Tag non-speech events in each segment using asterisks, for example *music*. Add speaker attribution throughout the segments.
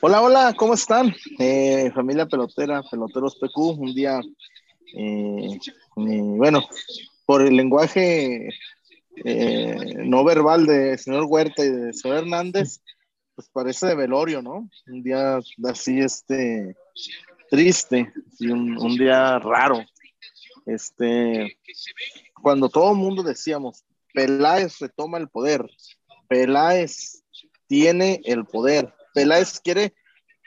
Speaker 1: Hola, hola, ¿cómo están? Eh, familia pelotera, peloteros PQ, un día, eh, eh, bueno, por el lenguaje no verbal de señor Huerta y de señor Hernández, pues parece de velorio, ¿no? Un día así, este, triste y un, un día raro. Este, cuando todo el mundo decíamos, Peláez retoma el poder, Peláez tiene el poder, Peláez quiere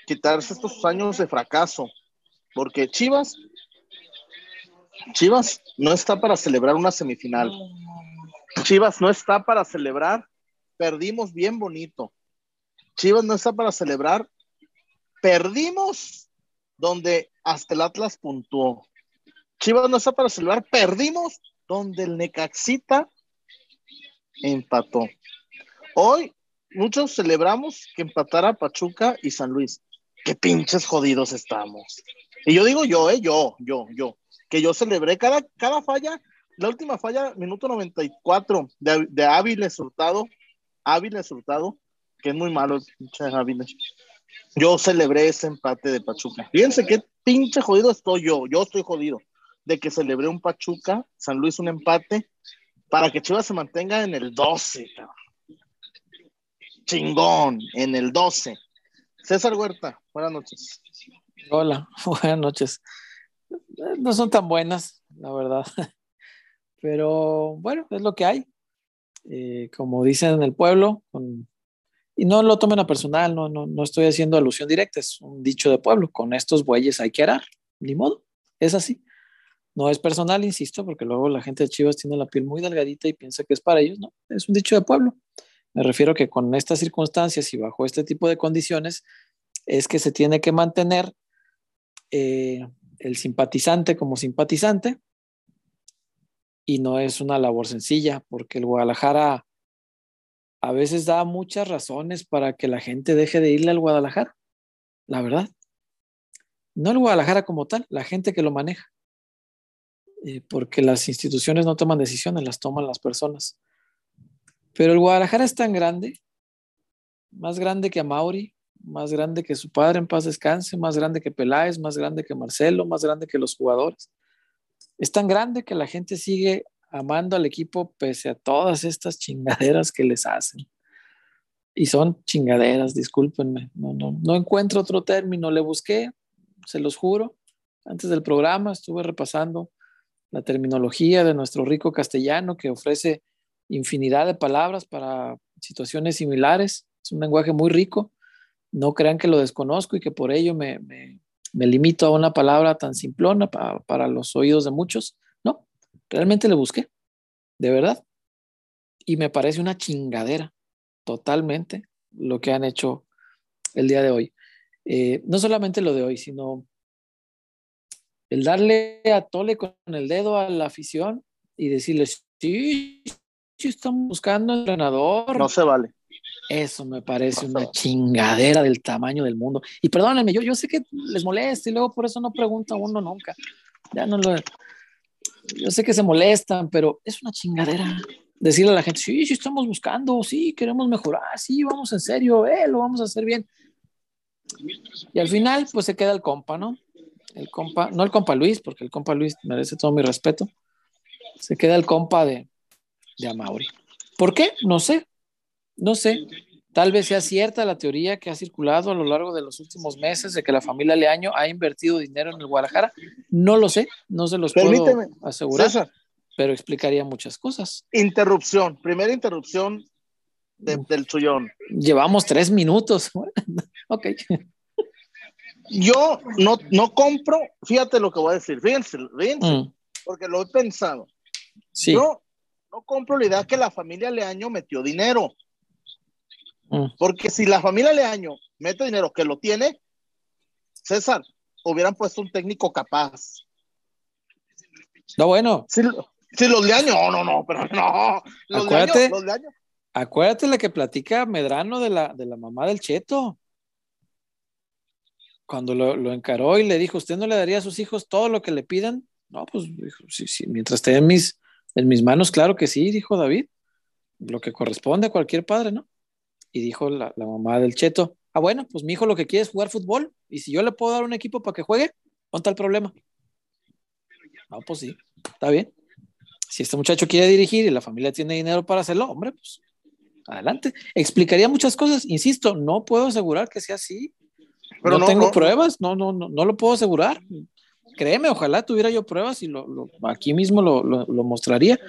Speaker 1: quitarse estos años de fracaso, porque Chivas, Chivas no está para celebrar una semifinal. Chivas no está para celebrar, perdimos bien bonito. Chivas no está para celebrar, perdimos donde hasta el Atlas puntuó. Chivas no está para celebrar, perdimos donde el Necaxita empató. Hoy muchos celebramos que empatara Pachuca y San Luis. Qué pinches jodidos estamos. Y yo digo yo, eh, yo, yo, yo, que yo celebré cada, cada falla, la última falla, minuto 94 de, de Áviles Hurtado, Áviles Hurtado, que es muy malo, pinche Áviles. Yo celebré ese empate de Pachuca. Fíjense qué pinche jodido estoy yo, yo estoy jodido de que celebré un Pachuca, San Luis un empate, para que Chivas se mantenga en el 12, cabrón. Chingón, en el 12. César Huerta, buenas noches.
Speaker 2: Hola, *laughs* buenas noches. No son tan buenas, la verdad. *laughs* Pero bueno, es lo que hay. Eh, como dicen en el pueblo, y no lo tomen a personal, no, no, no estoy haciendo alusión directa, es un dicho de pueblo, con estos bueyes hay que arar, ni modo, es así. No es personal, insisto, porque luego la gente de Chivas tiene la piel muy delgadita y piensa que es para ellos, no, es un dicho de pueblo. Me refiero que con estas circunstancias y bajo este tipo de condiciones es que se tiene que mantener eh, el simpatizante como simpatizante y no es una labor sencilla porque el Guadalajara a veces da muchas razones para que la gente deje de irle al Guadalajara, la verdad. No el Guadalajara como tal, la gente que lo maneja. Eh, porque las instituciones no toman decisiones, las toman las personas. Pero el Guadalajara es tan grande, más grande que Amauri, más grande que su padre en paz descanse, más grande que Peláez, más grande que Marcelo, más grande que los jugadores. Es tan grande que la gente sigue amando al equipo pese a todas estas chingaderas que les hacen. Y son chingaderas, discúlpenme, no, no, no encuentro otro término, le busqué, se los juro, antes del programa estuve repasando la terminología de nuestro rico castellano que ofrece infinidad de palabras para situaciones similares. Es un lenguaje muy rico. No crean que lo desconozco y que por ello me, limito a una palabra tan simplona para los oídos de muchos. No, realmente le busqué, de verdad. Y me parece una chingadera totalmente lo que han hecho el día de hoy. Eh, no solamente lo de hoy, sino el darle a tole con el dedo a la afición y decirles, sí estamos buscando entrenador.
Speaker 1: No se vale.
Speaker 2: Eso me parece una chingadera del tamaño del mundo. Y perdónenme, yo, yo sé que les molesta y luego por eso no pregunta uno nunca. Ya no lo. Yo sé que se molestan, pero es una chingadera. Decirle a la gente, sí, sí estamos buscando, sí, queremos mejorar, sí, vamos en serio, eh, lo vamos a hacer bien. Y al final, pues se queda el compa, ¿no? el compa, no el compa Luis, porque el compa Luis merece todo mi respeto, se queda el compa de, de Amauri. ¿Por qué? No sé, no sé. Tal vez sea cierta la teoría que ha circulado a lo largo de los últimos meses de que la familia Leaño ha invertido dinero en el Guadalajara. No lo sé, no se los puedo asegurar, pero explicaría muchas cosas.
Speaker 1: Interrupción, primera interrupción del chullón.
Speaker 2: Llevamos tres minutos. *laughs* ok
Speaker 1: yo no, no compro, fíjate lo que voy a decir, fíjense, fíjense mm. porque lo he pensado. Yo no compro la idea que la familia Leaño metió dinero. Mm. Porque si la familia Leaño mete dinero que lo tiene, César, hubieran puesto un técnico capaz.
Speaker 2: No, bueno.
Speaker 1: Si, los Leaño, no, no, no, pero no.
Speaker 2: Los acuérdate, acuérdate la que platica Medrano de la, de la mamá del Cheto cuando lo, encaró y le dijo, ¿usted no le daría a sus hijos todo lo que le pidan? No, pues sí, sí, mientras en mis, en mis manos, claro que sí, dijo David. Lo que corresponde a cualquier padre, ¿no? Y dijo la, la mamá del Cheto, ah, bueno, pues mi hijo lo que quiere es jugar fútbol, y si yo le puedo dar un equipo para que juegue, ¿dónde el problema? No, pues sí, está bien. Si este muchacho quiere dirigir y la familia tiene dinero para hacerlo, hombre, pues adelante. Explicaría muchas cosas, insisto, no puedo asegurar que sea así. Pero no, tengo pruebas, no, no, no, no lo puedo asegurar. Créeme, ojalá tuviera yo pruebas y lo, aquí mismo lo, lo, mostraría,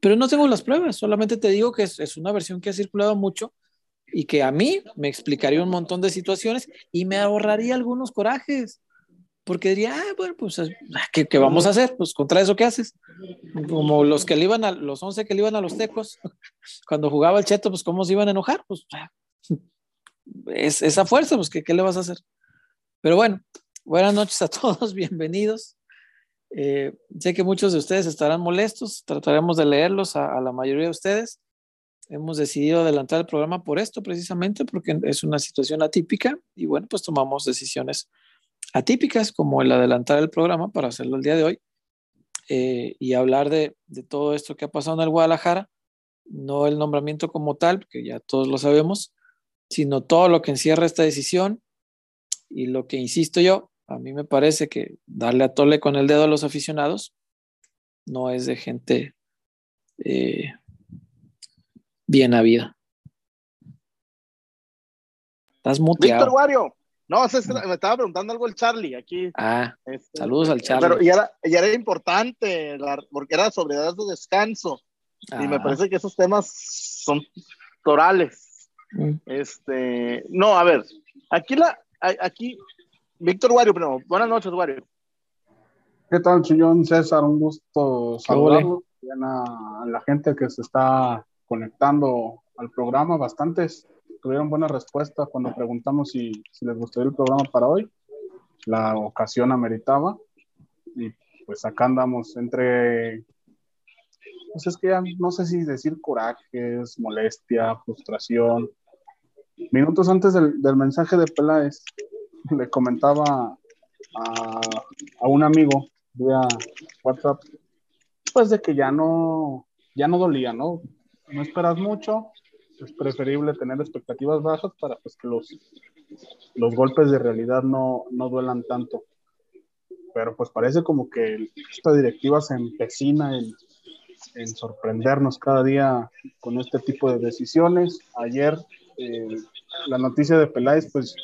Speaker 2: pero no tengo las pruebas, solamente te digo que es, es una versión que ha circulado mucho y que a mí me explicaría un montón de situaciones y me ahorraría algunos corajes porque diría, ah, bueno, pues, ah, ¿qué, ¿qué, vamos a hacer? Pues contra eso, ¿qué haces? Como los que le iban a, los 11 que le iban a los tecos, *laughs* cuando jugaba el cheto, pues, ¿cómo se iban a enojar? Pues, *laughs* es esa fuerza, pues, ¿qué, ¿qué, le vas a hacer? Pero bueno, buenas noches a *laughs* todos, bienvenidos. Eh, sé que muchos de ustedes estarán molestos, trataremos de leerlos a, la mayoría de ustedes. Hemos decidido adelantar el programa por esto, precisamente, porque es una situación atípica y bueno, pues tomamos decisiones atípicas como el adelantar el programa para hacerlo el día de hoy eh, y hablar de, todo esto que ha pasado en el Guadalajara, no el nombramiento como tal, que ya todos lo sabemos, sino todo lo que encierra esta decisión y lo que insisto yo, a mí me parece que darle a tole con el dedo a los aficionados no es de gente eh, bien habida. Estás muteado.
Speaker 1: Víctor no, me estaba preguntando algo el Charlie aquí.
Speaker 2: Ah, este, saludos al Charlie.
Speaker 1: Pero ya era, era importante, porque era sobre edad de descanso. Y me ah. parece que esos temas son torales. Mm. Este, no, a ver, aquí la, aquí, Víctor Wario, primero. Buenas noches, Wario.
Speaker 3: ¿Qué tal, señor César? Un gusto saludarlo. A, a la gente que se está conectando al programa, bastantes tuvieron buena respuesta cuando preguntamos si, si les gustaría el programa para hoy. La ocasión ameritaba y pues acá andamos entre, pues es que ya no sé si decir corajes, molestia, frustración. Minutos antes del, del mensaje de Peláez, le comentaba a, a, un amigo vía WhatsApp, pues de que ya no, ya no dolía, ¿no? No esperas mucho, es preferible tener expectativas bajas para pues, que los, los golpes de realidad no, no duelan tanto. Pero pues parece como que esta directiva se empecina en, en sorprendernos cada día con este tipo de decisiones. Ayer eh, la noticia de Peláez pues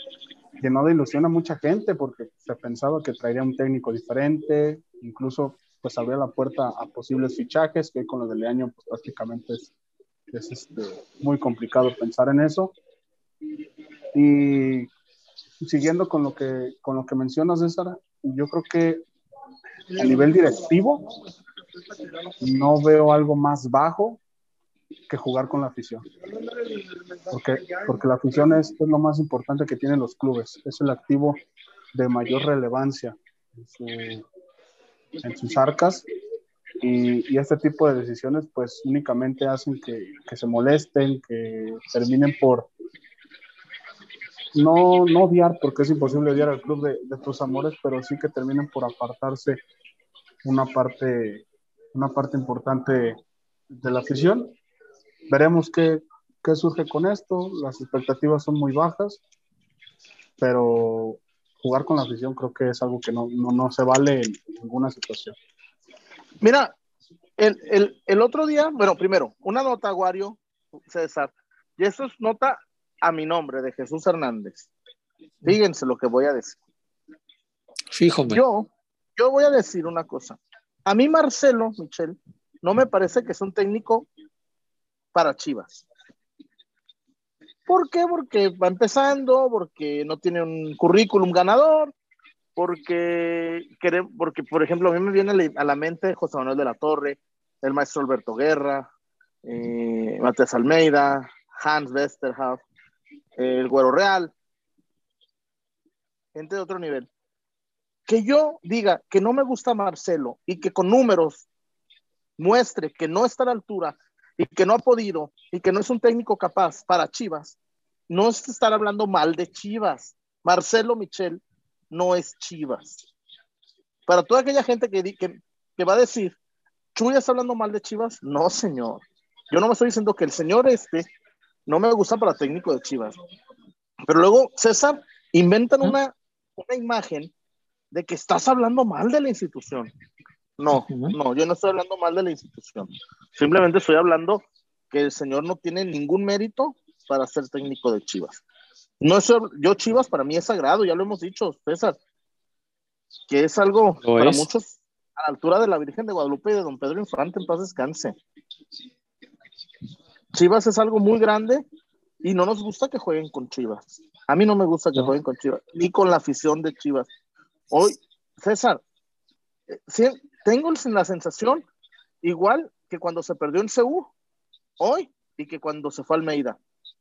Speaker 3: llenó de ilusión a mucha gente porque se pensaba que traería un técnico diferente, incluso pues abría la puerta a posibles fichajes, que con lo del año pues prácticamente es es este, muy complicado pensar en eso. Y siguiendo con lo que, con lo que mencionas, César, yo creo que a nivel directivo no veo algo más bajo que jugar con la afición. Porque, porque la afición es, es lo más importante que tienen los clubes, es el activo de mayor relevancia en, sus arcas y, este tipo de decisiones pues únicamente hacen que, que, se molesten, que terminen por no, no odiar, porque es imposible odiar al club de, de, tus amores, pero sí que terminen por apartarse una parte, una parte importante de la afición. Veremos qué, qué surge con esto, las expectativas son muy bajas, pero jugar con la afición creo que es algo que no, no, no se vale en ninguna situación.
Speaker 1: Mira, el, el, otro día, bueno, primero, una nota, Wario, César, y eso es nota a mi nombre, de Jesús Hernández. Fíjense lo que voy a decir.
Speaker 2: Fíjome.
Speaker 1: Yo, yo voy a decir una cosa. A mí, Marcelo, Michel, no me parece que es un técnico para Chivas. ¿Por qué? Porque va empezando, porque no tiene un currículum ganador, porque, porque, por ejemplo, a mí me viene a la mente José Manuel de la Torre, el maestro Alberto Guerra, eh, Matías Almeida, Hans Westerhoff, el Güero Real, gente de otro nivel. Que yo diga que no me gusta Marcelo y que con números muestre que no está a la altura y que no ha podido y que no es un técnico capaz para Chivas, no es estar hablando mal de Chivas. Marcelo Michel no es Chivas. Para toda aquella gente que, que, va a decir, Chuy está hablando mal de Chivas, no, señor. Yo no me estoy diciendo que el señor este no me gusta para técnico de Chivas. Pero luego, César, inventan una, una imagen de que estás hablando mal de la institución. No, no, yo no estoy hablando mal de la institución. Simplemente estoy hablando que el señor no tiene ningún mérito para ser técnico de Chivas. No es, yo Chivas para mí es sagrado, ya lo hemos dicho, César, que es algo para muchos a la altura de la Virgen de Guadalupe y de Don Pedro Infante, en paz descanse. Chivas es algo muy grande y no nos gusta que jueguen con Chivas. A mí no me gusta que jueguen con Chivas, ni con la afición de Chivas. Hoy, César, eh, tengo la sensación igual que cuando se perdió en Seúl, hoy, y que cuando se fue a Almeida.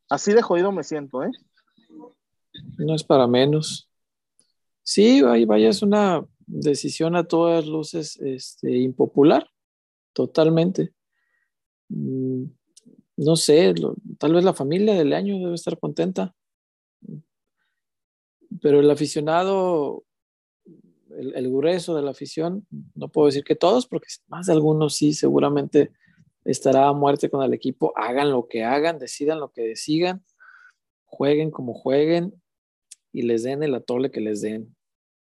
Speaker 1: Así de jodido me siento, ¿eh?
Speaker 2: No es para menos. Sí, vaya, es una decisión a todas luces este, impopular, totalmente. Mm, no sé, tal vez la familia del año debe estar contenta, pero el aficionado, el, grueso de la afición, no puedo decir que todos, porque más de algunos sí, seguramente estará a muerte con el equipo, hagan lo que hagan, decidan lo que decidan, jueguen como jueguen y les den el atole que les den,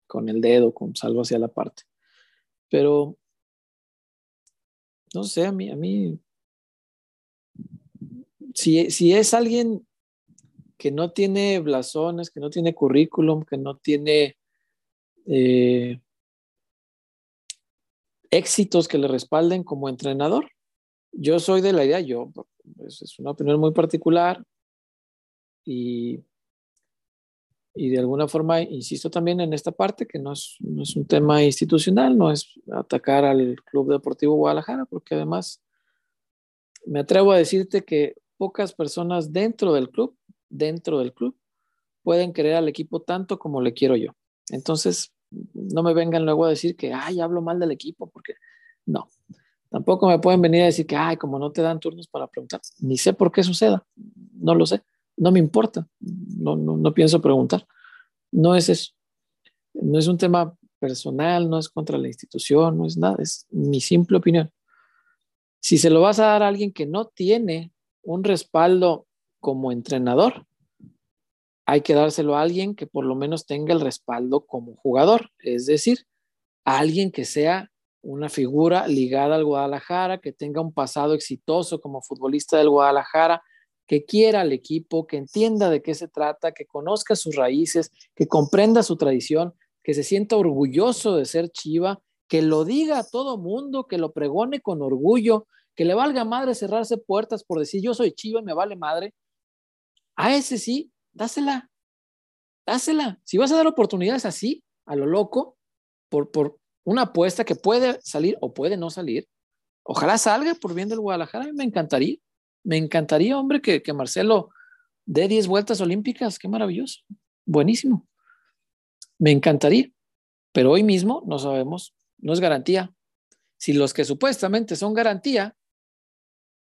Speaker 2: con el dedo, con salvo hacia la parte. Pero, no sé, a mí, a mí si, es alguien que no tiene blasones, que no tiene currículum, que no tiene eh, éxitos que le respalden como entrenador, yo soy de la idea, yo, es una opinión muy particular y, y de alguna forma insisto también en esta parte que no es, no es un tema institucional, no es atacar al Club Deportivo Guadalajara, porque además me atrevo a decirte que pocas personas dentro del club, dentro del club, pueden querer al equipo tanto como le quiero yo. Entonces, no me vengan luego a decir que, ay, hablo mal del equipo, porque no. Tampoco me pueden venir a decir que, ay, como no te dan turnos para preguntar. Ni sé por qué suceda. No lo sé. No me importa. No, no, no pienso preguntar. No es eso. No es un tema personal, no es contra la institución, no es nada. Es mi simple opinión. Si se lo vas a dar a alguien que no tiene un respaldo como entrenador, hay que dárselo a alguien que por lo menos tenga el respaldo como jugador, es decir, a alguien que sea una figura ligada al Guadalajara, que tenga un pasado exitoso como futbolista del Guadalajara, que quiera al equipo, que entienda de qué se trata, que conozca sus raíces, que comprenda su tradición, que se sienta orgulloso de ser Chiva, que lo diga a todo mundo, que lo pregone con orgullo, que le valga madre cerrarse puertas por decir yo soy chivo y me vale madre, a ese sí, dásela, dásela. Si vas a dar oportunidades así, a lo loco, por, por una apuesta que puede salir o puede no salir, ojalá salga por bien del Guadalajara, me encantaría, me encantaría, hombre, que, que Marcelo dé 10 vueltas olímpicas, qué maravilloso, buenísimo, me encantaría, pero hoy mismo no sabemos, no es garantía. Si los que supuestamente son garantía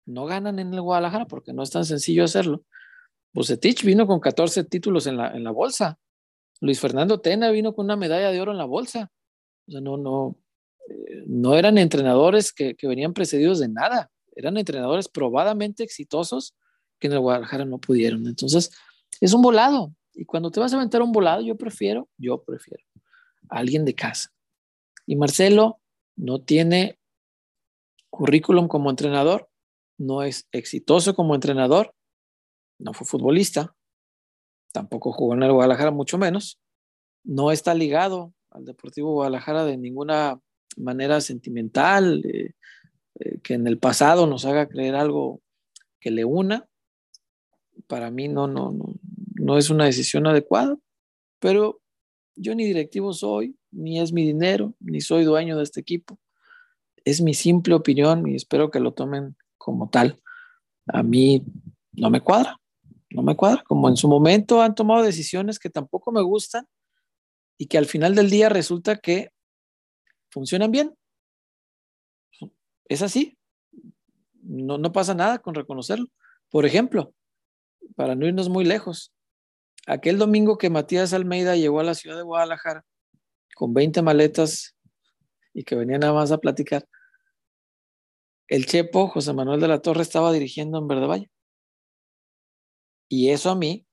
Speaker 2: no ganan en el Guadalajara porque no es tan sencillo hacerlo. Bucetich vino con 14 títulos en la, bolsa. Luis Fernando Tena vino con una medalla de oro en la bolsa. O sea, no, no, eh, no eran entrenadores que, venían precedidos de nada. Eran entrenadores probadamente exitosos que en el Guadalajara no pudieron. Entonces, es un volado. Y cuando te vas a aventar un volado, yo prefiero, yo prefiero alguien de casa. Y Marcelo no tiene currículum como entrenador, no es exitoso como entrenador, no fue futbolista, tampoco jugó en el Guadalajara, mucho menos, no está ligado al Deportivo Guadalajara de ninguna manera sentimental, eh, eh, que en el pasado nos haga creer algo que le una. Para mí no, no, no, no es una decisión adecuada, pero yo ni directivo soy, ni es mi dinero, ni soy dueño de este equipo. Es mi simple opinión y espero que lo tomen como tal, a mí no me cuadra, no me cuadra. Como en su momento han tomado decisiones que tampoco me gustan y que al final del día resulta que funcionan bien. Es así. No, no pasa nada con reconocerlo. Por ejemplo, para no irnos muy lejos, aquel domingo que Matías Almeida llegó a la ciudad de Guadalajara con 20 maletas y que venía nada más a platicar, el Chepo, José Manuel de la Torre, estaba dirigiendo en Verde Valle. Y eso a mí,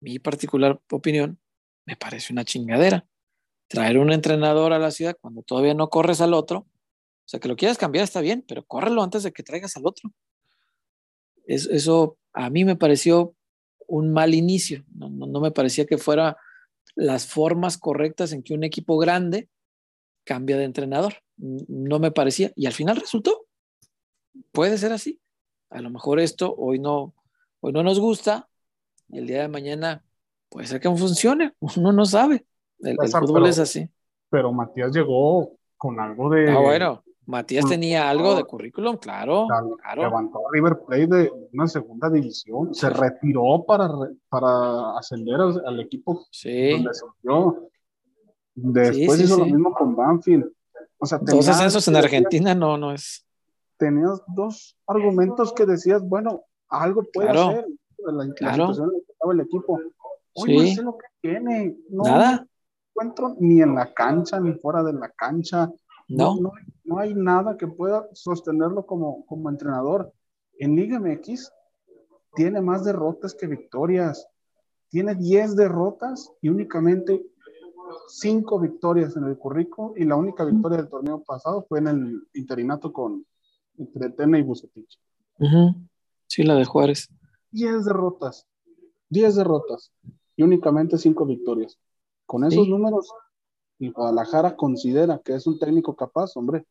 Speaker 2: mi particular opinión, me parece una chingadera. Traer un entrenador a la ciudad cuando todavía no corres al otro, o sea, que lo quieras cambiar está bien, pero córrelo antes de que traigas al otro. eso a mí me pareció un mal inicio, no, no, me parecía que fuera las formas correctas en que un equipo grande cambia de entrenador. No me parecía. Y al final resultó. Puede ser así. A lo mejor esto hoy no, hoy no nos gusta y el día de mañana puede ser que no funcione. *laughs* Uno no sabe. El, fútbol es así.
Speaker 3: Pero Matías llegó con algo de.
Speaker 2: Ah, bueno. Matías tenía algo de currículum, claro. claro.
Speaker 3: Levantó a River Plate de una segunda división, se retiró para, para ascender al, equipo
Speaker 2: sí. donde
Speaker 3: surgió. Después hizo lo mismo con Banfield. O sea,
Speaker 2: Dos ascensos en Argentina no, no es.
Speaker 3: Tenías dos argumentos que decías, bueno, algo puede hacer la, claro. situación en que estaba el equipo. Oye, no sé lo que tiene. No,
Speaker 2: Nada.
Speaker 3: encuentro ni en la cancha, ni fuera de la cancha. No. No, no hay nada que pueda sostenerlo como, como entrenador. En Liga MX tiene más derrotas que victorias. Tiene 10 derrotas y únicamente 5 victorias en el currículo y la única victoria del torneo pasado fue en el interinato con entre Tena y Bucetich.
Speaker 2: Sí, la de Juárez.
Speaker 3: 10 derrotas, 10 derrotas y únicamente 5 victorias. Con esos números, y Guadalajara considera que es un técnico capaz, hombre.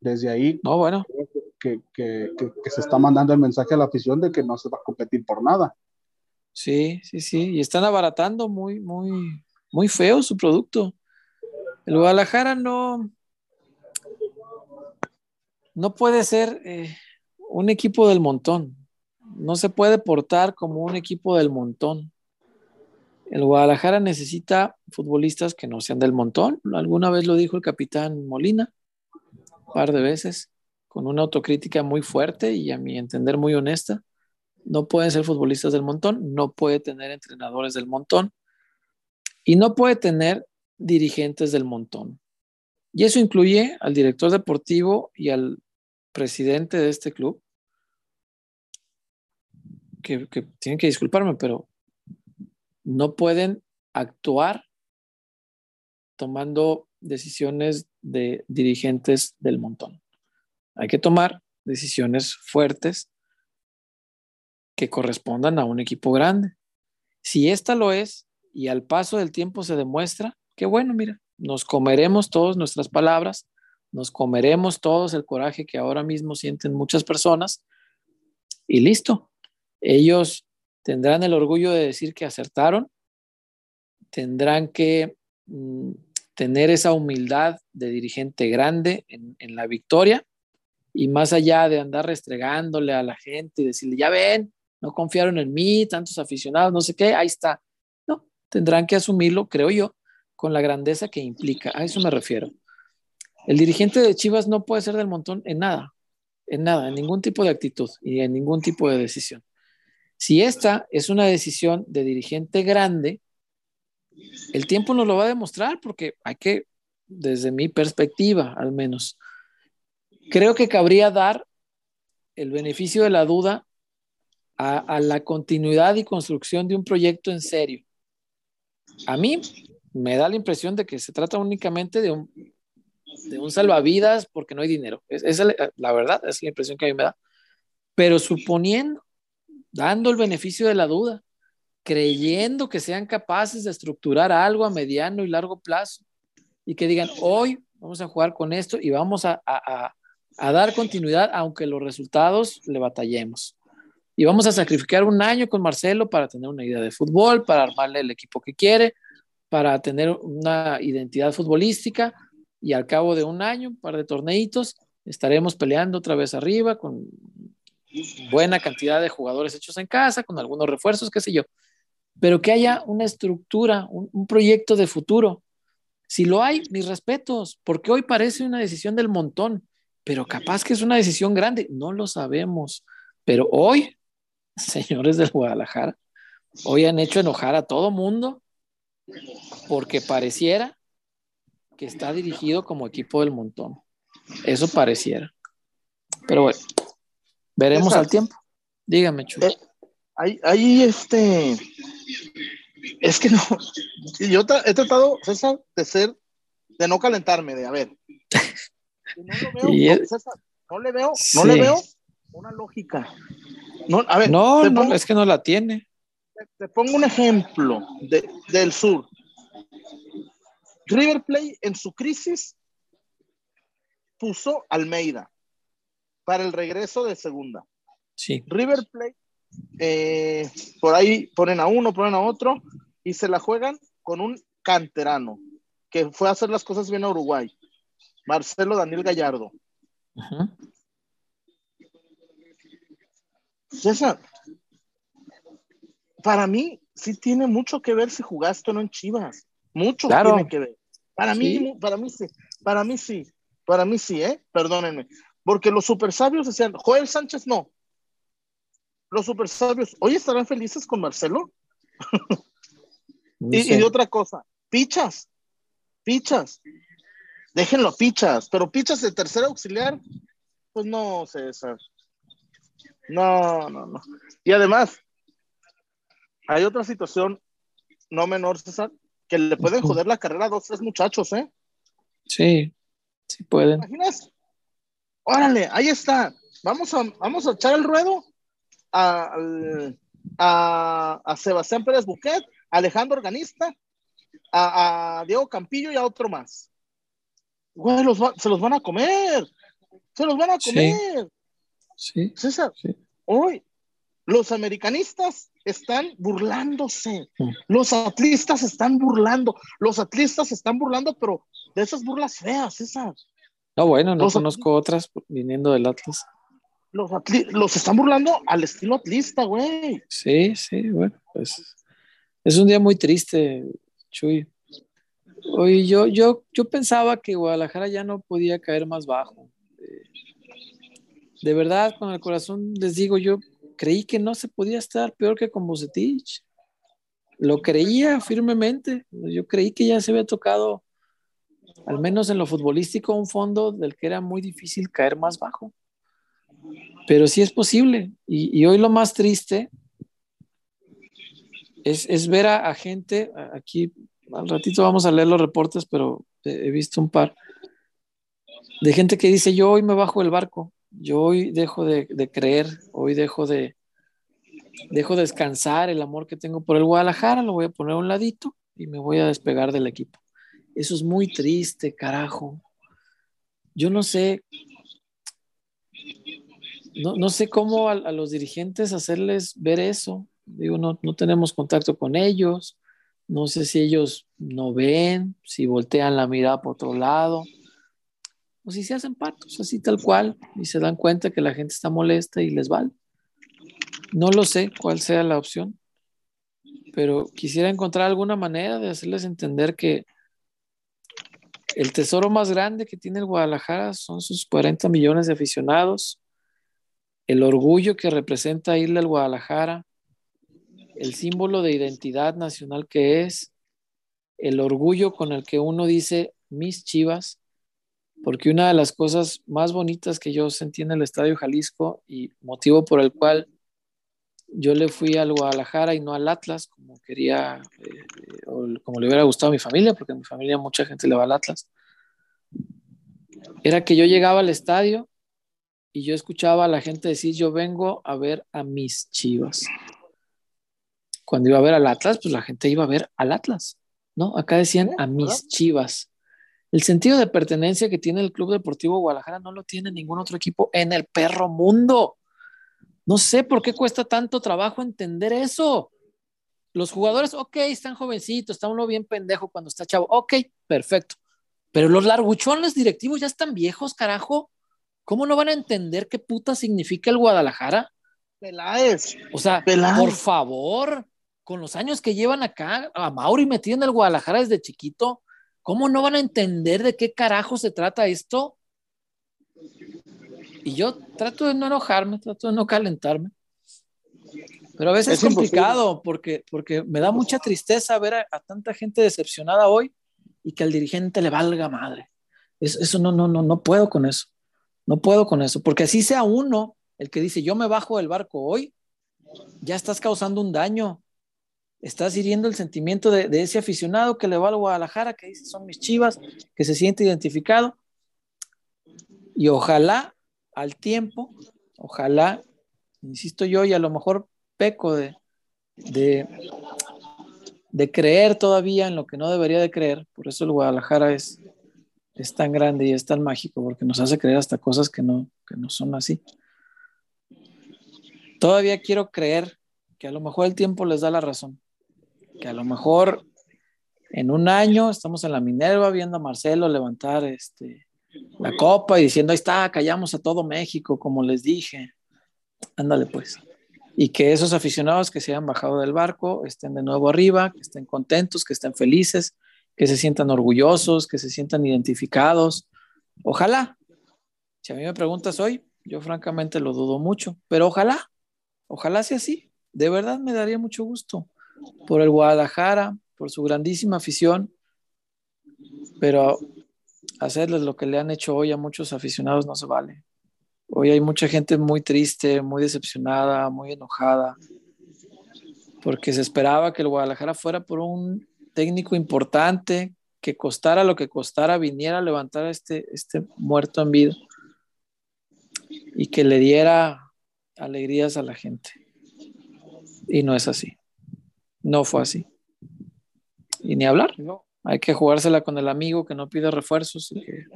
Speaker 3: Desde ahí,
Speaker 2: no, bueno.
Speaker 3: que, que, que, se está mandando el mensaje a la afición de que no se va a competir por nada.
Speaker 2: Sí, sí, sí. Y están abaratando muy, muy, muy feo su producto. El Guadalajara no, no puede ser eh, un equipo del montón. No se puede portar como un equipo del montón. El Guadalajara necesita futbolistas que no sean del montón. Alguna vez lo dijo el capitán Molina, un par de veces, con una autocrítica muy fuerte y a mi entender muy honesta. No pueden ser futbolistas del montón, no puede tener entrenadores del montón y no puede tener dirigentes del montón. Y eso incluye al director deportivo y al presidente de este club, que, tienen que disculparme, pero no pueden actuar tomando decisiones de dirigentes del montón. Hay que tomar decisiones fuertes que correspondan a un equipo grande. Si esta lo es y al paso del tiempo se demuestra, que bueno, mira, nos comeremos todas nuestras palabras, nos comeremos todos el coraje que ahora mismo sienten muchas personas y listo. Ellos tendrán el orgullo de decir que acertaron, tendrán que mm, tener esa humildad de dirigente grande en, en, la victoria y más allá de andar restregándole a la gente y decirle, ya ven, no confiaron en mí, tantos aficionados, no sé qué, ahí está. No, tendrán que asumirlo, creo yo, con la grandeza que implica. A eso me refiero. El dirigente de Chivas no puede ser del montón en nada, en nada, en ningún tipo de actitud y en ningún tipo de decisión. Si esta es una decisión de dirigente grande, el tiempo nos lo va a demostrar porque hay que, desde mi perspectiva al menos, creo que cabría dar el beneficio de la duda a, la continuidad y construcción de un proyecto en serio. A mí me da la impresión de que se trata únicamente de un, de un salvavidas porque no hay dinero. Es, la, la verdad, es la impresión que a mí me da. Pero suponiendo dando el beneficio de la duda, creyendo que sean capaces de estructurar algo a mediano y largo plazo y que digan, hoy vamos a jugar con esto y vamos a, a, dar continuidad aunque los resultados le batallemos. Y vamos a sacrificar un año con Marcelo para tener una idea de fútbol, para armarle el equipo que quiere, para tener una identidad futbolística y al cabo de un año, un par de torneitos, estaremos peleando otra vez arriba con buena cantidad de jugadores hechos en casa, con algunos refuerzos, qué sé yo, pero que haya una estructura, un, proyecto de futuro. Si lo hay, mis respetos, porque hoy parece una decisión del montón, pero capaz que es una decisión grande, no lo sabemos. Pero hoy, *laughs* señores del Guadalajara, hoy han hecho enojar a todo mundo porque pareciera que está dirigido como equipo del montón. Eso pareciera. Pero bueno, Veremos al tiempo. Dígame, Chuy. Eh,
Speaker 1: Ahí, este, es que no, yo he tratado, César, de ser, de no calentarme, de a ver. No lo veo, *laughs* no, César, no le veo, no le veo una lógica. No, a ver,
Speaker 2: no, no, es que no la tiene.
Speaker 1: Te, pongo un ejemplo de, del sur. River Plate en su crisis puso Almeida para el regreso de segunda.
Speaker 2: Sí.
Speaker 1: River Plate, eh, por ahí ponen a uno, ponen a otro y se la juegan con un canterano que fue a hacer las cosas bien a Uruguay, Marcelo Daniel Gallardo. César, para mí sí tiene mucho que ver si jugaste o no en Chivas. Mucho tiene que ver. Para mí, para mí sí, para mí sí, para mí sí, ¿eh? Perdónenme. Porque los super sabios decían, Joel Sánchez no. Los super sabios, ¿hoy estarán felices con Marcelo? *laughs* y, de otra cosa, pichas, pichas. Déjenlo pichas, pero pichas de tercer auxiliar, pues no, César. No, no, no. Y además, hay otra situación no menor, César, que le pueden joder la carrera a dos, tres muchachos, ¿eh?
Speaker 2: Sí, sí pueden.
Speaker 1: imaginas? Órale, ahí está. Vamos a, vamos a echar el ruedo a, a, Sebastián Pérez Buquet, a Alejandro Organista, a, Diego Campillo y a otro más. Güey, se los van a comer. Se los van a comer.
Speaker 2: Sí.
Speaker 1: César, hoy los americanistas están burlándose. Los atlistas están burlando. Los atlistas están burlando, pero de esas burlas feas, esas.
Speaker 2: No, bueno, no conozco otras viniendo del Atlas.
Speaker 1: Los, los están burlando al estilo atlista, güey.
Speaker 2: Sí, sí, bueno, pues es un día muy triste, Chuy. Oye, yo, yo, yo pensaba que Guadalajara ya no podía caer más bajo. De verdad, con el corazón les digo, yo creí que no se podía estar peor que con Bucetich. Lo creía firmemente. Yo creí que ya se había tocado, al menos en lo futbolístico, un fondo del que era muy difícil caer más bajo. Pero sí es posible. Y, hoy lo más triste es, ver a, gente, aquí al ratito vamos a leer los reportes, pero he visto un par, de gente que dice, yo hoy me bajo el barco yo hoy dejo de, creer, hoy dejo de, dejo descansar el amor que tengo por el Guadalajara, lo voy a poner a un ladito y me voy a despegar del equipo. Eso es muy triste, carajo. Yo no sé, no, sé cómo a, los dirigentes hacerles ver eso. Digo, no, no tenemos contacto con ellos, no sé si ellos no ven, si voltean la mirada por otro lado o si se hacen patos, así tal cual, y se dan cuenta que la gente está molesta y les vale. No lo sé cuál sea la opción, pero quisiera encontrar alguna manera de hacerles entender que el tesoro más grande que tiene el Guadalajara son sus 40 millones de aficionados, el orgullo que representa irle al Guadalajara, el símbolo de identidad nacional que es, el orgullo con el que uno dice mis chivas, porque una de las cosas más bonitas que yo sentí en el Estadio Jalisco y motivo por el cual yo le fui al Guadalajara y no al Atlas, como quería, eh, o como le hubiera gustado a mi familia, porque a mi familia mucha gente le va al Atlas, era que yo llegaba al estadio y yo escuchaba a la gente decir, yo vengo a ver a mis chivas. Cuando iba a ver al Atlas, pues la gente iba a ver al Atlas, ¿no? Acá decían a mis chivas. El sentido de pertenencia que tiene el Club Deportivo Guadalajara no lo tiene ningún otro equipo en el perro mundo. No sé por qué cuesta tanto trabajo entender eso. Los jugadores, ok, están jovencitos, está uno bien pendejo cuando está chavo. Ok, perfecto. Pero los larguchones directivos ya están viejos, carajo. ¿Cómo no van a entender qué puta significa el Guadalajara?
Speaker 1: Peláez.
Speaker 2: O sea, por favor, con los años que llevan acá, a Mauri metido en el Guadalajara desde chiquito, ¿Cómo no van a entender de qué carajo se trata esto? Y yo trato de no enojarme, trato de no calentarme. Pero a veces es, complicado porque, porque me da mucha tristeza ver a, tanta gente decepcionada hoy y que al dirigente le valga madre. eso no, no, no, no puedo con eso. No puedo con eso. Porque así sea uno el que dice, yo me bajo del barco hoy, ya estás causando un daño. Estás hiriendo el sentimiento de, ese aficionado que le va al Guadalajara, que dice son mis chivas, que se siente identificado. Y ojalá al tiempo, ojalá, insisto yo, y a lo mejor peco de, de, de creer todavía en lo que no debería de creer. Por eso el Guadalajara es, es tan grande y es tan mágico, porque nos hace creer hasta cosas que no, que no son así. Todavía quiero creer que a lo mejor el tiempo les da la razón, que a lo mejor en un año estamos en la Minerva viendo a Marcelo levantar este, la copa y diciendo, ahí está, callamos a todo México, como les dije. Ándale pues. Y que esos aficionados que se hayan bajado del barco estén de nuevo arriba, que estén contentos, que estén felices, que se sientan orgullosos, que se sientan identificados. Ojalá. Si a mí me preguntas hoy, yo francamente lo dudo mucho, pero ojalá, ojalá sea así de verdad me daría mucho gusto por el Guadalajara, por su grandísima afición, pero hacerles lo que le han hecho hoy a muchos aficionados no se vale. Hoy hay mucha gente muy triste, muy decepcionada, muy enojada, porque se esperaba que el Guadalajara fuera por un técnico importante, que costara lo que costara, viniera a levantar a este, este muerto en vida y que le diera alegrías a la gente. Y no es así. No fue así. Y ni hablar. Hay que jugársela con el amigo que no pide refuerzos y que,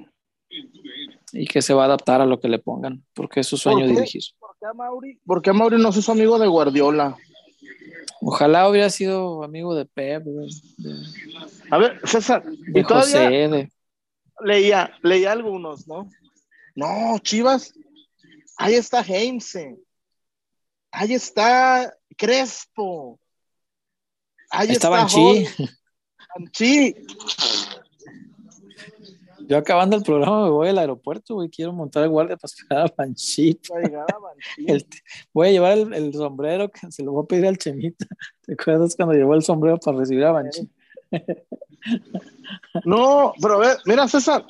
Speaker 2: y que se va a adaptar a lo que le pongan, porque es su sueño dirigir.
Speaker 1: ¿Por qué, a Mauri, ¿Por qué Mauri no es su amigo de Guardiola?
Speaker 2: Ojalá hubiera sido amigo de Pep.
Speaker 1: a ver, César,
Speaker 2: de José,
Speaker 1: leía, leía algunos, ¿no? No, Chivas, ahí está Heinze, ahí está Crespo.
Speaker 2: Ahí está, Banchi. Yo acabando el programa me voy al aeropuerto, güey. Quiero montar el guardia para esperar a Banchi. voy a llevar el, sombrero que se lo voy a pedir al Chemita. ¿Te acuerdas cuando llevó el sombrero para recibir a Banchi? *laughs*
Speaker 1: no, pero a ver, mira, César.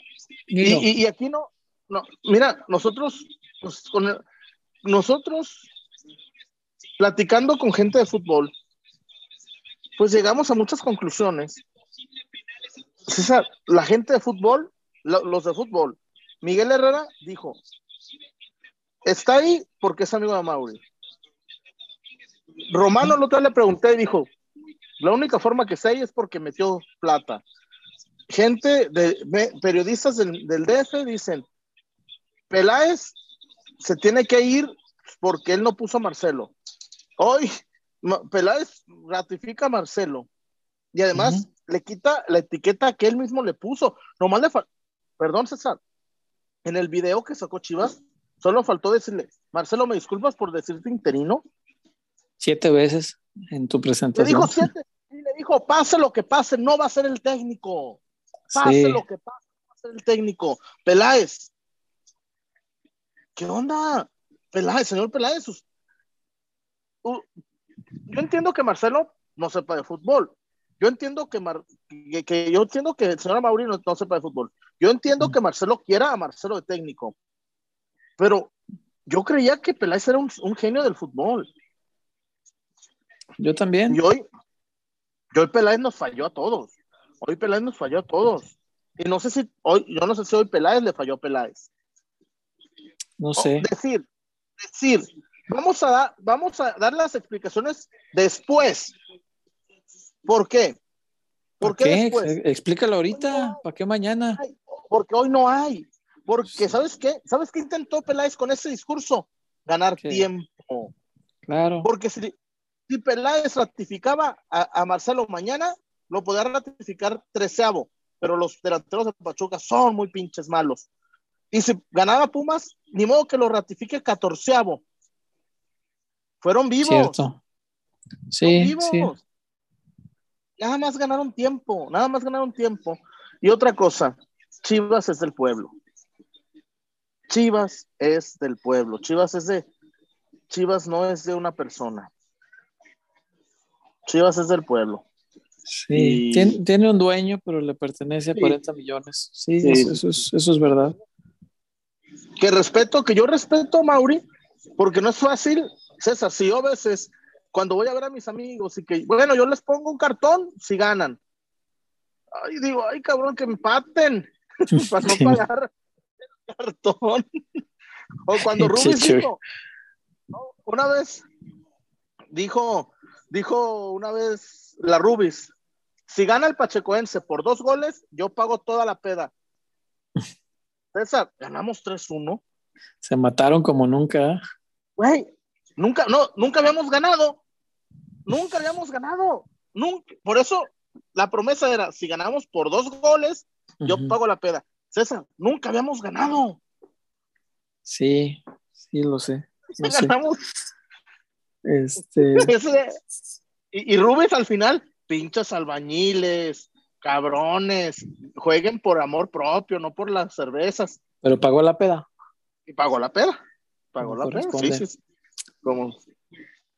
Speaker 1: Y, aquí no, no, mira, nosotros, pues, con nosotros platicando con gente de fútbol, pues llegamos a muchas conclusiones. César, la gente de fútbol, los de fútbol, Miguel Herrera dijo, está ahí porque es amigo de Mauri. Romano, el otro le pregunté y dijo, la única forma que está ahí es porque metió plata. Gente de periodistas del DF dicen, Peláez se tiene que ir porque él no puso a Marcelo. Hoy Peláez ratifica a Marcelo y además le quita la etiqueta que él mismo le puso. Nomás le perdón, César, en el video que sacó Chivas, solo faltó decirle, Marcelo, ¿me disculpas por decirte interino?
Speaker 2: Siete veces en tu presentación.
Speaker 1: Le dijo siete, y le dijo, pase lo que pase, no va a ser el técnico. Pase lo que pase, no va a ser el técnico. Peláez. ¿Qué onda? Peláez, señor Peláez, yo entiendo que Marcelo no sepa de fútbol. Yo entiendo que, que, yo entiendo que el señor Mauri no, sepa de fútbol. Yo entiendo que Marcelo quiera a Marcelo de técnico. Pero yo creía que Peláez era un, genio del fútbol.
Speaker 2: Yo también.
Speaker 1: Y hoy, hoy Peláez nos falló a todos. Hoy Peláez nos falló a todos. Y no sé si hoy, yo no sé si hoy Peláez le falló a Peláez.
Speaker 2: No sé.
Speaker 1: decir, decir, Vamos a, vamos a dar las explicaciones después. ¿Por qué?
Speaker 2: ¿Por, qué? Explícalo ahorita, ¿para qué mañana?
Speaker 1: porque hoy no hay. Porque, ¿sabes qué? ¿Sabes qué intentó Peláez con ese discurso? Ganar tiempo.
Speaker 2: Claro.
Speaker 1: Porque si, si Peláez ratificaba a, Marcelo mañana, lo podía ratificar treceavo, pero los delanteros de Pachuca son muy pinches malos. Y si ganaba Pumas, ni modo que lo ratifique catorceavo. Fueron vivos.
Speaker 2: Cierto. Sí, sí.
Speaker 1: Nada más ganaron tiempo, nada más ganaron tiempo. Y otra cosa, Chivas es del pueblo. Chivas es del pueblo. Chivas es de. Chivas no es de una persona. Chivas es del pueblo.
Speaker 2: Sí, tiene, un dueño, pero le pertenece a 40 millones. Sí, Eso, es, eso, es, verdad.
Speaker 1: Que respeto, que yo respeto Mauri, porque no es fácil César, si yo a veces, cuando voy a ver a mis amigos y que, bueno, yo les pongo un cartón si ganan. Ay, digo, ay, cabrón, que empaten *laughs* para no pagar el cartón. *laughs* o cuando Rubis dijo, una vez dijo, dijo una vez la Rubis, si gana el Pachecoense por dos goles, yo pago toda la peda. *laughs* César, ganamos 3-1.
Speaker 2: Se mataron como nunca.
Speaker 1: Güey, nunca, no, nunca habíamos ganado. Nunca habíamos ganado. Nunca. Por eso la promesa era, si ganamos por dos goles, yo pago la peda. César, nunca habíamos ganado.
Speaker 2: Sí, sí, lo sé.
Speaker 1: ganamos.
Speaker 2: Este. *laughs*
Speaker 1: y, y Rubens al final, pinches albañiles, cabrones, jueguen por amor propio, no por las cervezas.
Speaker 2: Pero pagó la peda.
Speaker 1: Y pagó la peda. Pagó la peda. Sí, sí. Como...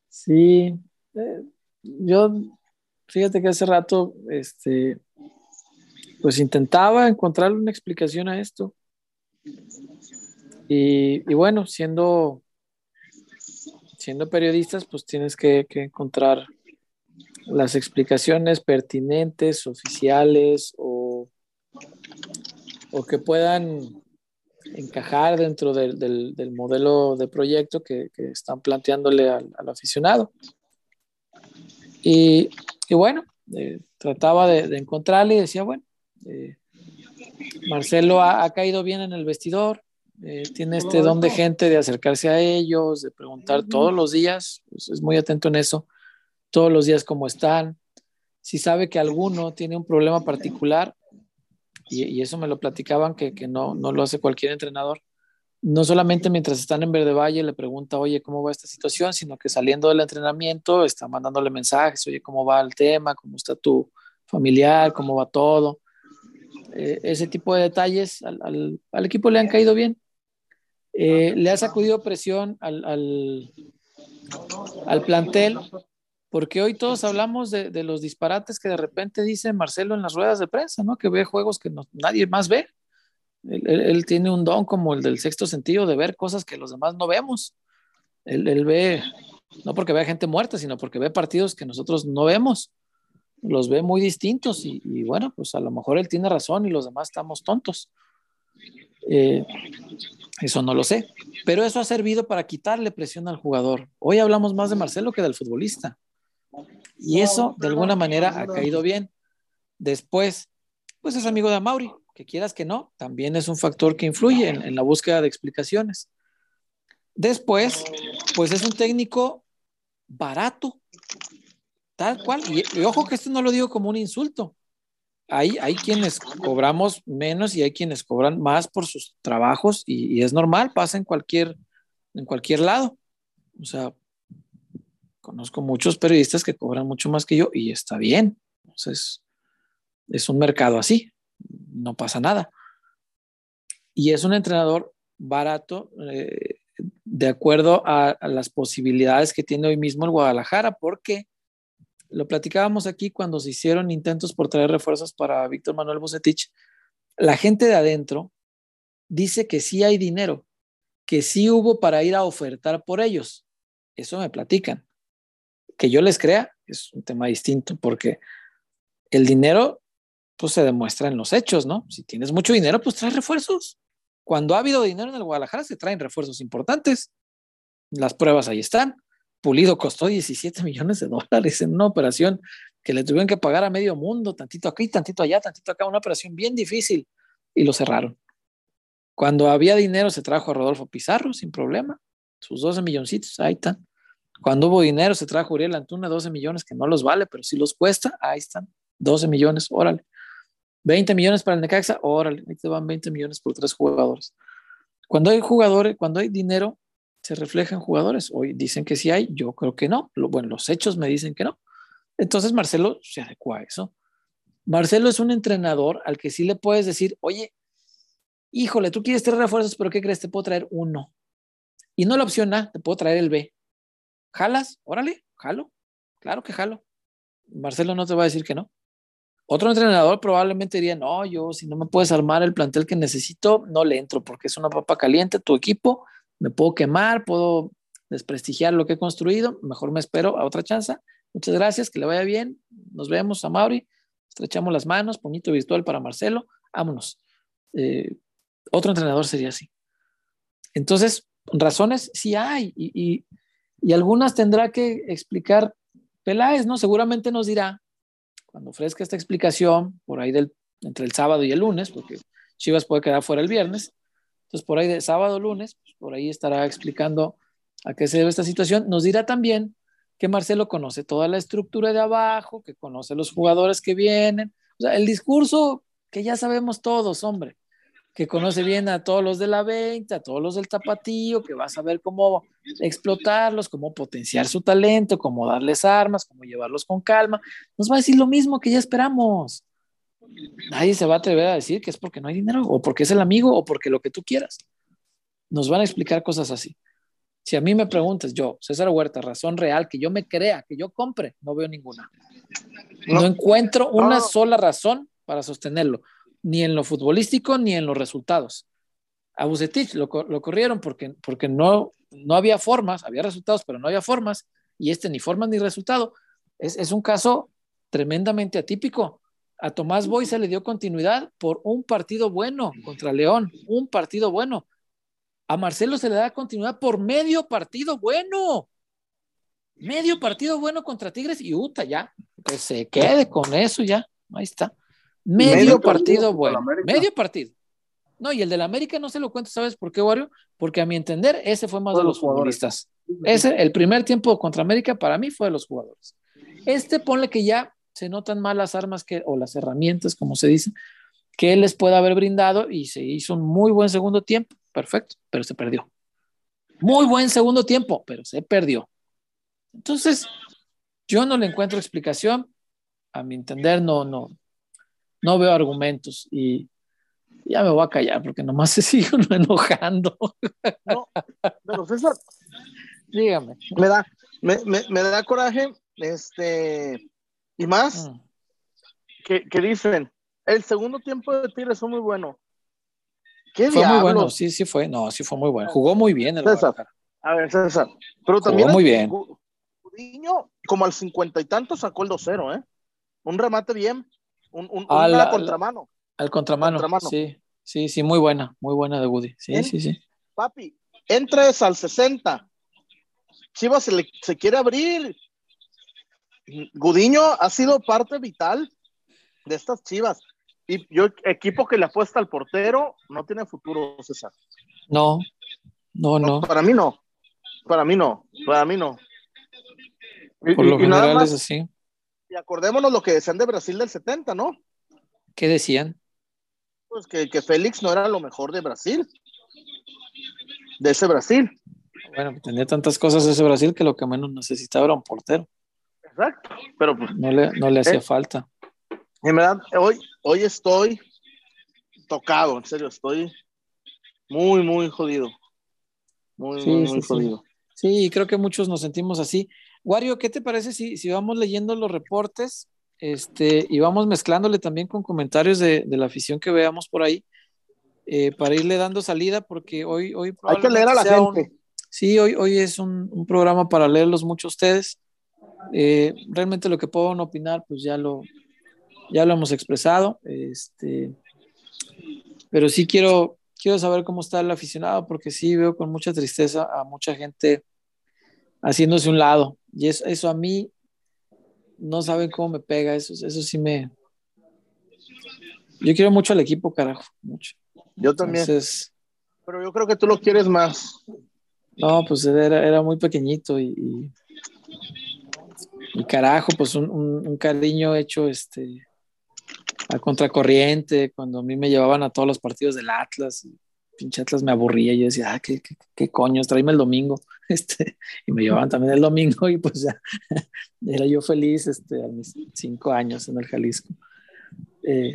Speaker 2: Sí. Yo, fíjate que hace rato, este, pues intentaba encontrar una explicación a esto. Y, bueno, siendo, siendo periodistas, pues tienes que, que encontrar las explicaciones pertinentes, oficiales o, o que puedan encajar dentro del, del, modelo de proyecto que, que están planteándole al, al aficionado. Y, y bueno, eh, trataba de, encontrarle y decía, bueno, eh, Marcelo ha, caído bien en el vestidor, eh, tiene este don de gente de acercarse a ellos, de preguntar todos los días, pues es muy atento en eso todos los días cómo están, si sabe que alguno tiene un problema particular, y, eso me lo platicaban que, que no, no, lo hace cualquier entrenador, no solamente mientras están en Verde Valle le pregunta, oye, ¿cómo va esta situación? Sino que saliendo del entrenamiento está mandándole mensajes, oye, ¿cómo va el tema? ¿Cómo está tu familiar? ¿Cómo va todo? Eh, ese tipo de detalles al, al, equipo le han caído bien. Eh, le ha sacudido presión al, al, al plantel porque hoy todos hablamos de, de, los disparates que de repente dice Marcelo en las ruedas de prensa, ¿no? Que ve juegos que no, nadie más ve. Él, tiene un don como el del sexto sentido de ver cosas que los demás no vemos. Él, ve, no porque vea gente muerta, sino porque ve partidos que nosotros no vemos. Los ve muy distintos y, bueno, pues a lo mejor él tiene razón y los demás estamos tontos. Eh, eso no lo sé, pero eso ha servido para quitarle presión al jugador. Hoy hablamos más de Marcelo que del futbolista. Y eso, de alguna manera, ha caído bien. Después, pues es amigo de Mauri, que quieras que no, también es un factor que influye en, la búsqueda de explicaciones. Después, pues es un técnico barato, tal cual. Y, y, ojo que esto no lo digo como un insulto. Hay, hay quienes cobramos menos y hay quienes cobran más por sus trabajos y, y es normal, pasa en cualquier, en cualquier lado. O sea, Conozco muchos periodistas que cobran mucho más que yo y está bien. Entonces, es un mercado así, no pasa nada. Y es un entrenador barato eh, de acuerdo a, a, las posibilidades que tiene hoy mismo el Guadalajara, porque lo platicábamos aquí cuando se hicieron intentos por traer refuerzos para Víctor Manuel Bucetich. La gente de adentro dice que sí hay dinero, que sí hubo para ir a ofertar por ellos. Eso me platican que yo les crea es un tema distinto porque el dinero pues se demuestra en los hechos, ¿no? Si tienes mucho dinero, pues traes refuerzos. Cuando ha habido dinero en el Guadalajara se traen refuerzos importantes. Las pruebas ahí están. Pulido costó 17 millones de dólares en una operación que le tuvieron que pagar a medio mundo, tantito aquí, tantito allá, tantito acá, una operación bien difícil y lo cerraron. Cuando había dinero se trajo a Rodolfo Pizarro sin problema, sus 12 milloncitos, ahí están. Cuando hubo dinero, se trajo Uriel Antuna 12 millones, que no los vale, pero si los cuesta, ahí están, 12 millones, órale. 20 millones para el Necaxa, órale, ahí te van 20 millones por tres jugadores. Cuando hay jugadores, cuando hay dinero, se reflejan jugadores. Hoy dicen que sí hay, yo creo que no. Bueno, los hechos me dicen que no. Entonces Marcelo se adecua a eso. Marcelo es un entrenador al que sí le puedes decir, oye, híjole, tú quieres tres refuerzos, pero ¿qué crees? Te puedo traer uno. Y no la opción A, te puedo traer el B. ¿Jalas? Órale, jalo. Claro que jalo. Marcelo no te va a decir que no. Otro entrenador probablemente diría, no, yo si no me puedes armar el plantel que necesito, no le entro porque es una papa caliente tu equipo, me puedo quemar, puedo desprestigiar lo que he construido, mejor me espero a otra chance. Muchas gracias, que le vaya bien. Nos vemos a Mauri. Estrechamos las manos, puñito virtual para Marcelo. Vámonos. Eh, otro entrenador sería así. Entonces, razones sí hay y, y, algunas tendrá que explicar Peláez, ¿no? Seguramente nos dirá, cuando ofrezca esta explicación, por ahí del, entre el sábado y el lunes, porque Chivas puede quedar fuera el viernes, entonces por ahí de sábado, lunes, pues, por ahí estará explicando a qué se debe esta situación. Nos dirá también que Marcelo conoce toda la estructura de abajo, que conoce los jugadores que vienen. O sea, el discurso que ya sabemos todos, hombre, que conoce bien a todos los de la 20, a todos los del tapatío, que va a saber cómo explotarlos, cómo potenciar su talento, cómo darles armas, cómo llevarlos con calma. Nos va a decir lo mismo que ya esperamos. Nadie se va a atrever a decir que es porque no hay dinero, o porque es el amigo, o porque lo que tú quieras. Nos van a explicar cosas así. Si a mí me preguntas, yo, César Huerta, razón real, que yo me crea, que yo compre, no veo ninguna. No, encuentro una sola razón para sostenerlo ni en lo futbolístico ni en los resultados. A Bucetich lo, corrieron porque, porque no, no había formas, había resultados, pero no había formas, y este ni formas ni resultado. Es, un caso tremendamente atípico. A Tomás Boy se le dio continuidad por un partido bueno contra León, un partido bueno. A Marcelo se le da continuidad por medio partido bueno. Medio partido bueno contra Tigres y Uta ya. Que se quede con eso ya. Ahí está. Medio, partido, bueno. Medio partido. No, y el del América no se lo cuento, ¿sabes por qué, Wario? Porque a mi entender, ese fue más de los, futbolistas. Ese, el primer tiempo contra América para mí fue de los jugadores. Este, ponle que ya se notan más las armas que, o las herramientas, como se dice, que él les puede haber brindado y se hizo un muy buen segundo tiempo. Perfecto, pero se perdió. Muy buen segundo tiempo, pero se perdió. Entonces, yo no le encuentro explicación. A mi entender, no, no, no veo argumentos y ya me voy a callar porque nomás *laughs* se sigue enojando.
Speaker 1: No, pero César,
Speaker 2: dígame.
Speaker 1: Me da, me, da coraje, este, y más, mm. que, dicen, el segundo tiempo de Tigres fue muy bueno.
Speaker 2: ¿Qué fue muy bueno, sí, sí fue, no, sí fue muy bueno. Jugó muy bien el
Speaker 1: César. A ver, César, pero también
Speaker 2: muy bien.
Speaker 1: Gudiño, como al cincuenta y tanto sacó el 2-0, ¿eh? Un remate bien, un, un, una contramano.
Speaker 2: Al contramano, Sí, sí, sí, muy buena, muy buena de Woody. Sí, sí, sí.
Speaker 1: Papi, entres al 60. Chivas se, le, se quiere abrir. Gudiño ha sido parte vital de estas Chivas. Y yo, equipo que le apuesta al portero, no tiene futuro, César.
Speaker 2: No, no, no.
Speaker 1: para mí no. Para mí no. Para mí no.
Speaker 2: Por lo general es así.
Speaker 1: Y acordémonos lo que decían de Brasil del 70, ¿no?
Speaker 2: ¿Qué decían?
Speaker 1: Pues que, que Félix no era lo mejor de Brasil. De ese Brasil.
Speaker 2: Bueno, tenía tantas cosas ese Brasil que lo que menos necesitaba era un portero.
Speaker 1: Exacto, pero pues,
Speaker 2: no le, no le hacía
Speaker 1: eh,
Speaker 2: falta.
Speaker 1: En verdad, hoy, hoy estoy tocado, en serio, estoy muy, muy jodido. Muy, muy, muy jodido.
Speaker 2: Sí, creo que muchos nos sentimos así. Wario, ¿qué te parece si, si vamos leyendo los reportes este, y vamos mezclándole también con comentarios de, la afición que veamos por ahí eh, para irle dando salida? Porque hoy... hoy
Speaker 1: Hay que leer a la gente.
Speaker 2: sí, hoy, hoy es un, programa para leerlos mucho ustedes. Eh, realmente lo que puedo opinar, pues ya lo, ya lo hemos expresado. Este, pero sí quiero, quiero saber cómo está el aficionado, porque sí veo con mucha tristeza a mucha gente haciéndose un lado. Y eso, eso a mí, no saben cómo me pega, eso, eso sí me... Yo quiero mucho al equipo, carajo, mucho.
Speaker 1: Yo también. Pero yo creo que tú lo quieres más.
Speaker 2: No, pues era, era muy pequeñito y, y, carajo, pues un, un, cariño hecho este, a contracorriente, cuando a mí me llevaban a todos los partidos del Atlas. Y, pinche Atlas me aburría yo decía, ah, qué, qué, qué coños, tráeme el domingo. *laughs* Este, y me llevaban también el domingo y pues ya *laughs* era yo feliz este, a mis cinco años en el Jalisco. Eh,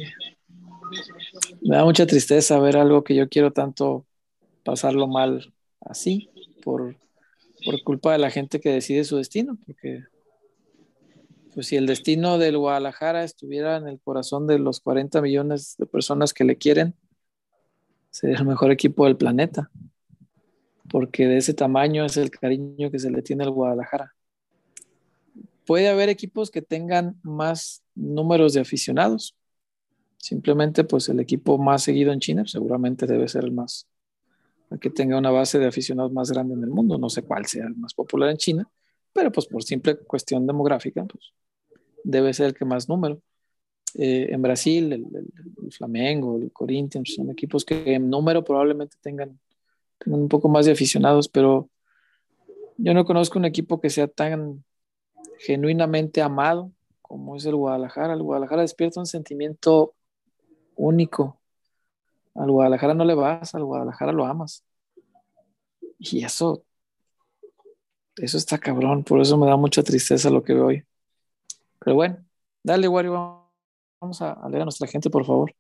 Speaker 2: me da mucha tristeza ver algo que yo quiero tanto pasarlo mal así, por, por culpa de la gente que decide su destino, porque pues si el destino del Guadalajara estuviera en el corazón de los 40 millones de personas que le quieren, sería el mejor equipo del planeta. Porque de ese tamaño es el cariño que se le tiene al Guadalajara. Puede haber equipos que tengan más números de aficionados. Simplemente, pues el equipo más seguido en China seguramente debe ser el más, el que tenga una base de aficionados más grande en el mundo. No sé cuál sea el más popular en China, pero pues por simple cuestión demográfica, pues debe ser el que más número. Eh, en Brasil, el, Flamengo, el Corinthians, son equipos que en número probablemente tengan, tengan un poco más de aficionados, pero yo no conozco un equipo que sea tan genuinamente amado como es el Guadalajara. El Guadalajara despierta un sentimiento único. Al Guadalajara no le vas, al Guadalajara lo amas. Y eso, eso está cabrón, por eso me da mucha tristeza lo que veo hoy. Pero bueno, dale, Wario, vamos a, leer a nuestra gente, por favor.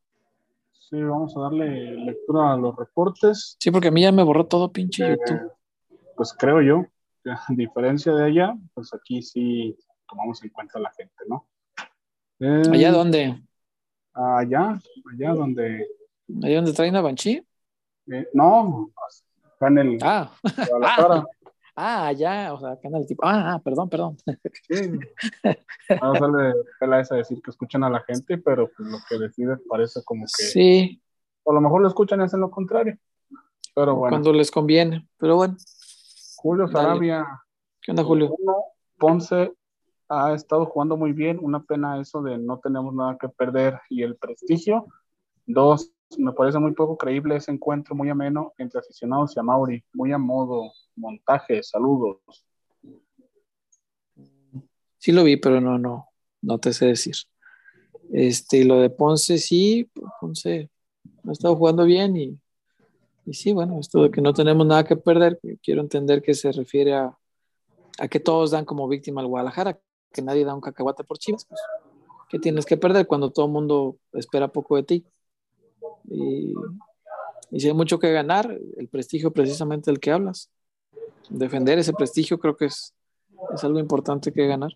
Speaker 3: Sí, vamos a darle lectura a los reportes.
Speaker 2: Sí, porque a mí ya me borró todo pinche eh, YouTube.
Speaker 3: Pues creo yo, que a diferencia de allá, pues aquí sí tomamos en cuenta a la gente, ¿no?
Speaker 2: ¿Allá eh, dónde?
Speaker 3: Allá, allá donde.
Speaker 2: ¿Allá donde traen a Banshee?
Speaker 3: Eh, no, acá en el.
Speaker 2: Ah. ah, *laughs* allá, o sea, el tipo. Ah, ah perdón, perdón. Sí.
Speaker 3: Vamos a darle pela esa decir que escuchan a la gente, pero pues lo que decide parece como que.
Speaker 2: Sí.
Speaker 3: O a lo mejor lo escuchan y hacen lo contrario. Pero bueno.
Speaker 2: Cuando les conviene, pero bueno.
Speaker 3: Julio Sarabia.
Speaker 2: ¿Qué onda, Julio?
Speaker 3: Ponce ha estado jugando muy bien. Una pena eso de no tenemos nada que perder y el prestigio. Dos, me parece muy poco creíble ese encuentro muy ameno entre aficionados y a Mauri. Muy a modo, montaje, saludos.
Speaker 2: Sí lo vi, pero no, no, no te sé decir. Este, lo de Ponce, sí, Ponce ha estado jugando bien y, y sí, bueno, esto de que no tenemos nada que perder, quiero entender que se refiere a, a que todos dan como víctima al Guadalajara, que nadie da un cacahuate por Chivas, pues, ¿qué tienes que perder cuando todo el mundo espera poco de ti? Y, si hay mucho que ganar, el prestigio precisamente del que hablas. Defender ese prestigio creo que es, es algo importante que ganar.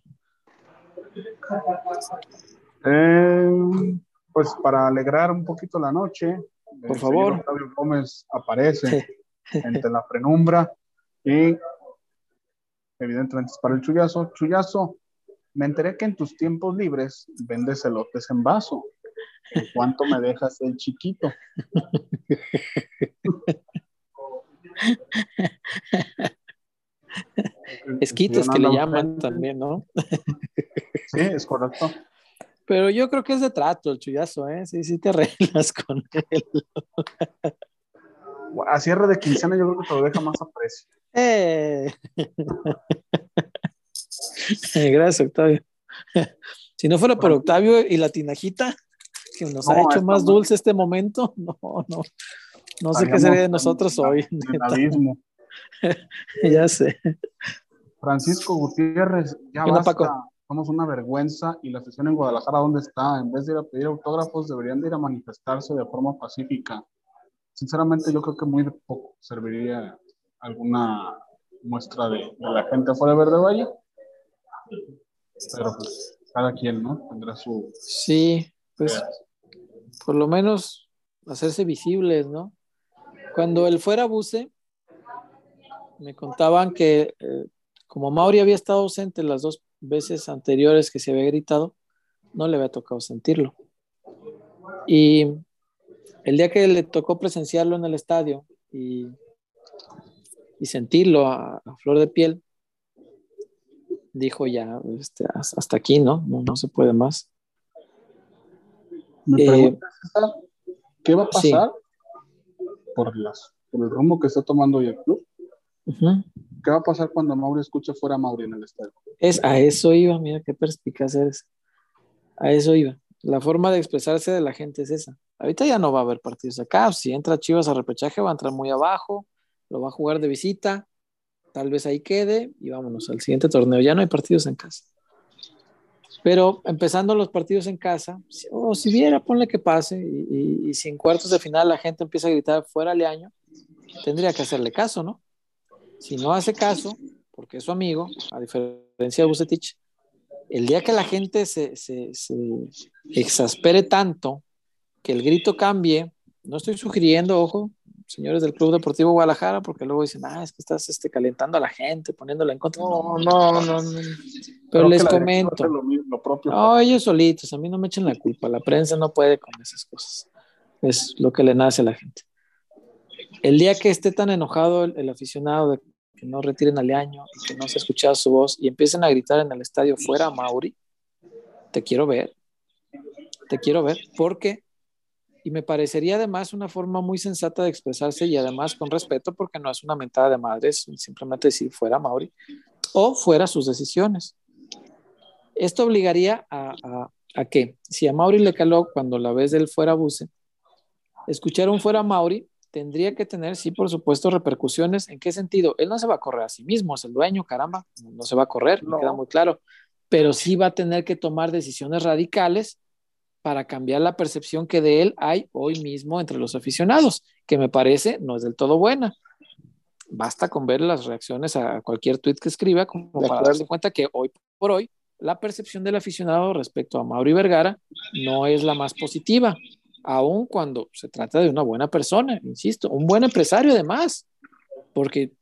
Speaker 3: Eh, pues para alegrar un poquito la noche,
Speaker 2: por favor.
Speaker 3: Octavio Gómez aparece *laughs* entre la penumbra y evidentemente es para el chullazo. Chullazo, me enteré que en tus tiempos libres vendes elotes en vaso. ¿En cuánto me dejas el chiquito?
Speaker 2: Esquites que le llaman también, ¿no?
Speaker 3: sí, es correcto.
Speaker 2: Pero yo creo que es de trato el chullazo, ¿eh? Sí, sí te *laughs* arreglas con él.
Speaker 3: A cierre de quincena yo creo que te lo deja más a precio.
Speaker 2: Eh. *laughs* Gracias, Octavio. si no fuera por Octavio y la tinajita, que nos ha hecho más dulce este momento, *laughs* no, no. No sé qué sería de nosotros hoy. *laughs* ya sé.
Speaker 3: Francisco Gutiérrez, ya basta. Somos una vergüenza y la sesión en Guadalajara, ¿dónde está? En vez de ir a pedir autógrafos, deberían de ir a manifestarse de forma pacífica. Sinceramente, yo creo que muy poco serviría alguna muestra de, la gente fuera de Verde Valle pero pues cada quien, ¿no? Tendrá su...
Speaker 2: Sí, pues por lo menos hacerse visibles, ¿no? Cuando él fuera Buse, me contaban que eh, como Mauri había estado ausente las dos veces anteriores que se había gritado, no le había tocado sentirlo. Y el día que le tocó presenciarlo en el estadio y, y sentirlo a, flor de piel, dijo ya, este, hasta aquí, ¿no? ¿no? se puede más.
Speaker 3: Eh, ¿qué va a pasar por, las, por el rumbo que está tomando hoy el club? ¿Qué va a pasar cuando Mauri escuche fuera a Mauri en el estadio?
Speaker 2: Es, a eso iba, mira qué perspicaz eres. A eso iba. La forma de expresarse de la gente es esa. Ahorita ya no va a haber partidos acá. Si entra Chivas a repechaje, va a entrar muy abajo, lo va a jugar de visita tal vez ahí quede y vámonos al siguiente torneo. Ya no hay partidos en casa. Pero empezando los partidos en casa, o si viera, ponle que pase, y, si en cuartos de final la gente empieza a gritar fuera año, tendría que hacerle caso, ¿no? Si no hace caso, porque es su amigo, a diferencia de Bucetich, el día que la gente se, se exaspere tanto, que el grito cambie, no estoy sugiriendo, ojo, señores del Club Deportivo Guadalajara, porque luego dicen, ah, es que estás este, calentando a la gente, poniéndola en contra.
Speaker 1: No, no, no. no.
Speaker 2: Pero les comento. no, ellos solitos, a mí no me echen la culpa. La prensa no puede con esas cosas. Es lo que le nace a la gente. El día que esté tan enojado el, aficionado de que no retiren al año y que no se escuchado su voz y empiecen a gritar en el estadio fuera Mauri, te quiero ver. Te quiero ver. Porque y me parecería además una forma muy sensata de expresarse y además con respeto porque no es una mentada de madres, simplemente decir fuera Mauri o fuera sus decisiones. Esto obligaría a, a, a que si a Mauri le caló cuando la vez del fuera Buse, escuchar un fuera Mauri tendría que tener, sí, por supuesto, repercusiones. ¿En qué sentido? Él no se va a correr a sí mismo, es el dueño, caramba, no se va a correr, no. queda muy claro, pero sí va a tener que tomar decisiones radicales para cambiar la percepción que de él hay hoy mismo entre los aficionados, que me parece no es del todo buena. Basta con ver las reacciones a cualquier tweet que escriba como para darse cuenta que hoy por hoy la percepción del aficionado respecto a Mauri Vergara no es la más positiva, aun cuando se trata de una buena persona, insisto, un buen empresario además, porque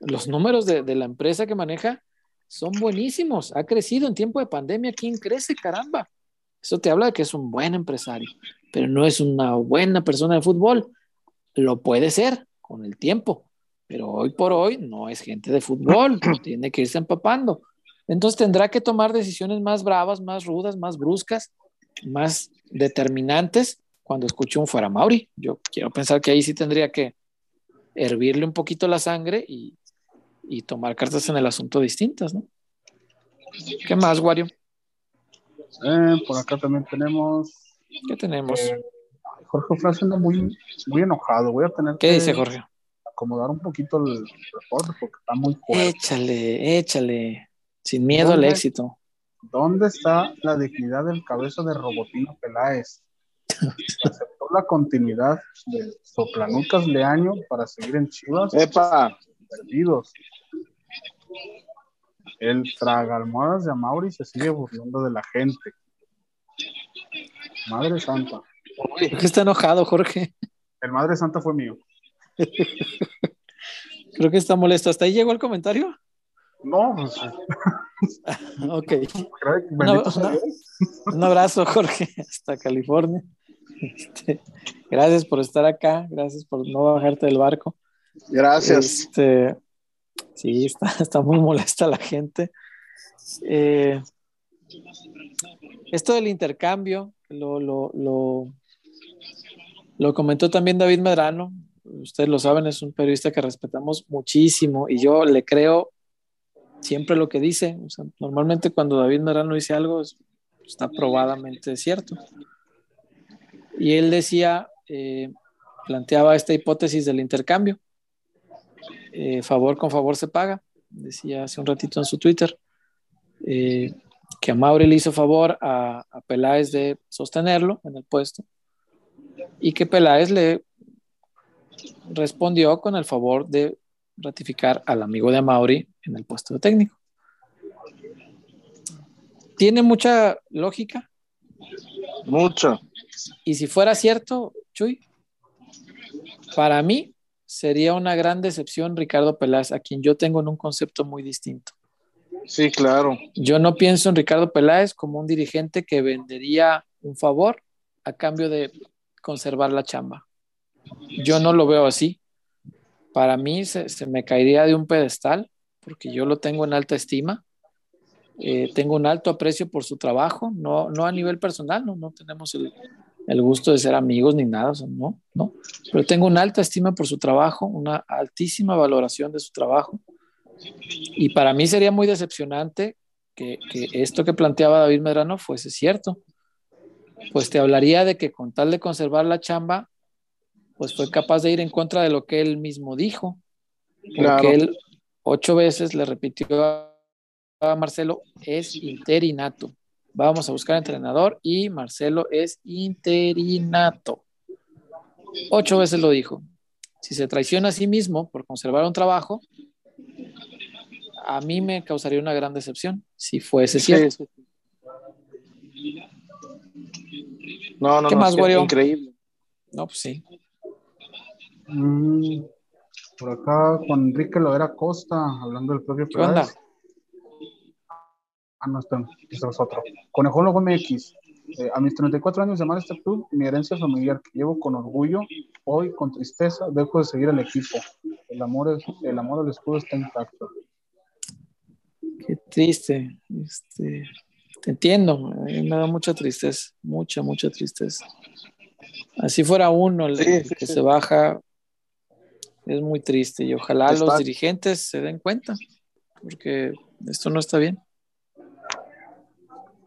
Speaker 2: los números de, de la empresa que maneja son buenísimos, ha crecido en tiempo de pandemia, ¿quién crece, caramba? Eso te habla de que es un buen empresario, pero no es una buena persona de fútbol. Lo puede ser con el tiempo, pero hoy por hoy no es gente de fútbol, *clears throat* tiene que irse empapando. Entonces tendrá que tomar decisiones más bravas, más rudas, más bruscas, más determinantes cuando escuche un fuera Mauri. Yo quiero pensar que ahí sí tendría que hervirle un poquito la sangre y, y tomar cartas en el asunto distintas, ¿no? ¿Qué más, Wario?
Speaker 3: Eh, por acá también tenemos.
Speaker 2: ¿Qué tenemos? Eh,
Speaker 3: Jorge Fras anda muy, muy enojado. Voy a tener
Speaker 2: ¿Qué dice Jorge?
Speaker 3: Acomodar un poquito el reporte porque está muy fuerte.
Speaker 2: Échale, échale. Sin miedo al éxito.
Speaker 3: ¿Dónde está la dignidad del cabeza de Robotino Peláez? *laughs* Aceptó la continuidad de Soplanucas Leaño para seguir en Chivas.
Speaker 1: ¡Epa!
Speaker 3: Perdidos. El traga almohadas de Amauri se sigue burlando de la gente. Madre Santa.
Speaker 2: ¿Por qué está enojado, Jorge?
Speaker 3: El Madre Santa fue mío. *laughs*
Speaker 2: Creo que está molesto. ¿Hasta ahí llegó el comentario?
Speaker 3: No, pues. *laughs*
Speaker 2: ok. Un, un, abrazo, Jorge, hasta California. Este, gracias por estar acá. Gracias por no bajarte del barco.
Speaker 1: Gracias.
Speaker 2: Este, Sí, *laughs* está, muy molesta la gente. Eh, esto del intercambio, lo, lo, lo, comentó también David Medrano. Ustedes lo saben, es un periodista que respetamos muchísimo y yo le creo siempre lo que dice. Normalmente cuando David Medrano dice algo, está probadamente cierto. Y él decía, eh, planteaba esta hipótesis del intercambio eh, favor con favor se paga, decía hace un ratito en su Twitter, eh, que a Mauri le hizo favor a, a, Peláez de sostenerlo en el puesto y que Peláez le respondió con el favor de ratificar al amigo de Mauri en el puesto de técnico. Tiene mucha lógica.
Speaker 1: Mucho.
Speaker 2: Y si fuera cierto, Chuy, para mí sería una gran decepción Ricardo Peláez, a quien yo tengo en un concepto muy distinto.
Speaker 1: Sí, claro.
Speaker 2: Yo no pienso en Ricardo Peláez como un dirigente que vendería un favor a cambio de conservar la chamba. Yo no lo veo así. Para mí se, se me caería de un pedestal porque yo lo tengo en alta estima. Eh, tengo un alto aprecio por su trabajo, no, no a nivel personal, no, no tenemos el, el gusto de ser amigos ni nada, o sea, no, no. Pero tengo una alta estima por su trabajo, una altísima valoración de su trabajo. Y para mí sería muy decepcionante que, que esto que planteaba David Medrano fuese cierto. Pues te hablaría de que con tal de conservar la chamba, pues fue capaz de ir en contra de lo que él mismo dijo. Porque claro. él ocho veces le repitió a Marcelo, es interinato. Vamos a buscar entrenador y Marcelo es interinato. Ocho veces lo dijo. Si se traiciona a sí mismo por conservar un trabajo, a mí me causaría una gran decepción si fuese cierto.
Speaker 1: No, no,
Speaker 2: ¿Qué
Speaker 1: no,
Speaker 2: más,
Speaker 1: increíble.
Speaker 2: No, pues sí.
Speaker 3: Mm, por acá, Juan Enrique Loera Costa, hablando del propio
Speaker 2: ¿Qué onda?
Speaker 3: Ah, no, este, este es otro. Conejón Logo MX. Eh, a mis 34 años de amar este club, mi herencia familiar que llevo con orgullo, hoy con tristeza, dejo de seguir al equipo. El amor, es, el amor al escudo está intacto.
Speaker 2: Qué triste. Este, te entiendo, me da mucha tristeza, mucha, mucha tristeza. Así fuera uno el,
Speaker 1: Sí,
Speaker 2: el
Speaker 1: sí,
Speaker 2: que
Speaker 1: sí.
Speaker 2: se baja, es muy triste y ojalá
Speaker 1: Está-
Speaker 2: los dirigentes se den cuenta, porque esto no está bien.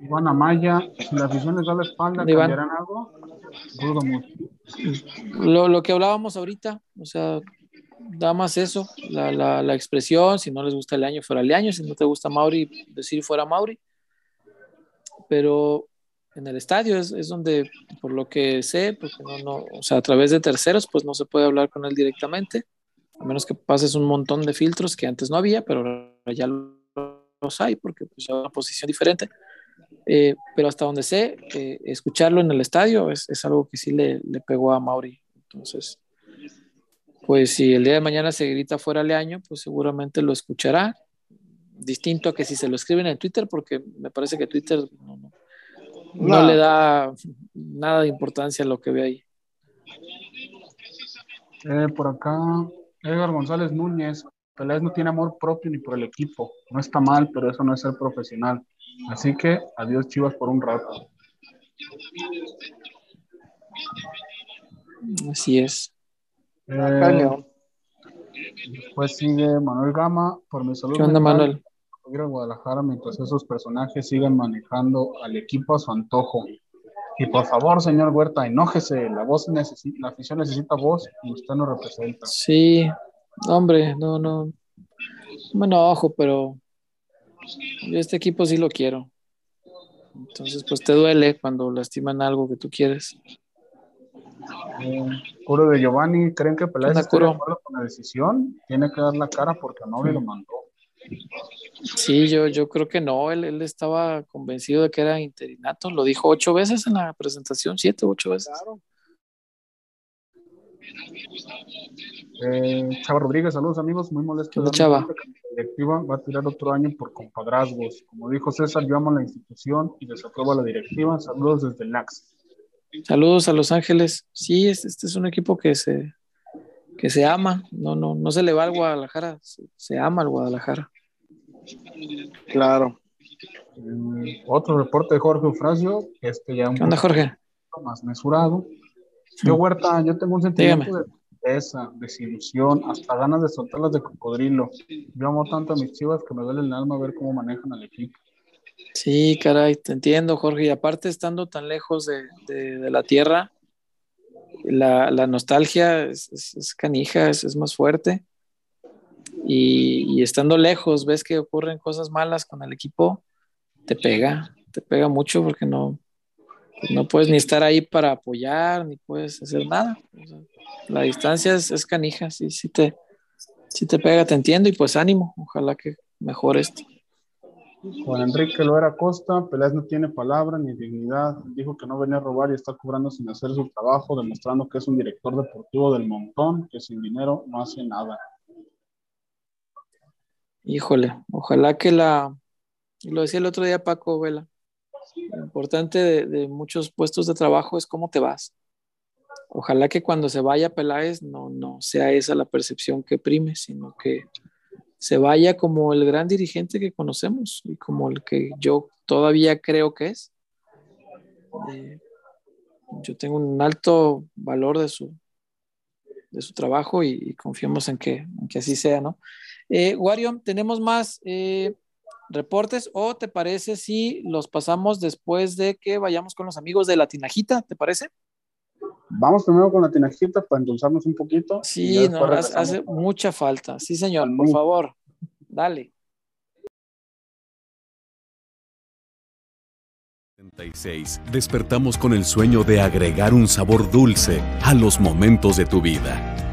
Speaker 3: Iván Amaya, si la afición les da la espalda,
Speaker 2: Iván.
Speaker 3: ¿cambiarán algo? Dudo mucho.
Speaker 2: Lo, lo que hablábamos ahorita, o sea, da más eso, la, la, la expresión, si no les gusta el año, fuera el año, si no te gusta Mauri, decir fuera Mauri. Pero en el estadio es, es donde, por lo que sé, porque no, no, o sea, a través de terceros, pues no se puede hablar con él directamente, a menos que pases un montón de filtros que antes no había, pero ya los hay, porque pues ya es una posición diferente. Eh, pero hasta donde sé, eh, escucharlo en el estadio es, es algo que sí le, le, pegó a Mauri. Entonces, pues si el día de mañana se grita fuera Leaño, pues seguramente lo escuchará. Distinto a que si se lo escriben en Twitter, porque me parece que Twitter no, no, no
Speaker 1: No.
Speaker 2: le da nada de importancia a lo que ve ahí.
Speaker 3: Eh, por acá, Edgar González Núñez. Peláez no tiene amor propio ni por el equipo. No está mal, pero eso no es ser profesional. Así que adiós Chivas por un rato.
Speaker 2: Así es.
Speaker 3: Eh, después sigue Manuel Gama. Por mi salud
Speaker 2: ¿Qué onda,
Speaker 3: mental,
Speaker 2: Manuel?
Speaker 3: ir a Guadalajara mientras esos personajes sigan manejando al equipo a su antojo. Y por favor, señor Huerta, enójese. La voz necesita, la afición necesita voz y usted nos representa.
Speaker 2: Sí, hombre, no, no. No me enojo, pero yo este equipo sí lo quiero. Entonces, pues te duele cuando lastiman algo que tú quieres.
Speaker 3: Eh, Curo de Giovanni, ¿creen que Peláez está de acuerdo con la decisión? Tiene que dar la cara porque a Mauri lo mandó.
Speaker 2: Sí, yo, yo creo que no. Él, él estaba convencido de que era interinato. Lo dijo ocho veces en la presentación, siete, ocho veces.
Speaker 3: Eh, Chava Rodríguez, saludos amigos, muy molesto.
Speaker 2: ¿Qué onda,
Speaker 3: darme
Speaker 2: Chava?
Speaker 3: La directiva va a tirar otro año por compadrazgos. Como dijo César, yo amo la institución y desapruebo a la directiva. Saludos desde LAX.
Speaker 2: Saludos a Los Ángeles. Sí, este, este es un equipo que se, que se ama. No, no, no se le va al Guadalajara, se, se ama al Guadalajara.
Speaker 1: Claro.
Speaker 3: Eh, otro reporte de Jorge Eufrasio, este ya un
Speaker 2: ¿Qué onda, Jorge?
Speaker 3: poco más mesurado. Yo, Huerta, yo tengo un sentimiento
Speaker 2: Dígame.
Speaker 3: de tristeza, desilusión, hasta ganas de soltarlas de cocodrilo. Yo amo tanto a mis chivas que me duele el alma ver cómo manejan al equipo.
Speaker 2: Sí, caray, te entiendo, Jorge. Y aparte, estando tan lejos de, de, de la tierra, la, la nostalgia es, es, es canija, es, es, más fuerte. Y, y, estando lejos, ves que ocurren cosas malas con el equipo, te pega, te pega mucho porque no, no puedes ni estar ahí para apoyar, ni puedes hacer nada. O sea, la distancia es, es, canija, sí, sí te, sí te pega, te entiendo, y pues ánimo, ojalá que mejore esto.
Speaker 3: Juan Enrique Loera Costa, Peláez no tiene palabra ni dignidad. Dijo que no venía a robar y está cobrando sin hacer su trabajo, demostrando que es un director deportivo del montón, que sin dinero no hace nada.
Speaker 2: Híjole, ojalá que la, lo decía el otro día Paco Vela, lo importante de, muchos puestos de trabajo es cómo te vas. Ojalá que cuando se vaya Peláez no, no sea esa la percepción que prime, sino que se vaya como el gran dirigente que conocemos y como el que yo todavía creo que es. Eh, yo tengo un alto valor de su, de su trabajo y, y confiamos en que, en que, así sea, ¿no? Eh, Wario, ¿tenemos más eh, reportes o te parece si los pasamos después de que vayamos con los amigos de la Tinajita? ¿Te parece?
Speaker 3: Vamos primero con la tinajita para endulzarnos un poquito.
Speaker 2: Sí, no, hace mucha falta. Sí, señor, por favor. Dale.
Speaker 4: 36. Despertamos con el sueño de agregar un sabor dulce a los momentos de tu vida.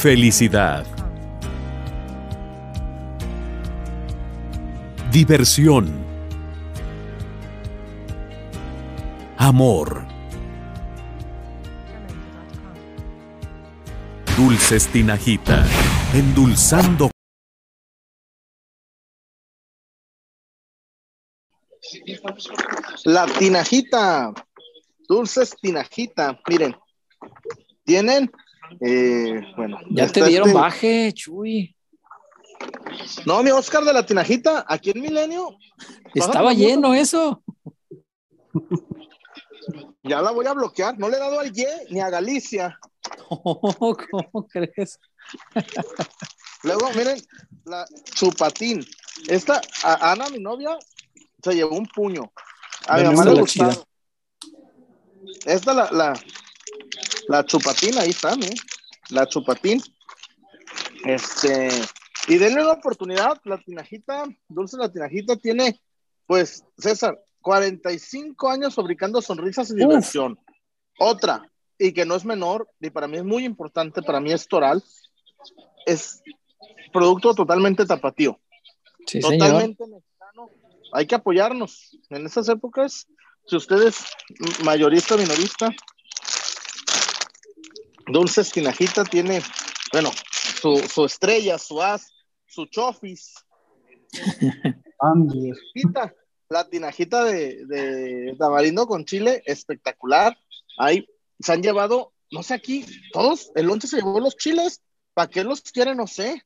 Speaker 4: Felicidad. Diversión. Amor. Dulces Tinajita. Endulzando.
Speaker 1: La tinajita, dulces tinajita, miren, tienen eh, bueno.
Speaker 2: Ya te dieron este- baje, Chuy.
Speaker 1: No, mi Oscar de la Tinajita, aquí en Milenio.
Speaker 2: Estaba lleno eso.
Speaker 1: Ya la voy a bloquear. No le he dado al Ye ni a Galicia.
Speaker 2: ¿Cómo crees?
Speaker 1: Luego, miren, la chupatín. Esta, Ana, mi novia, se llevó un puño. A mi mamá le Esta, la, la, la chupatín, ahí está, ¿eh? La chupatín. Este, y denle una oportunidad, la tinajita, Dulce la tinajita tiene, pues, César, 45 años fabricando sonrisas y diversión. Otra, y que no es menor, y para mí es muy importante, para mí es toral, es producto totalmente tapatío. totalmente mexicano. Hay que apoyarnos en esas épocas. Si usted es mayorista, minorista, Dulce Tinajita tiene, bueno, su, estrella, su as, su chofis. *laughs* la tinajita de, de tamarindo con chile, espectacular. Ahí se han llevado, no sé aquí, todos, el once se llevó los chiles. ¿Para qué los quieren? No sé.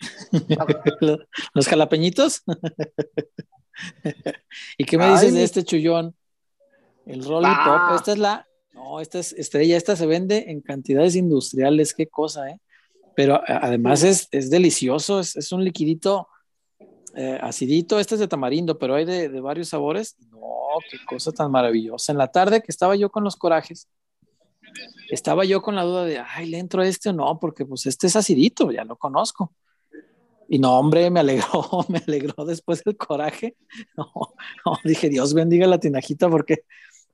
Speaker 1: *laughs*
Speaker 2: ¿Los jalapeñitos? *laughs* ¿Y qué me dices de este chullón? El Rolly Pop. Ah. Esta es la no, esta es estrella, esta se vende en cantidades industriales, qué cosa, ¿eh? Pero además es, delicioso, es, un liquidito eh, acidito, este es de tamarindo, pero hay de, varios sabores. No, qué cosa tan maravillosa. En la tarde que estaba yo con los corajes, estaba yo con la duda de, ay, ¿le entro a este o no? Porque pues este es acidito, ya lo conozco. Y no, hombre, me alegró, *laughs* me alegró después el coraje. *laughs* No, no, dije, Dios bendiga la tinajita porque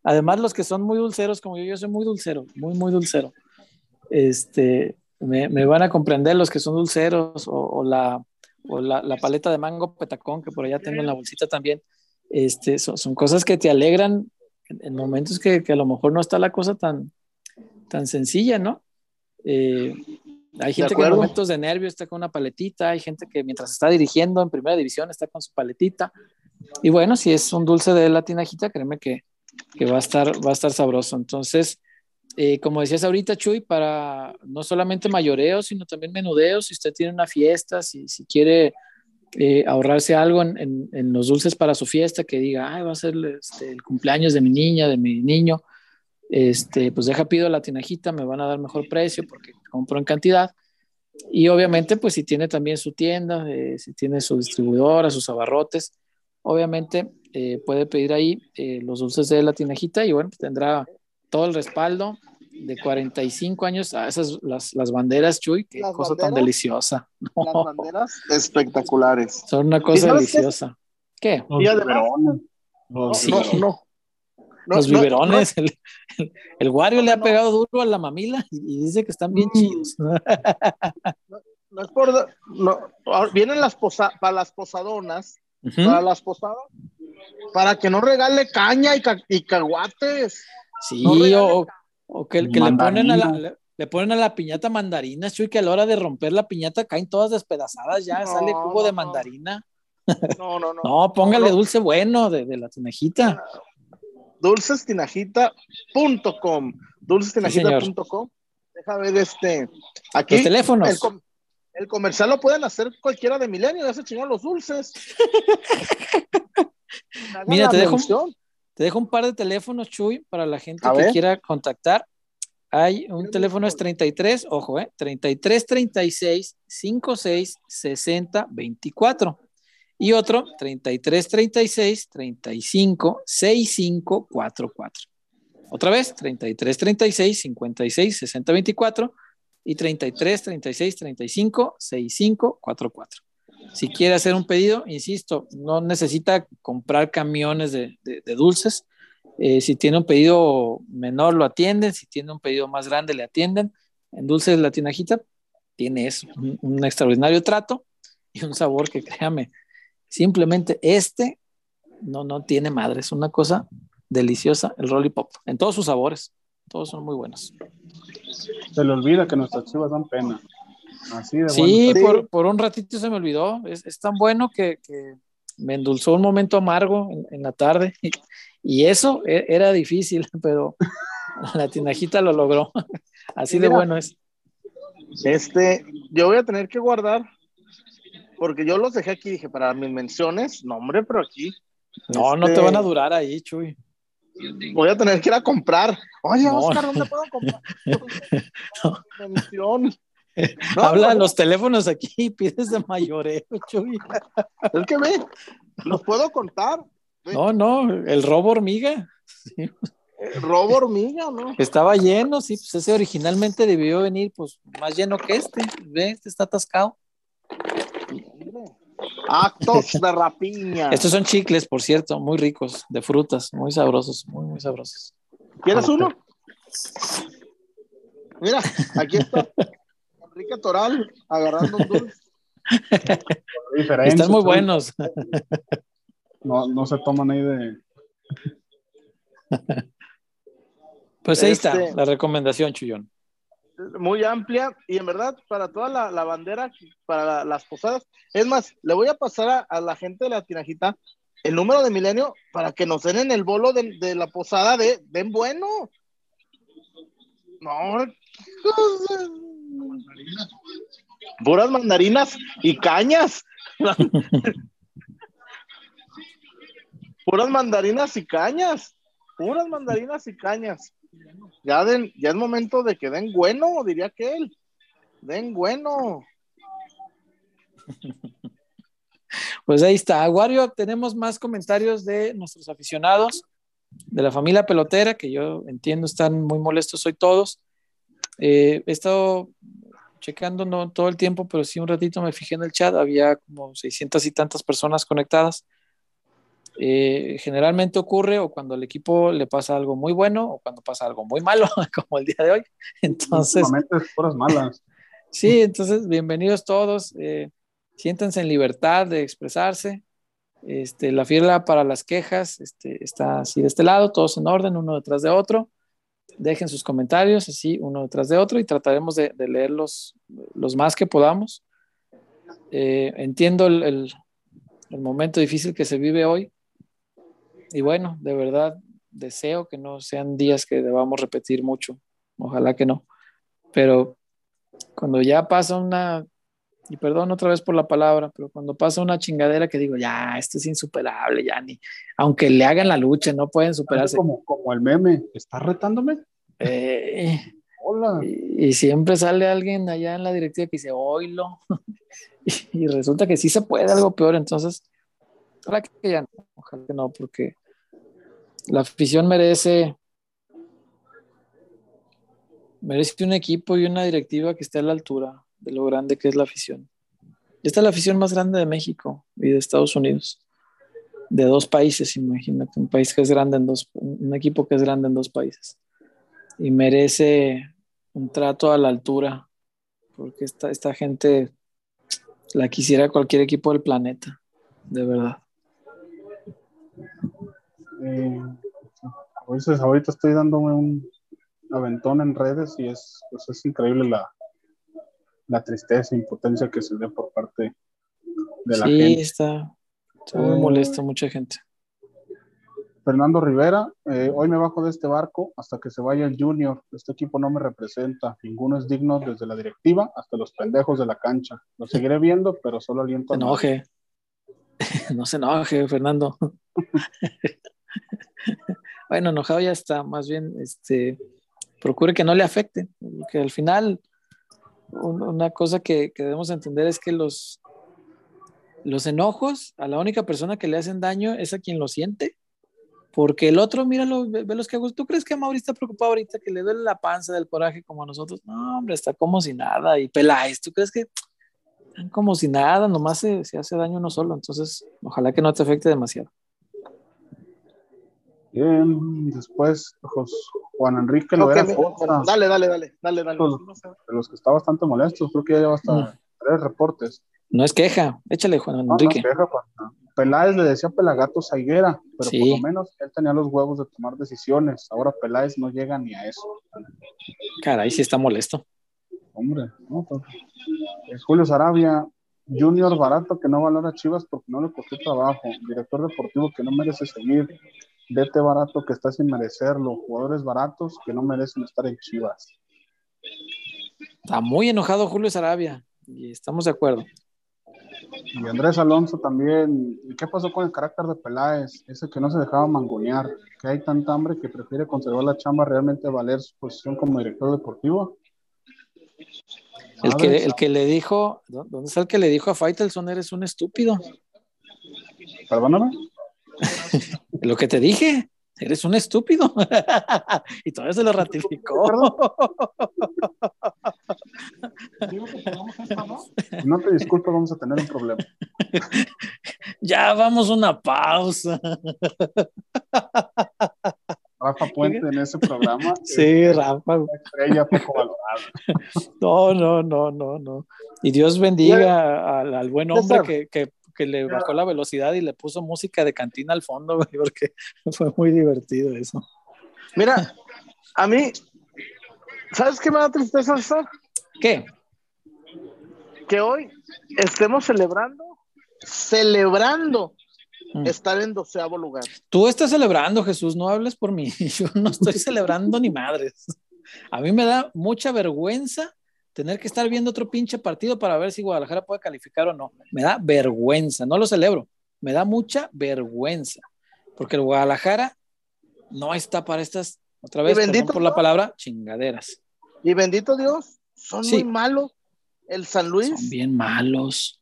Speaker 2: Además, los que son muy dulceros, como yo, yo soy muy dulcero, muy, muy dulcero. Este, me, me van a comprender los que son dulceros o, la, o la, la, paleta de mango petacón que por allá tengo en la bolsita también. Este, son, son cosas que te alegran en, momentos que, que, a lo mejor no está la cosa tan, tan sencilla, ¿no? Eh, hay gente que en momentos de nervio está con una paletita, hay gente que mientras está dirigiendo en primera división está con su paletita. Y bueno, si es un dulce de la tinajita, créeme que, que va a estar, va a estar sabroso. Entonces, eh, como decías ahorita, Chuy, para no solamente mayoreos, sino también menudeos, si usted tiene una fiesta, si, si quiere eh, ahorrarse algo en, en, los dulces para su fiesta, que diga, Ay, va a ser este, el cumpleaños de mi niña, de mi niño, este, pues deja pido la tinajita, me van a dar mejor precio porque compro en cantidad. Y obviamente, pues si tiene también su tienda, eh, si tiene su distribuidora, sus abarrotes, obviamente eh, puede pedir ahí eh, los dulces de la tinajita y bueno, pues tendrá todo el respaldo de 45 años a esas las, las banderas, Chuy, qué cosa tan deliciosa. *laughs*
Speaker 1: Las banderas espectaculares.
Speaker 2: Son una cosa deliciosa.
Speaker 1: Qué?
Speaker 2: No, sí. no, los biberones, el, el, Wario le ha pegado duro a la mamila y, dice que están bien mm. chidos. *laughs*
Speaker 1: No, es por. vienen las posa, para las posadonas, para las posadas, para que no regale caña y, y caguates.
Speaker 2: Sí, o, que, le, ponen a la, le, le ponen a la piñata mandarina, Chuy, que a la hora de romper la piñata caen todas despedazadas, ya
Speaker 1: No,
Speaker 2: sale jugo
Speaker 1: no,
Speaker 2: de mandarina.
Speaker 1: No, no, no. *laughs*
Speaker 2: No, póngale
Speaker 1: no.
Speaker 2: dulce bueno de, de la tinajita.
Speaker 1: Dulcestinajita.com. Dulcestinajita.com. Deja ver este. Aquí.
Speaker 2: Los teléfonos.
Speaker 1: El, com- el comercial lo pueden hacer cualquiera de Milenio, ya se chingó los dulces. *laughs*
Speaker 2: Mira, te dejo-
Speaker 1: mención.
Speaker 2: Te dejo un par de teléfonos, Chuy, para la gente
Speaker 1: A
Speaker 2: que
Speaker 1: ver.
Speaker 2: quiera contactar. Hay un teléfono es
Speaker 1: un-
Speaker 2: 33, ojo, eh, 33 36 56 60 24. Y otro 33 36 35 65 44. Otra vez, 33 36 56 60 24 y 33 36 35 65 44. Si quiere hacer un pedido, insisto, no necesita comprar camiones de, dulces. Eh, si tiene un pedido menor, lo atienden. Si tiene un pedido más grande, le atienden. En Dulces La Tinajita tiene eso, un, extraordinario trato y un sabor que, créame, simplemente este no, no tiene madre. Es una cosa deliciosa, el Lollipop, en todos sus sabores. Todos son muy buenos.
Speaker 3: Se le olvida que nuestras chivas dan pena. Así de
Speaker 2: Sí,
Speaker 3: bueno.
Speaker 1: Sí.
Speaker 2: por, por un ratito se me olvidó. Es, es tan bueno que, que me endulzó un momento amargo en, en la tarde. *laughs* Y eso e- era difícil, *laughs* pero la tinajita lo logró. *laughs* Así de
Speaker 1: Mira.
Speaker 2: bueno es.
Speaker 1: Este, yo voy a tener que guardar, porque yo los dejé aquí, dije, para mis menciones, no, hombre, pero aquí.
Speaker 2: No, no te
Speaker 1: este,
Speaker 2: van a durar ahí, Chuy.
Speaker 1: Voy a tener que ir a comprar. Oye,
Speaker 2: No.
Speaker 1: Oscar, ¿dónde puedo comprar? Mención. *laughs* No,
Speaker 2: Habla a
Speaker 1: no,
Speaker 2: los teléfonos aquí y pides de mayoreo, *laughs* Chuy.
Speaker 1: Es que ve, los puedo contar.
Speaker 2: No, no, el robo hormiga.
Speaker 1: Eh, Robo hormiga, ¿no?
Speaker 2: Estaba lleno, sí, pues ese originalmente debió venir pues más lleno que este. Ve, este está atascado.
Speaker 1: Actos *laughs* de rapiña.
Speaker 2: Estos son chicles, por cierto, muy ricos, de frutas, muy sabrosos, muy, muy sabrosos.
Speaker 1: ¿Quieres uno? Mira, aquí está Enrique Toral agarrando un dulce. *laughs*
Speaker 2: Están muy buenos.
Speaker 3: No, no se toman ahí de.
Speaker 2: Pues ahí
Speaker 1: Este-
Speaker 2: está la recomendación, Chuyón.
Speaker 1: muy amplia y en verdad para toda la, la bandera, para la- las posadas. Es más, le voy a pasar a, a la gente de la tinajita el número de milenio para que nos den en el bolo de, de la posada de den bueno. No. Puras mandarinas y cañas. Puras mandarinas y cañas. Puras mandarinas y cañas. Ya, den, ya es momento de que den bueno, diría que él. Den bueno.
Speaker 2: Pues ahí está. Wario, tenemos más comentarios de nuestros aficionados, de la familia pelotera, que yo entiendo están muy molestos hoy todos. Eh, he estado checando no todo el tiempo, pero sí un ratito me fijé en el chat, había como 600 y tantas personas conectadas. Eh, generalmente ocurre o cuando al equipo le pasa algo muy bueno o cuando pasa algo muy malo, *laughs* como el día de hoy. Entonces,
Speaker 3: puras malas. *laughs*
Speaker 2: Sí, entonces, bienvenidos todos. eh, siéntanse en libertad de expresarse. Este, la fila para las quejas este, está así de este lado, todos en orden, uno detrás de otro. Dejen sus comentarios así, uno detrás de otro, y trataremos de, de leerlos los más que podamos. Eh, entiendo el, el- el momento difícil que se vive hoy. Y bueno, de verdad, deseo que no sean días que debamos repetir mucho. Ojalá que no. Pero cuando ya pasa una, y perdón otra vez por la palabra, pero cuando pasa una chingadera que digo, ya, esto es insuperable, ya ni, aunque le hagan la lucha, no pueden superarse.
Speaker 3: Como, como el meme. ¿Estás retándome?
Speaker 2: Eh,
Speaker 3: Hola.
Speaker 2: y, y siempre sale alguien allá en la directiva que dice, oílo. *laughs* y, y resulta que sí se puede algo peor, entonces, ojalá que ya no, ojalá que no, porque la afición merece merece un equipo y una directiva que esté a la altura de lo grande que es la afición. Esta es la afición más grande de México y de Estados Unidos. De dos países, imagínate, un país que es grande en dos, un equipo que es grande en dos países. Y merece un trato a la altura, porque esta, esta gente la quisiera cualquier equipo del planeta, de verdad.
Speaker 3: Eh, ahorita estoy dándome un, aventón en redes y es, pues es increíble la, la tristeza, impotencia que se ve por parte de la gente.
Speaker 2: Sí, está, está muy
Speaker 3: Eh,
Speaker 2: molesto mucha gente.
Speaker 3: Fernando Rivera, eh, hoy me bajo de este barco hasta que se vaya el Junior. Este equipo no me representa. Ninguno es digno desde la directiva hasta los pendejos de la cancha. Lo seguiré viendo, pero solo aliento
Speaker 2: Se
Speaker 3: a
Speaker 2: enoje. *laughs* no se enoje, Fernando. *laughs* bueno, enojado ya está. Más bien, este, procure que no le afecte. Porque al final, una cosa que, que debemos entender es que los, los enojos a la única persona que le hacen daño es a quien lo siente. Porque el otro, míralo, ve, ve los que. ¿Tú crees que Mauri está preocupado ahorita que le duele la panza del coraje como a nosotros? No, hombre, está como si nada. Y Peláez, ¿tú crees que están como si nada? Nomás se, se hace daño uno solo. Entonces, ojalá que no te afecte demasiado.
Speaker 3: Bien, después Jos- Juan Enrique
Speaker 1: Ok,
Speaker 3: Loera
Speaker 1: mira,
Speaker 3: Foxa,
Speaker 1: dale, dale, dale, dale, dale.
Speaker 3: Pues, de los que está bastante molesto, creo que ya lleva hasta
Speaker 2: Mm.
Speaker 3: tres reportes.
Speaker 2: No es queja. Échale, Juan
Speaker 3: No, no
Speaker 2: Enrique.
Speaker 3: queja, Juan. Peláez le decía Pelagatos a Higuera, pero
Speaker 2: Sí.
Speaker 3: por lo menos él tenía los huevos de tomar decisiones. Ahora Peláez no llega ni a eso.
Speaker 2: Caray, sí está molesto.
Speaker 3: Hombre, no, pues, es Julio Sarabia, Junior barato que no valora a Chivas porque no le costó trabajo, director deportivo que no merece seguir, DT barato que está sin merecerlo, jugadores baratos que no merecen estar en Chivas.
Speaker 2: Está muy enojado Julio Sarabia. Y estamos de acuerdo.
Speaker 3: Y Andrés Alonso también, ¿y qué pasó con el carácter de Peláez? Ese que no se dejaba mangonear, que hay tanta hambre que prefiere conservar la chamba, realmente valer su posición como director deportivo.
Speaker 2: El que, el que le dijo, ¿dó- ¿dónde está el que le dijo a Faitelson? Eres un estúpido.
Speaker 3: Perdóname. *laughs*
Speaker 2: Lo que te dije, eres un estúpido. *laughs* y todavía se lo ratificó. *laughs*
Speaker 3: No te disculpas, vamos a tener un problema. *laughs*
Speaker 2: ya vamos a una pausa.
Speaker 3: Rafa Puente en ese programa.
Speaker 2: Sí,
Speaker 3: es
Speaker 2: Rafa.
Speaker 3: una estrella poco valorada.
Speaker 2: No, no, no, no, no. Y Dios bendiga al, al buen hombre
Speaker 1: César.
Speaker 2: que, que, que le bajó la velocidad y le puso música de cantina al fondo, *laughs* güey, porque *laughs* fue muy divertido eso.
Speaker 1: Mira, a mí, ¿sabes qué me da tristeza, César?
Speaker 2: ¿Qué?
Speaker 1: Que hoy estemos celebrando, celebrando
Speaker 2: Mm.
Speaker 1: estar en doceavo lugar.
Speaker 2: Tú estás celebrando, Jesús, no hables por mí. *laughs* Yo no estoy celebrando ni madres. A mí me da mucha vergüenza tener que estar viendo otro pinche partido para ver si Guadalajara puede calificar o no. Me da vergüenza, no lo celebro. Me da mucha vergüenza. Porque el Guadalajara no está para estas, otra vez,
Speaker 1: bendito
Speaker 2: por la palabra, chingaderas.
Speaker 1: Y bendito Dios, son
Speaker 2: Sí.
Speaker 1: muy malos. El San Luis,
Speaker 2: Son bien malos.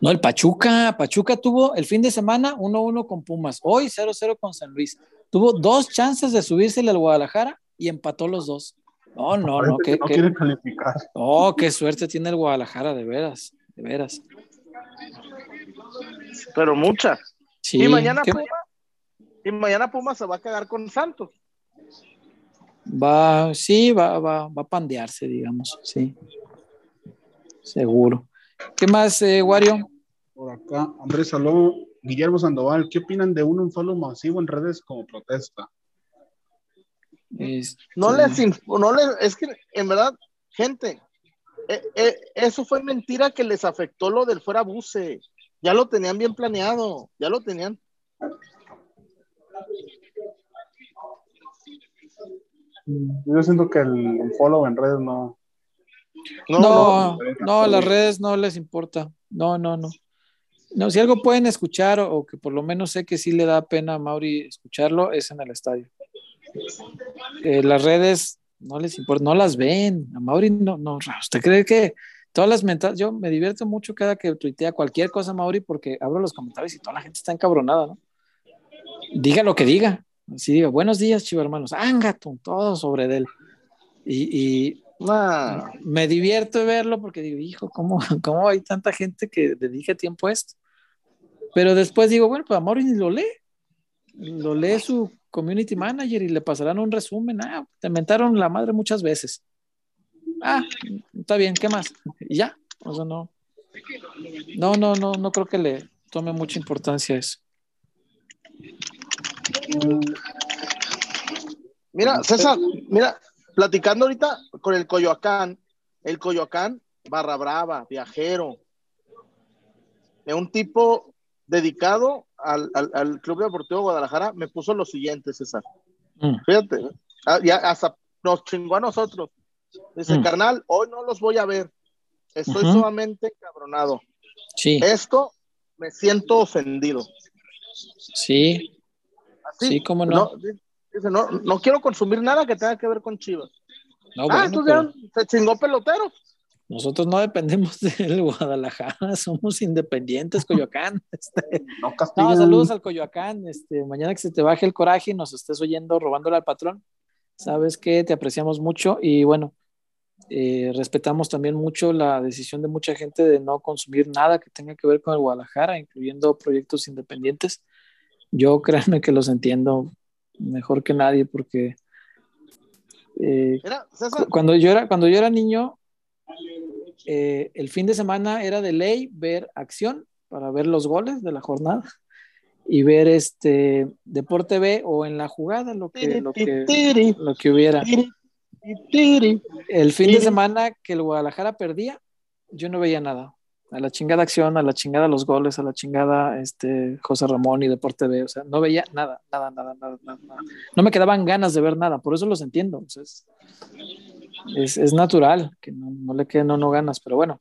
Speaker 2: No, el Pachuca, Pachuca tuvo el fin de semana 1-1 con Pumas, hoy 0-0 con San Luis. Tuvo dos chances de subirse al Guadalajara y empató los dos. No, no, no,
Speaker 3: que
Speaker 2: qué,
Speaker 3: no quiere calificar.
Speaker 2: oh, qué suerte tiene el Guadalajara, de veras, de veras.
Speaker 1: pero mucha.
Speaker 2: Sí,
Speaker 1: y mañana
Speaker 2: ¿qué-
Speaker 1: Puma, y mañana Puma se va a quedar con Santos.
Speaker 2: va, sí, va, va, va a pandearse, digamos, sí. Seguro. ¿Qué más, eh, Wario?
Speaker 3: Por acá, Andrés Saló, Guillermo Sandoval, ¿qué opinan de un unfollow masivo en redes como protesta?
Speaker 2: Este,
Speaker 1: No les, no les, es que en verdad, gente, eh, eh, eso fue mentira que les afectó lo del fuera buce. Ya lo tenían bien planeado, ya lo tenían.
Speaker 3: Yo siento que el unfollow en redes no.
Speaker 1: No,
Speaker 2: No,
Speaker 3: no.
Speaker 2: las redes no les importa. No, no, no. No, si algo pueden escuchar o, o que por lo menos sé que sí le da pena a Mauri escucharlo, es en el estadio. Eh, las redes no les importa, no las ven. A Mauri no, no. ¿Usted cree que todas las mentas, yo me divierto mucho cada que tuitea cualquier cosa, Mauri, porque abro los comentarios y toda la gente está encabronada, ¿no? Diga lo que diga. Así diga, buenos días, chivo hermanos. Ángato, todo sobre él. Y, y me divierto de verlo porque digo, hijo, ¿cómo, ¿cómo hay tanta gente que dedique tiempo a esto? Pero después digo, bueno, pues Amaury ni lo lee. Lo lee su community manager y le pasarán un resumen. Ah, te mentaron la madre muchas veces. Ah, está bien, ¿qué más? Y ya. O sea, no. No, no, no, no creo que le tome mucha importancia eso.
Speaker 1: Mira, César, mira, platicando ahorita con el Coyoacán, el Coyoacán, barra brava, viajero, de un tipo dedicado al, al, Club Deportivo Guadalajara, me puso lo siguiente, César. Mm. Fíjate, ah, ya hasta nos chingó a nosotros. Dice, mm. carnal, hoy no los voy a ver. Estoy sumamente cabronado.
Speaker 2: Sí.
Speaker 1: Esto me siento ofendido.
Speaker 2: Sí. sí, cómo no.
Speaker 1: Dice, no, no quiero consumir nada que tenga que ver con Chivas. ah, entonces se chingó pelotero.
Speaker 2: Nosotros no dependemos *laughs* del Guadalajara, somos independientes, Coyoacán. *laughs* Este, no, saludos al Coyoacán. Este, mañana que se te baje el coraje y nos estés oyendo robándole al patrón, sabes que te apreciamos mucho y bueno, eh, respetamos también mucho la decisión de mucha gente de no consumir nada que tenga que ver con el Guadalajara, incluyendo proyectos independientes. Yo *laughs* créanme que los entiendo mejor que nadie porque eh, cuando, yo era, cuando yo era niño, eh, el fin de semana era de ley ver acción para ver los goles de la jornada y ver este Deporte B o en la jugada lo que, lo que, lo que hubiera. El fin de semana que el Guadalajara perdía, yo no veía nada. A la chingada acción, a la chingada los goles, a la chingada este, José Ramón y Deporte B. O sea, no veía nada, nada, nada, nada, nada. No me quedaban ganas de ver nada, por eso los entiendo. Es, natural que no, le queden no, no ganas, pero bueno,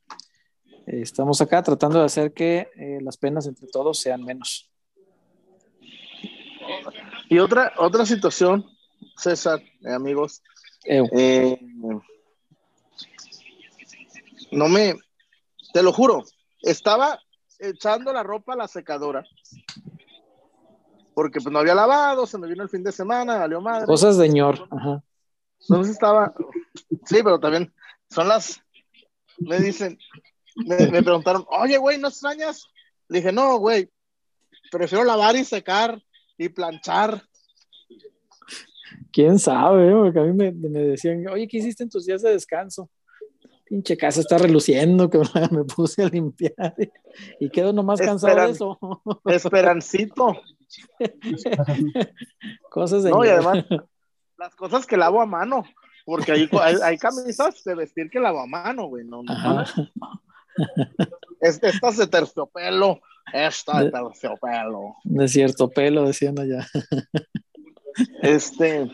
Speaker 2: estamos acá tratando de hacer que eh, las penas entre todos sean menos.
Speaker 1: Y otra, otra situación, César, eh, amigos, eh, no me, te lo juro, estaba echando la ropa a la secadora. Porque pues no había lavado, se me vino el fin de semana, valió madre.
Speaker 2: Cosas de señor.
Speaker 1: Entonces estaba, sí, pero también son las, me dicen, me, me preguntaron, oye, güey, ¿no extrañas? Le dije, no, güey, prefiero lavar y secar y planchar
Speaker 2: quién sabe, porque a mí me, decían, oye, ¿qué hiciste en tus días de descanso? Pinche casa está reluciendo, *laughs* que me puse a limpiar y, quedo nomás cansado de eso. *laughs*
Speaker 1: Esperancito. *laughs*
Speaker 2: cosas de.
Speaker 1: No, y además, las cosas que lavo a mano, porque hay, hay, camisas de vestir que lavo a mano, güey. No, no, Estas de terciopelo, esta de, terciopelo.
Speaker 2: De cierto pelo, decían allá.
Speaker 1: Este,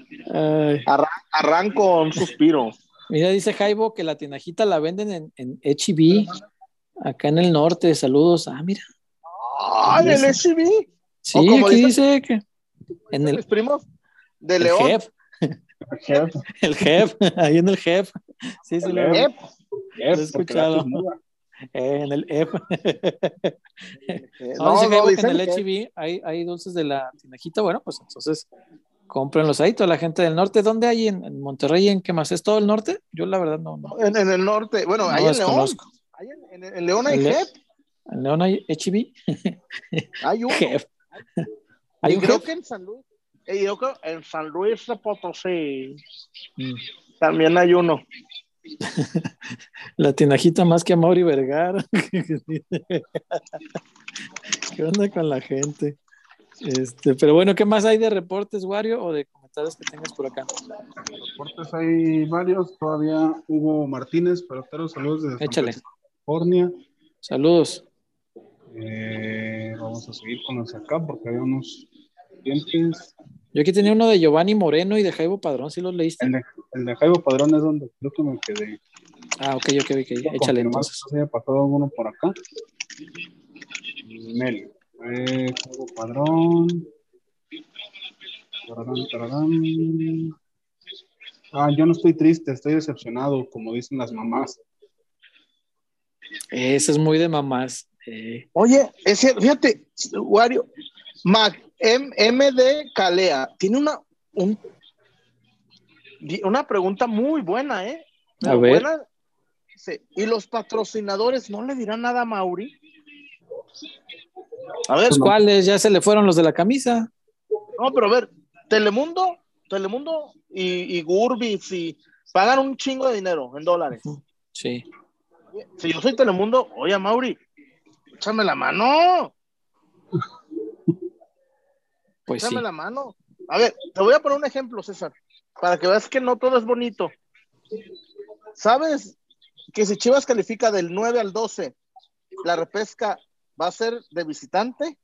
Speaker 1: arranco un suspiro.
Speaker 2: Mira, dice Jaibo que la tinajita la venden en, en HB, acá en el norte. Saludos. Ah, mira.
Speaker 1: Ah, en el HB.
Speaker 2: Sí, aquí dice, que
Speaker 1: en el primos de León.
Speaker 2: El jefe, *laughs* ahí en el jefe. Sí, sí, lo he escuchado. en el F. no, en el HB hay, hay dulces de la tinajita. Bueno, pues entonces Cómprenlos ahí, toda la gente del norte. ¿Dónde hay? ¿En, Monterrey? ¿En qué más? ¿Es todo el norte? Yo la verdad no.
Speaker 1: En, el norte. Bueno, ahí en León. Hay en, León hay JEP.
Speaker 2: En León hay HB. *laughs*
Speaker 1: hay un JEP. Hay un creo que en San Luis. Eh, yo creo en San Luis de Potosí. Mm. También hay uno. *laughs*
Speaker 2: La tinajita más que a Mauri Vergara. *laughs* ¿Qué onda con la gente? Este, pero bueno, ¿qué más hay de reportes, Wario, o de comentarios que tengas por acá?
Speaker 3: Reportes hay varios, todavía Hugo Martínez, pero saludos desde California.
Speaker 2: Saludos.
Speaker 3: Eh, vamos a seguir con los acá porque hay unos clientes.
Speaker 2: Yo aquí tenía uno de Giovanni Moreno y de Jaibo Padrón, ¿sí los leíste?
Speaker 3: El de, el de Jaibo Padrón es donde creo que me quedé.
Speaker 2: Ah, ok, ok, ok, échale entonces.
Speaker 3: Se haya pasado uno por acá. Mel. Eh, padrón. Ah, yo no estoy triste, estoy decepcionado, como dicen las mamás.
Speaker 2: Eso es muy de mamás. Eh.
Speaker 1: Oye, es cierto, fíjate, Wario, Mac, MD Calea, tiene una, una pregunta muy buena, ¿eh?
Speaker 2: a ver.
Speaker 1: ¿Y los patrocinadores no le dirán nada a Mauri?
Speaker 2: A ver. ¿Cuáles? Ya se le fueron los de la camisa.
Speaker 1: No, pero a ver, Telemundo, Telemundo y, y Gurbis y pagan un chingo de dinero en dólares.
Speaker 2: Sí.
Speaker 1: Si yo soy Telemundo, oye, Mauri, échame la mano.
Speaker 2: Pues
Speaker 1: échame la mano. A ver, te voy a poner un ejemplo, César. para que veas que no todo es bonito. ¿Sabes que si Chivas califica del 9 al 12, la repesca va a ser de visitante?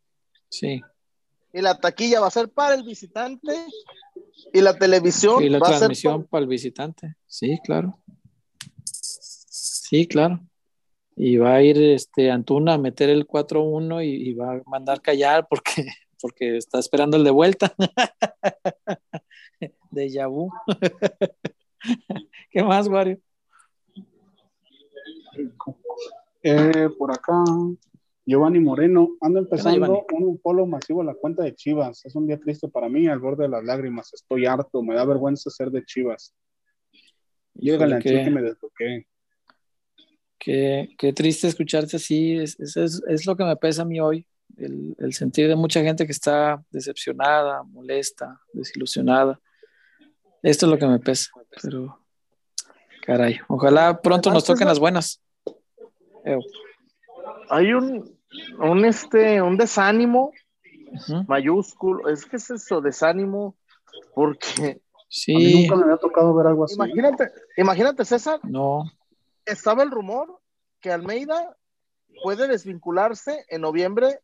Speaker 2: Sí.
Speaker 1: Y la taquilla va a ser para el visitante y la televisión
Speaker 2: Y la
Speaker 1: va a ser
Speaker 2: transmisión para el visitante. Sí, claro. Sí, claro. Y va a ir este Antuna a meter el 4-1 y, y va a mandar callar porque, porque está esperando el de vuelta. *laughs* de Yabu. *laughs* ¿Qué más, Wario?
Speaker 3: Eh, por acá, Giovanni Moreno, ando empezando un polo masivo a la cuenta de Chivas. Es un día triste para mí, al borde de las lágrimas. Estoy harto, me da vergüenza ser de Chivas. Llega la
Speaker 2: Híjole,
Speaker 3: que me desbloqueé.
Speaker 2: Qué, qué triste escucharte así. Es, es, es- es lo que me pesa a mí hoy. El, el sentir de mucha gente que está decepcionada, molesta, desilusionada. Esto es lo que me pesa. Pero, caray, ojalá pronto nos toquen las buenas. Ew.
Speaker 1: hay un, un este, un desánimo
Speaker 2: Ujú.
Speaker 1: mayúsculo. Es que es eso, desánimo, porque
Speaker 3: A mí
Speaker 2: Sí,
Speaker 3: nunca me había tocado ver algo así.
Speaker 1: imagínate, imagínate, César,
Speaker 2: no.
Speaker 1: estaba el rumor que Almeida puede desvincularse en noviembre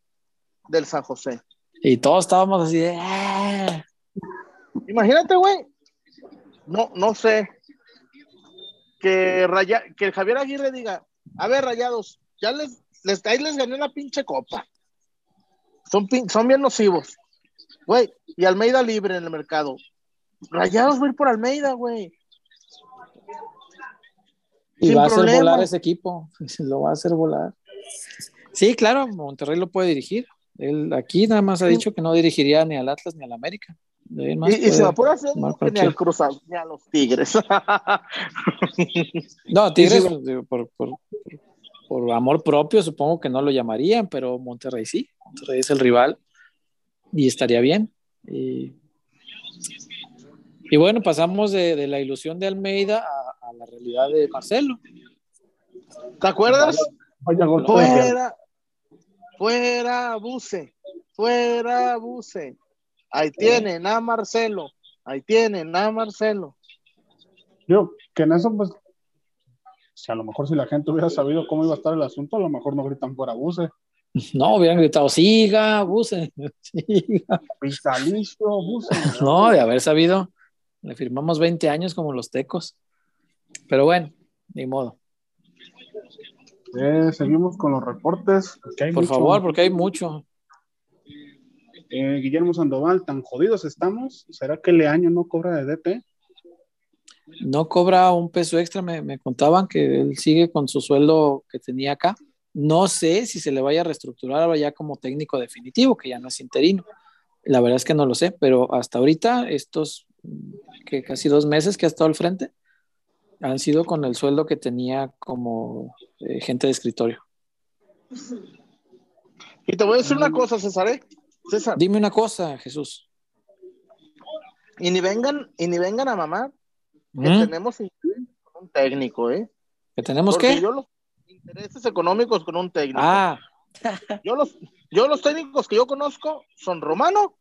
Speaker 1: del San José.
Speaker 2: Y todos estábamos así de. "Ah".
Speaker 1: Imagínate, güey. No, no sé. Que, Raya, que Javier Aguirre diga, a ver, rayados, ya les, les, ahí les gané la pinche copa. Son, pin- son bien nocivos. Güey, y Almeida libre en el mercado. Rayados va a ir por Almeida, güey.
Speaker 2: Y
Speaker 1: Sin
Speaker 2: va a hacer volar ese equipo. *laughs* Lo va a hacer volar. Sí, claro, Monterrey lo puede dirigir. Él aquí nada más ha dicho que no dirigiría ni al Atlas ni al América.
Speaker 1: Y, y se va por hacer ni al Cruz Azul, ni a los Tigres. *laughs*
Speaker 2: No, Tigres, por, por- por- amor propio, supongo que no lo llamarían, pero Monterrey sí. Monterrey es el rival y estaría bien. Y, y bueno, pasamos de, de la ilusión de Almeida a, a la realidad de Marcelo.
Speaker 1: ¿Te acuerdas?
Speaker 3: Vaya.
Speaker 1: Fuera, fuera, Buse, fuera, Buse. Ahí tienen a Marcelo, ahí tienen a Marcelo.
Speaker 3: Yo, que en eso, pues, si a lo mejor si la gente hubiera sabido cómo iba a estar el asunto, a lo mejor no gritan fuera buce.
Speaker 2: No, hubieran gritado, siga, abuse, *laughs* siga.
Speaker 3: Vitalicio, buce.
Speaker 2: No, de haber sabido, le firmamos 20 años como los tecos. Pero bueno, ni modo.
Speaker 3: Eh, seguimos con los reportes.
Speaker 2: Por
Speaker 3: mucho.
Speaker 2: favor, porque hay mucho.
Speaker 3: Eh, Guillermo Sandoval, tan jodidos estamos. ¿Será que Leaño no cobra de DT?
Speaker 2: No cobra un peso extra, me, me contaban que él sigue con su sueldo que tenía acá. No sé si se le vaya a reestructurar ahora ya como técnico definitivo, que ya no es interino. La verdad es que no lo sé, pero hasta ahorita, estos que casi dos meses que ha estado al frente, han sido con el sueldo que tenía como eh, gente de escritorio.
Speaker 1: Y te voy a decir una cosa, César, ¿eh? César,
Speaker 2: Dime una cosa, Jesús.
Speaker 1: y ni vengan, y ni vengan a mamar que
Speaker 2: ¿Mm?
Speaker 1: tenemos intereses con un técnico, ¿eh?
Speaker 2: ¿Que tenemos
Speaker 1: Porque
Speaker 2: qué?
Speaker 1: yo los intereses económicos con un técnico.
Speaker 2: Ah,
Speaker 1: Yo los, yo los técnicos que yo conozco son Romano,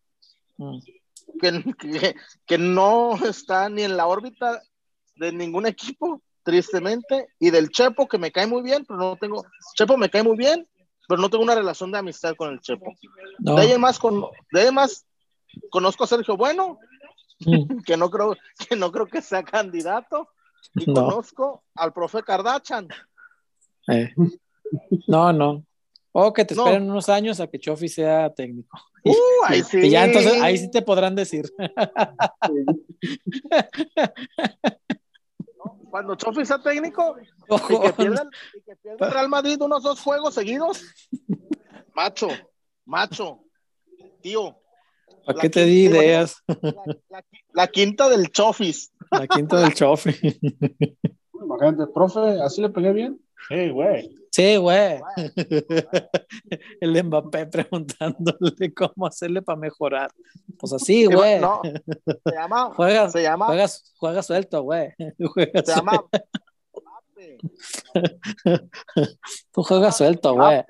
Speaker 2: mm,
Speaker 1: que, que, que no está ni en la órbita de ningún equipo, tristemente, y del Chepo, que me cae muy bien, pero no tengo, Chepo me cae muy bien, pero no tengo una relación de amistad con el Chepo.
Speaker 2: no.
Speaker 1: De ahí más, con, de ahí más conozco a Sergio Bueno,
Speaker 2: Mm, *laughs*
Speaker 1: que no creo, que no creo que sea candidato, y
Speaker 2: No.
Speaker 1: conozco al profe Kardachan.
Speaker 2: eh. No, no. O que te
Speaker 1: No.
Speaker 2: esperen unos años a que Chofi sea técnico.
Speaker 1: Uh, ahí sí.
Speaker 2: Y ya entonces ahí sí te podrán decir. *laughs*
Speaker 1: Cuando Chofi sea técnico, y
Speaker 2: Ojo.
Speaker 1: que pierda, el- y que pierda el Real Madrid unos dos juegos seguidos. Macho, macho, tío.
Speaker 2: ¿Para qué te
Speaker 1: quinta-
Speaker 2: di ideas?
Speaker 1: La, la- la quinta del Chofis.
Speaker 2: La quinta del Chofi.
Speaker 3: Imagínate, profe, ¿así le pegué bien? Sí, güey.
Speaker 2: Sí, güey. *laughs* El Mbappé preguntándole cómo hacerle para mejorar. Pues así, güey.
Speaker 1: No, se llama, *laughs*
Speaker 2: Juega,
Speaker 1: se llama,
Speaker 2: juega, juega suelto, güey. *laughs* Juega
Speaker 1: se llama.
Speaker 2: Tú juegas suelto, güey.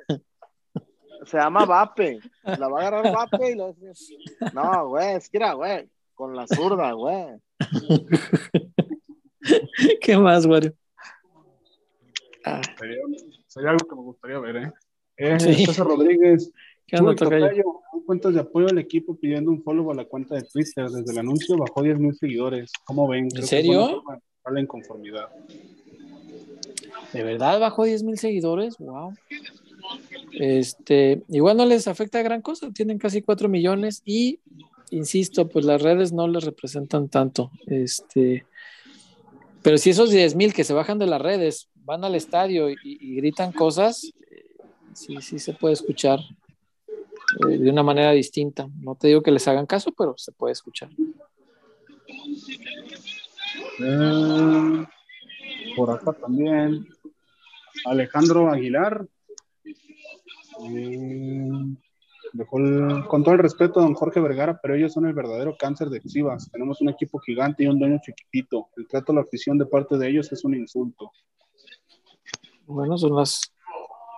Speaker 1: Se llama Vape. La va a agarrar Vape y lo No, güey, es que era, güey. con la zurda, güey.
Speaker 2: ¿Qué más, Wario?
Speaker 3: Ah. Sería, algo que me gustaría ver, ¿eh? eh César Rodríguez. *laughs* ¿Qué onda, Tocayo? cuentas de apoyo al equipo pidiendo un follow a la cuenta de Twitter. Desde el anuncio bajó 10 mil seguidores. ¿Cómo ven?
Speaker 2: ¿En serio?
Speaker 3: la inconformidad.
Speaker 2: ¿De verdad bajó 10 mil seguidores? Wow. Este, igual no les afecta gran cosa, tienen casi 4 millones y, insisto, pues las redes no les representan tanto. Este, pero si esos 10 mil que se bajan de las redes van al estadio y, gritan cosas, eh, sí, sí se puede escuchar eh, de una manera distinta. No te digo que les hagan caso, pero se puede escuchar.
Speaker 3: Eh, por acá también. Alejandro Aguilar. Eh, con todo el respeto a don Jorge Vergara, pero ellos son el verdadero cáncer de Chivas. Tenemos un equipo gigante y un dueño chiquitito. El trato a la afición de parte de ellos es un insulto.
Speaker 2: Bueno, son las,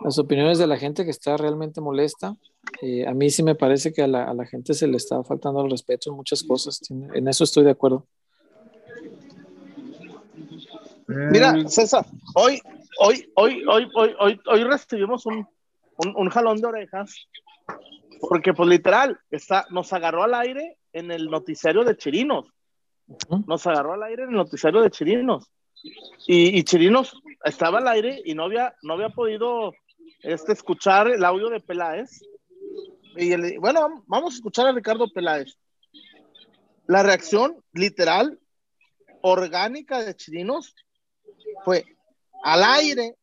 Speaker 2: las opiniones de la gente que está realmente molesta. Eh, a mí sí me parece que a la, a la, gente se le está faltando el respeto en muchas cosas. En eso estoy de acuerdo.
Speaker 1: Mira, César, hoy, hoy, hoy, hoy, hoy, hoy, hoy recibimos un, un, jalón de orejas porque pues literal está, nos agarró al aire en el noticiario de Chirinos. Nos agarró al aire en el noticiario de Chirinos. Y, y Chirinos estaba al aire y no había, no había podido este, escuchar el audio de Peláez. Y bueno, vamos a escuchar a Ricardo Peláez. La reacción literal, orgánica de Chirinos fue al aire,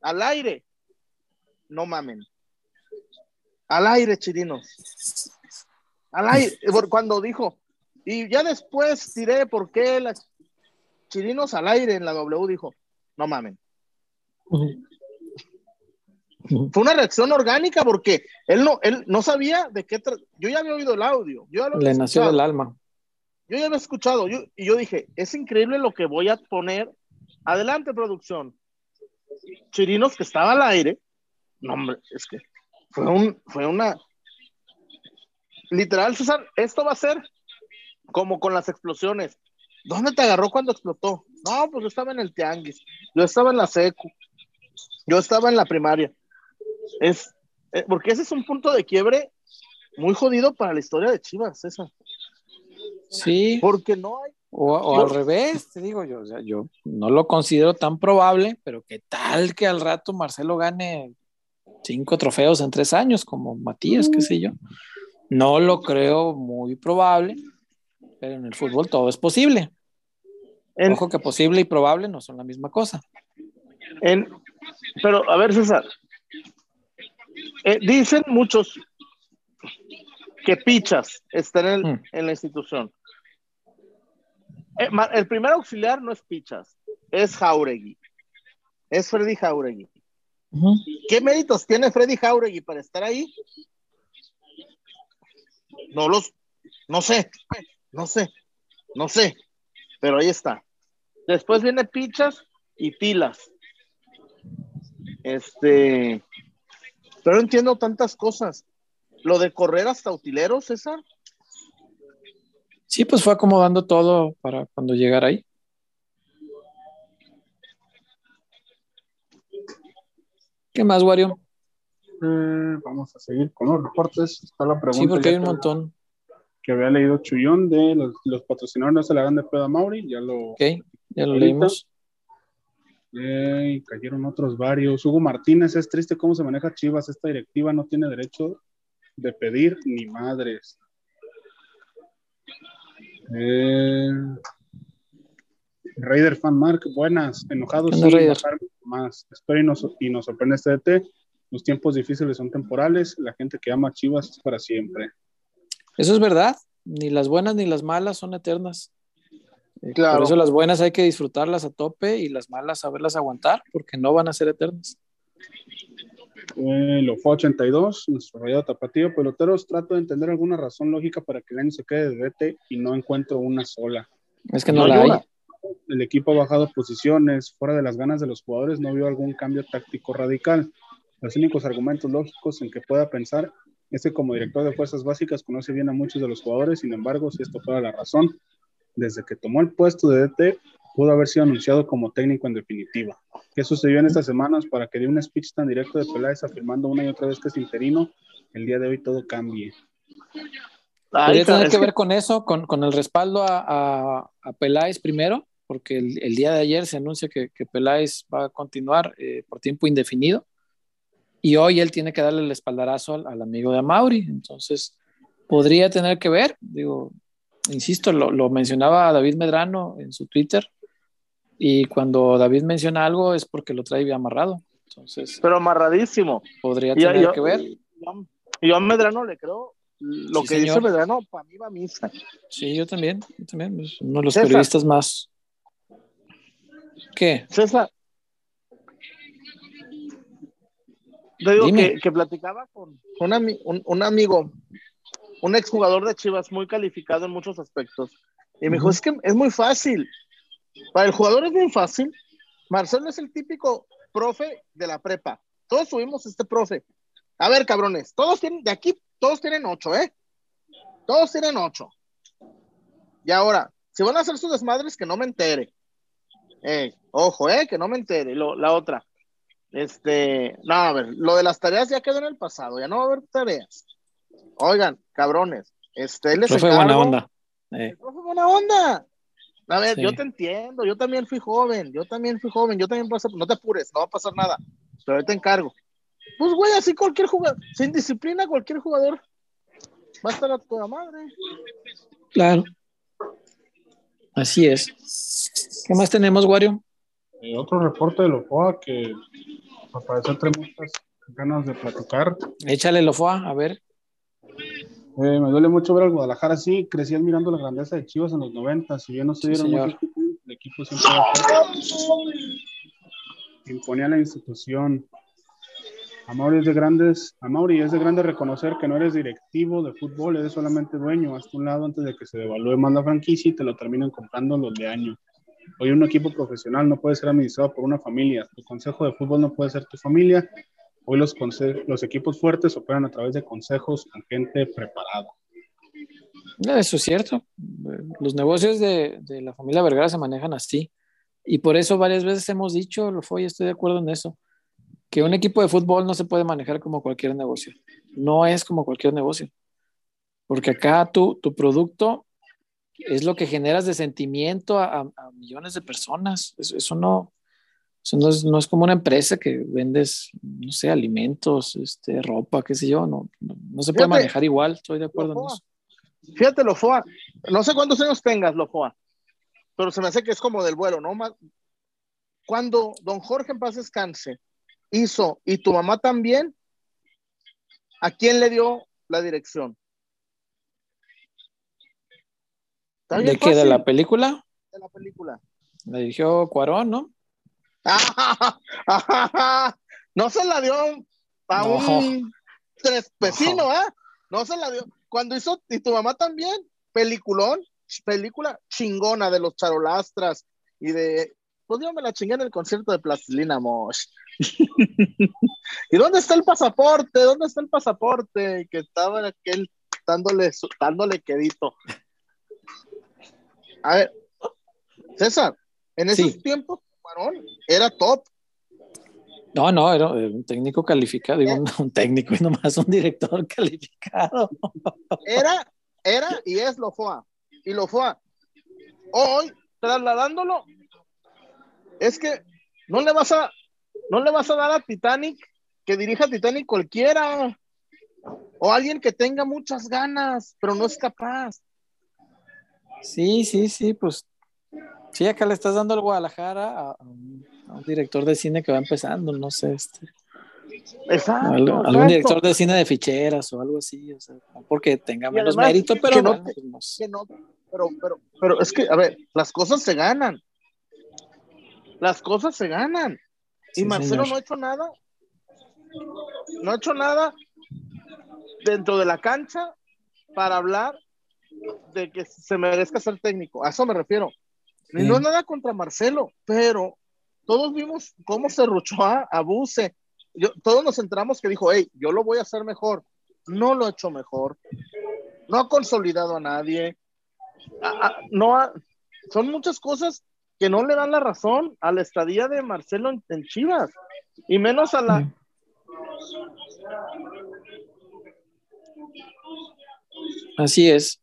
Speaker 1: al aire, no mamen. Al aire, Chirinos. Al aire, cuando dijo, y ya después diré por qué las Chirinos al aire en la W dijo, no mamen. Fue una reacción orgánica porque él no, él no sabía de qué. Yo ya había oído el audio. Yo
Speaker 2: Le nació del alma.
Speaker 1: Yo ya había escuchado. Yo, y yo dije, es increíble lo que voy a poner. Adelante, producción. Chirinos que estaba al aire. No, hombre, es que fue, un, fue una. Literal, César, esto va a ser como con las explosiones. ¿Dónde te agarró cuando explotó? No, pues yo estaba en el tianguis. Yo estaba en la secu. Yo estaba en la primaria. Es, eh, porque ese es un punto de quiebre muy jodido para la historia de Chivas, César.
Speaker 2: Sí.
Speaker 1: Porque no hay.
Speaker 2: O, al revés, te digo yo, o sea, yo no lo considero tan probable, pero qué tal que al rato Marcelo gane cinco trofeos en tres años, como Matías, qué sé yo. No lo creo muy probable, pero en el fútbol todo es posible. Ojo que posible y probable no son la misma cosa.
Speaker 1: En, pero, a ver, César, eh, dicen muchos que Pichas está en, mm. en la institución. Eh, el primer auxiliar no es Pichas, es Jauregui. Es Freddy Jauregui. ¿Qué méritos tiene Freddy Jauregui para estar ahí? No los, no sé, no sé, no sé, pero ahí está. Después viene Pichas y Pilas. Este, pero entiendo tantas cosas. Lo de correr hasta utilero, César.
Speaker 2: Sí, pues fue acomodando todo para cuando llegara ahí. ¿Qué más, Wario?
Speaker 3: Eh, vamos a seguir con los reportes. Está la pregunta.
Speaker 2: Sí, porque hay un montón.
Speaker 3: Que había leído Chullón de los, los patrocinadores no se le hagan de pedo a Mauri. Ya lo,
Speaker 2: okay, ya lo leímos
Speaker 3: cayeron otros varios. Hugo Martínez, es triste cómo se maneja Chivas. Esta directiva no tiene derecho de pedir ni madres. Eh, Raider Fan Mark, buenas, enojados más. Espero y nos, y nos sorprende este DT. Los tiempos difíciles son temporales, la gente que ama Chivas es para siempre.
Speaker 2: Eso es verdad, ni las buenas ni las malas son eternas. Eh, por eso las buenas hay que disfrutarlas a tope y las malas saberlas aguantar, porque no van a ser eternas.
Speaker 3: Eh, lo fue 82, nuestro rayado tapatío. Peloteros, trato de entender alguna razón lógica para que el año se quede de vete y no encuentro una sola.
Speaker 2: Es que no, la hay.
Speaker 3: El equipo ha bajado posiciones, fuera de las ganas de los jugadores, no vio algún cambio táctico radical. Los únicos argumentos lógicos en que pueda pensar Este como director de fuerzas básicas conoce bien a muchos de los jugadores, sin embargo, si esto fuera la razón, desde que tomó el puesto de DT, pudo haber sido anunciado como técnico en definitiva. ¿Qué sucedió en estas semanas para que dé un speech tan directo de Peláez afirmando una y otra vez que es interino? El día de hoy todo cambie.
Speaker 2: Podría tener que, ver con eso, con, con el respaldo a, a, Peláez primero, porque el, el, día de ayer se anuncia que, que Peláez va a continuar eh, por tiempo indefinido y hoy él tiene que darle el espaldarazo al, al, amigo de Amauri. Entonces, podría tener que ver, digo, insisto, lo, lo, mencionaba David Medrano en su Twitter, y cuando David menciona algo es porque lo trae bien amarrado. Entonces,
Speaker 1: pero amarradísimo.
Speaker 2: Podría tener que ver.
Speaker 1: Yo, a Medrano le creo lo que dice Medrano, para mí va a misa.
Speaker 2: Sí, yo también, yo también. Es uno de los periodistas más. ¿Qué?
Speaker 1: César. Te digo que, que, platicaba con un, un, un, amigo, un exjugador de Chivas muy calificado en muchos aspectos. Y me dijo, es que es muy fácil. Para el jugador es muy fácil. Marcelo es el típico profe de la prepa. Todos subimos este profe. A ver, cabrones, todos tienen, de aquí, todos tienen ocho, ¿eh? Todos tienen ocho. Y ahora, si van a hacer sus desmadres, que no me entere. Eh, ojo, ¿eh? Que no me entere. la otra. Este, no, a ver, lo de las tareas ya quedó en el pasado, ya no va a haber tareas. Oigan, cabrones, este, él es
Speaker 2: profe buena onda.
Speaker 1: Eh. Profe buena onda. A ver, yo te entiendo, yo también fui joven, yo también fui joven, yo también pasé, no te apures, no va a pasar nada, pero yo te encargo. Pues, güey, así cualquier jugador, sin disciplina, cualquier jugador va a estar a toda madre.
Speaker 2: Claro. Así es. ¿Qué más tenemos, Wario?
Speaker 3: Eh, otro reporte de Lofoa que al parecer tenemos ganas de platicar.
Speaker 2: Échale Lofoa, a ver.
Speaker 3: Eh, me duele mucho ver al Guadalajara así, crecí admirando la grandeza de Chivas en los 90, si bien no se dieron muchos el equipo siempre imponía la institución. Amauri es de grandes, Amauri es de grande reconocer que no eres directivo de fútbol, eres solamente dueño, hasta un lado antes de que se devalúe más la franquicia y te lo terminen comprando los de año. Hoy un equipo profesional no puede ser administrado por una familia, tu consejo de fútbol no puede ser tu familia, Hoy los, los equipos fuertes operan a través de consejos con gente preparada.
Speaker 2: Eso es cierto. Los negocios de, de, la familia Vergara se manejan así. Y por eso varias veces hemos dicho, lo fue, estoy de acuerdo en eso, que un equipo de fútbol no se puede manejar como cualquier negocio. No es como cualquier negocio. Porque acá tu, tu producto es lo que generas de sentimiento a, a millones de personas. Eso no, no es, no es, como una empresa que vendes, no sé, alimentos, este, ropa, qué sé yo, no, no, se puede manejar igual, estoy de acuerdo en eso.
Speaker 1: Fíjate, Lofoa, no sé cuántos años tengas, Lofoa, pero se me hace que es como del vuelo, ¿no? Cuando don Jorge en paz descanse hizo, y tu mamá también, ¿a quién le dio la dirección?
Speaker 2: ¿De qué? ¿De la película?
Speaker 1: De la película.
Speaker 2: La dirigió Cuarón, ¿no? *laughs*
Speaker 1: no se la dio a un tres vecino, ¿eh? No se la dio. Cuando hizo, y tu mamá también, peliculón, película chingona de los charolastras y de. Pues yo me la chingué en el concierto de Plastilina Mosh. *laughs* ¿Y dónde está el pasaporte? ¿Dónde está el pasaporte? Que estaba aquel dándole, dándole quedito. A ver, César, en esos tiempos era top.
Speaker 2: No, no, era un técnico calificado, digo, un, técnico y nomás un director *laughs* calificado.
Speaker 1: Era, era y es lo fue. Y lo fue. Hoy, trasladándolo, es que no le vas a, no le vas a dar a Titanic que dirija Titanic cualquiera. O alguien que tenga muchas ganas, pero no es capaz.
Speaker 2: Sí, sí, sí, pues Sí, acá le estás dando al Guadalajara a, un, director de cine que va empezando, no sé, este.
Speaker 1: Exacto,
Speaker 2: algún, director de cine de ficheras o algo así, o sea, no porque tenga menos mérito, pero no,
Speaker 1: pues pero, pero, pero es que, a ver, las cosas se ganan. Las cosas se ganan. y Marcelo no ha hecho nada. No ha hecho nada dentro de la cancha para hablar de que se merezca ser técnico. A eso me refiero. No es nada contra Marcelo, pero todos vimos cómo se ruchó a, Buse. Yo, todos nos entramos que dijo, hey, yo lo voy a hacer mejor. no lo ha hecho mejor, no ha consolidado a nadie, no son muchas cosas que no le dan la razón a la estadía de Marcelo en, Chivas, y menos a la...
Speaker 2: Así es.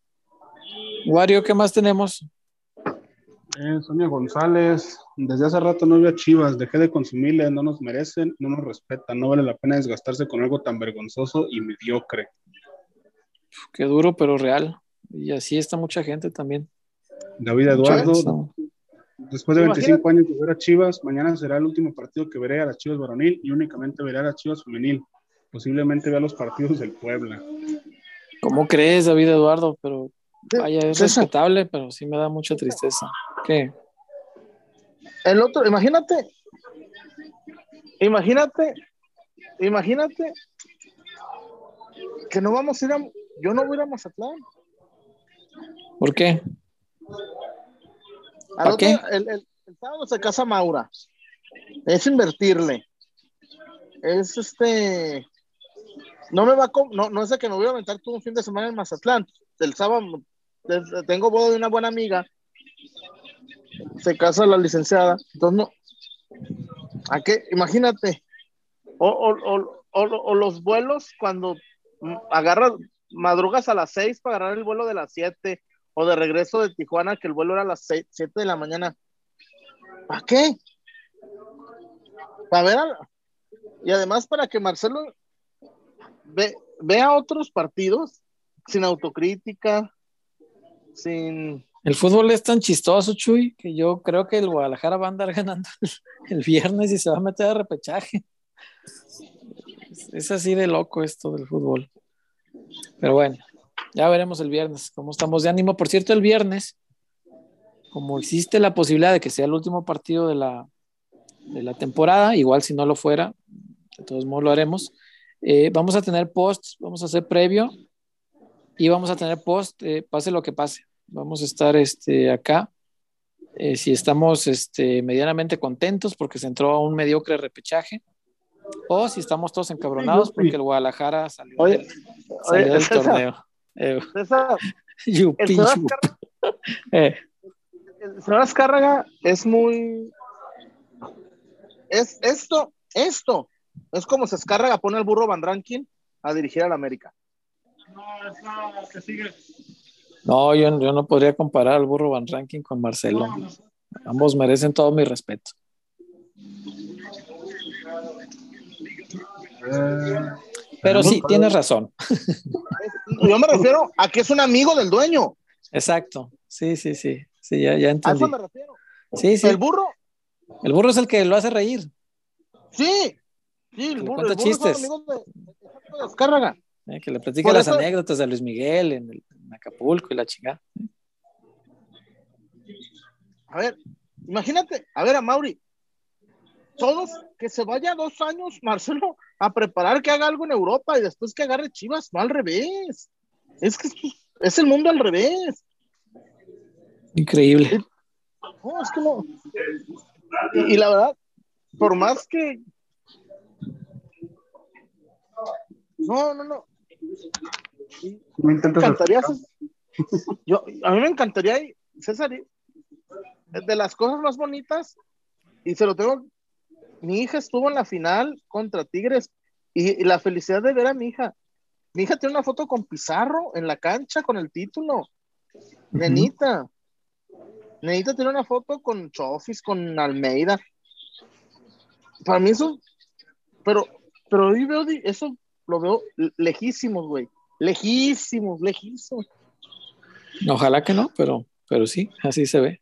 Speaker 2: Wario, ¿qué más tenemos?
Speaker 3: Eh, Sonia González, desde hace rato no veo Chivas, dejé de consumirle, no nos merecen, no nos respetan, no vale la pena desgastarse con algo tan vergonzoso y mediocre.
Speaker 2: Qué duro, pero real. Y así está mucha gente también.
Speaker 3: David Eduardo, después de 25 años de ver a Chivas, mañana será el último partido que veré a las Chivas varonil y únicamente veré a las Chivas femenil. Posiblemente vea los partidos del Puebla.
Speaker 2: ¿Cómo crees, David Eduardo? Pero vaya, es respetable, pero sí me da mucha tristeza. ¿Qué?
Speaker 1: El otro, imagínate, imagínate, imagínate que no vamos a ir a, yo no voy a ir a Mazatlán.
Speaker 2: ¿Por qué?
Speaker 1: ¿Para qué? El, el, sábado se casa Maura. Es invertirle. Es este. No me va a. No, no es de que me voy a aventar todo un fin de semana en Mazatlán. El sábado tengo boda de una buena amiga. Se casa la licenciada. Entonces, no. ¿A qué? Imagínate. O, o, o los vuelos cuando agarras, madrugas a las 6 para agarrar el vuelo de las 7 o de regreso de Tijuana que el vuelo era a las 7 de la mañana. ¿Para qué? Para ver y además para que Marcelo ve, vea otros partidos sin autocrítica, sin
Speaker 2: el fútbol es tan chistoso, Chuy, que yo creo que el Guadalajara va a andar *laughs* ganando el viernes y se va a meter a repechaje. Es así de loco esto del fútbol. Pero bueno, ya veremos el viernes cómo estamos de ánimo. Por cierto, el viernes, como existe la posibilidad de que sea el último partido de la, de la temporada, igual si no lo fuera, de todos modos lo haremos. Eh, vamos a tener posts, vamos a hacer previo y vamos a tener post, eh, pase lo que pase. Vamos a estar este, acá. Eh, si estamos este, medianamente contentos porque se entró a un mediocre repechaje o si estamos todos encabronados porque el Guadalajara salió, del, torneo.
Speaker 1: Eh, el señor Azcárraga es muy. Es esto, esto. Es como se Azcárraga pone al burro Van Rankin a dirigir al América. No, es nada,
Speaker 2: que sigue. No, yo, yo, no podría comparar al burro Van Rankin con Marcelo. Ambos merecen todo mi respeto. Pero sí, tienes razón. *laughs*
Speaker 1: Yo me refiero a que es un amigo del dueño.
Speaker 2: Exacto. Sí, sí, sí. Sí, ya, ya entendí.
Speaker 1: A eso me refiero.
Speaker 2: Sí, sí.
Speaker 1: El burro.
Speaker 2: El burro es el que lo hace reír.
Speaker 1: Sí. Sí, el burro, el burro
Speaker 2: chistes. Es de, eh, que le platica las anécdotas de Luis Miguel en, en Acapulco y la chingada.
Speaker 1: A ver, imagínate, a ver a Mauri, todos que se vaya dos años, Marcelo, a preparar que haga algo en Europa y después que agarre Chivas, no al revés. Es que es el mundo al revés.
Speaker 2: Increíble.
Speaker 1: No, es que no. Y, la verdad, por más que. No, no, no. Me encantaría. Yo, a mí me encantaría, César, de las cosas más bonitas, y se lo tengo mi hija estuvo en la final contra Tigres y, la felicidad de ver a mi hija. Mi hija tiene una foto con Pizarro en la cancha con el título. Nenita. Nenita tiene una foto con Chofis, con Almeida. Para mí eso, pero, pero hoy veo eso, lo veo lejísimos, güey. Lejísimos, lejísimos.
Speaker 2: Ojalá que no, pero, pero sí, así se ve.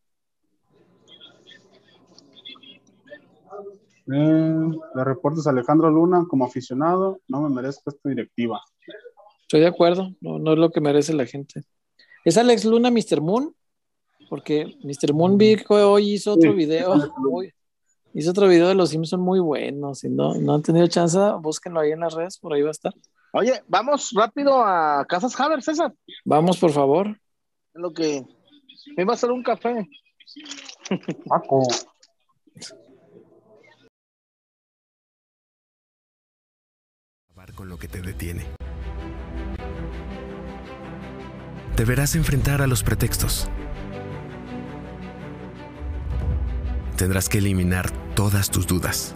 Speaker 3: Eh, le reportes a Alejandro Luna como aficionado, no me merezco esta directiva.
Speaker 2: Estoy de acuerdo, no, no es lo que merece la gente. ¿Es Alex Luna Mr. Moon? Porque Mr. Moon hoy hizo otro video. hizo otro video de los Simpsons muy buenos. Si no, no han tenido chance, búsquenlo ahí en las redes, por ahí va a estar.
Speaker 1: Oye, vamos rápido a Casas Haber, César.
Speaker 2: Vamos, por favor.
Speaker 1: En lo que me va a hacer un café.
Speaker 3: Paco.
Speaker 4: con lo que te detiene.
Speaker 5: deberás enfrentar a los pretextos. Tendrás que eliminar todas tus dudas.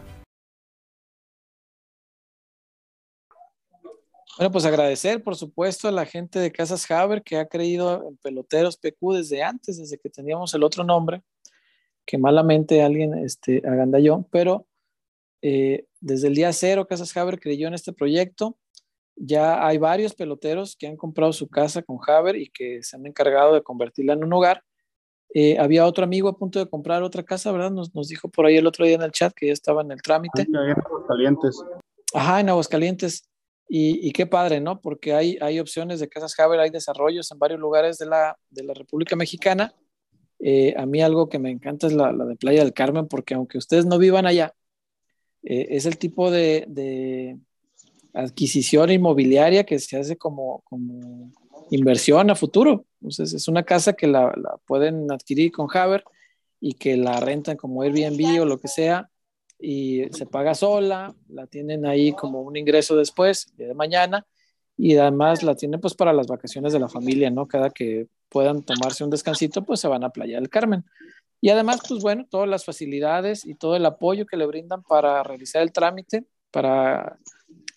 Speaker 2: Bueno, pues agradecer, por supuesto, a la gente de Casas Haber que ha creído en Peloteros PQ desde antes, desde que teníamos el otro nombre, que malamente alguien este, agandalló, pero eh, desde el día cero Casas Haber creyó en este proyecto. Ya hay varios peloteros que han comprado su casa con Haber y que se han encargado de convertirla en un hogar. Eh, había otro amigo a punto de comprar otra casa, ¿verdad? Nos, nos, dijo por ahí el otro día en el chat que ya estaba en el trámite.
Speaker 3: en Aguascalientes.
Speaker 2: Ajá, en Aguascalientes. Y, qué padre, ¿no? Porque hay, hay opciones de casas Haber, hay desarrollos en varios lugares de la, de la República Mexicana. Eh, a mí algo que me encanta es la, de Playa del Carmen, porque aunque ustedes no vivan allá, eh, es el tipo de, de, adquisición inmobiliaria que se hace como, como inversión a futuro. Entonces, es una casa que la, la pueden adquirir con Haber y que la rentan como Airbnb o lo que sea y se paga sola, la tienen ahí como un ingreso después, de mañana, y además la tienen pues para las vacaciones de la familia, ¿no? Cada que puedan tomarse un descansito, pues se van a Playa del Carmen. Y además, pues bueno, todas las facilidades y todo el apoyo que le brindan para realizar el trámite, para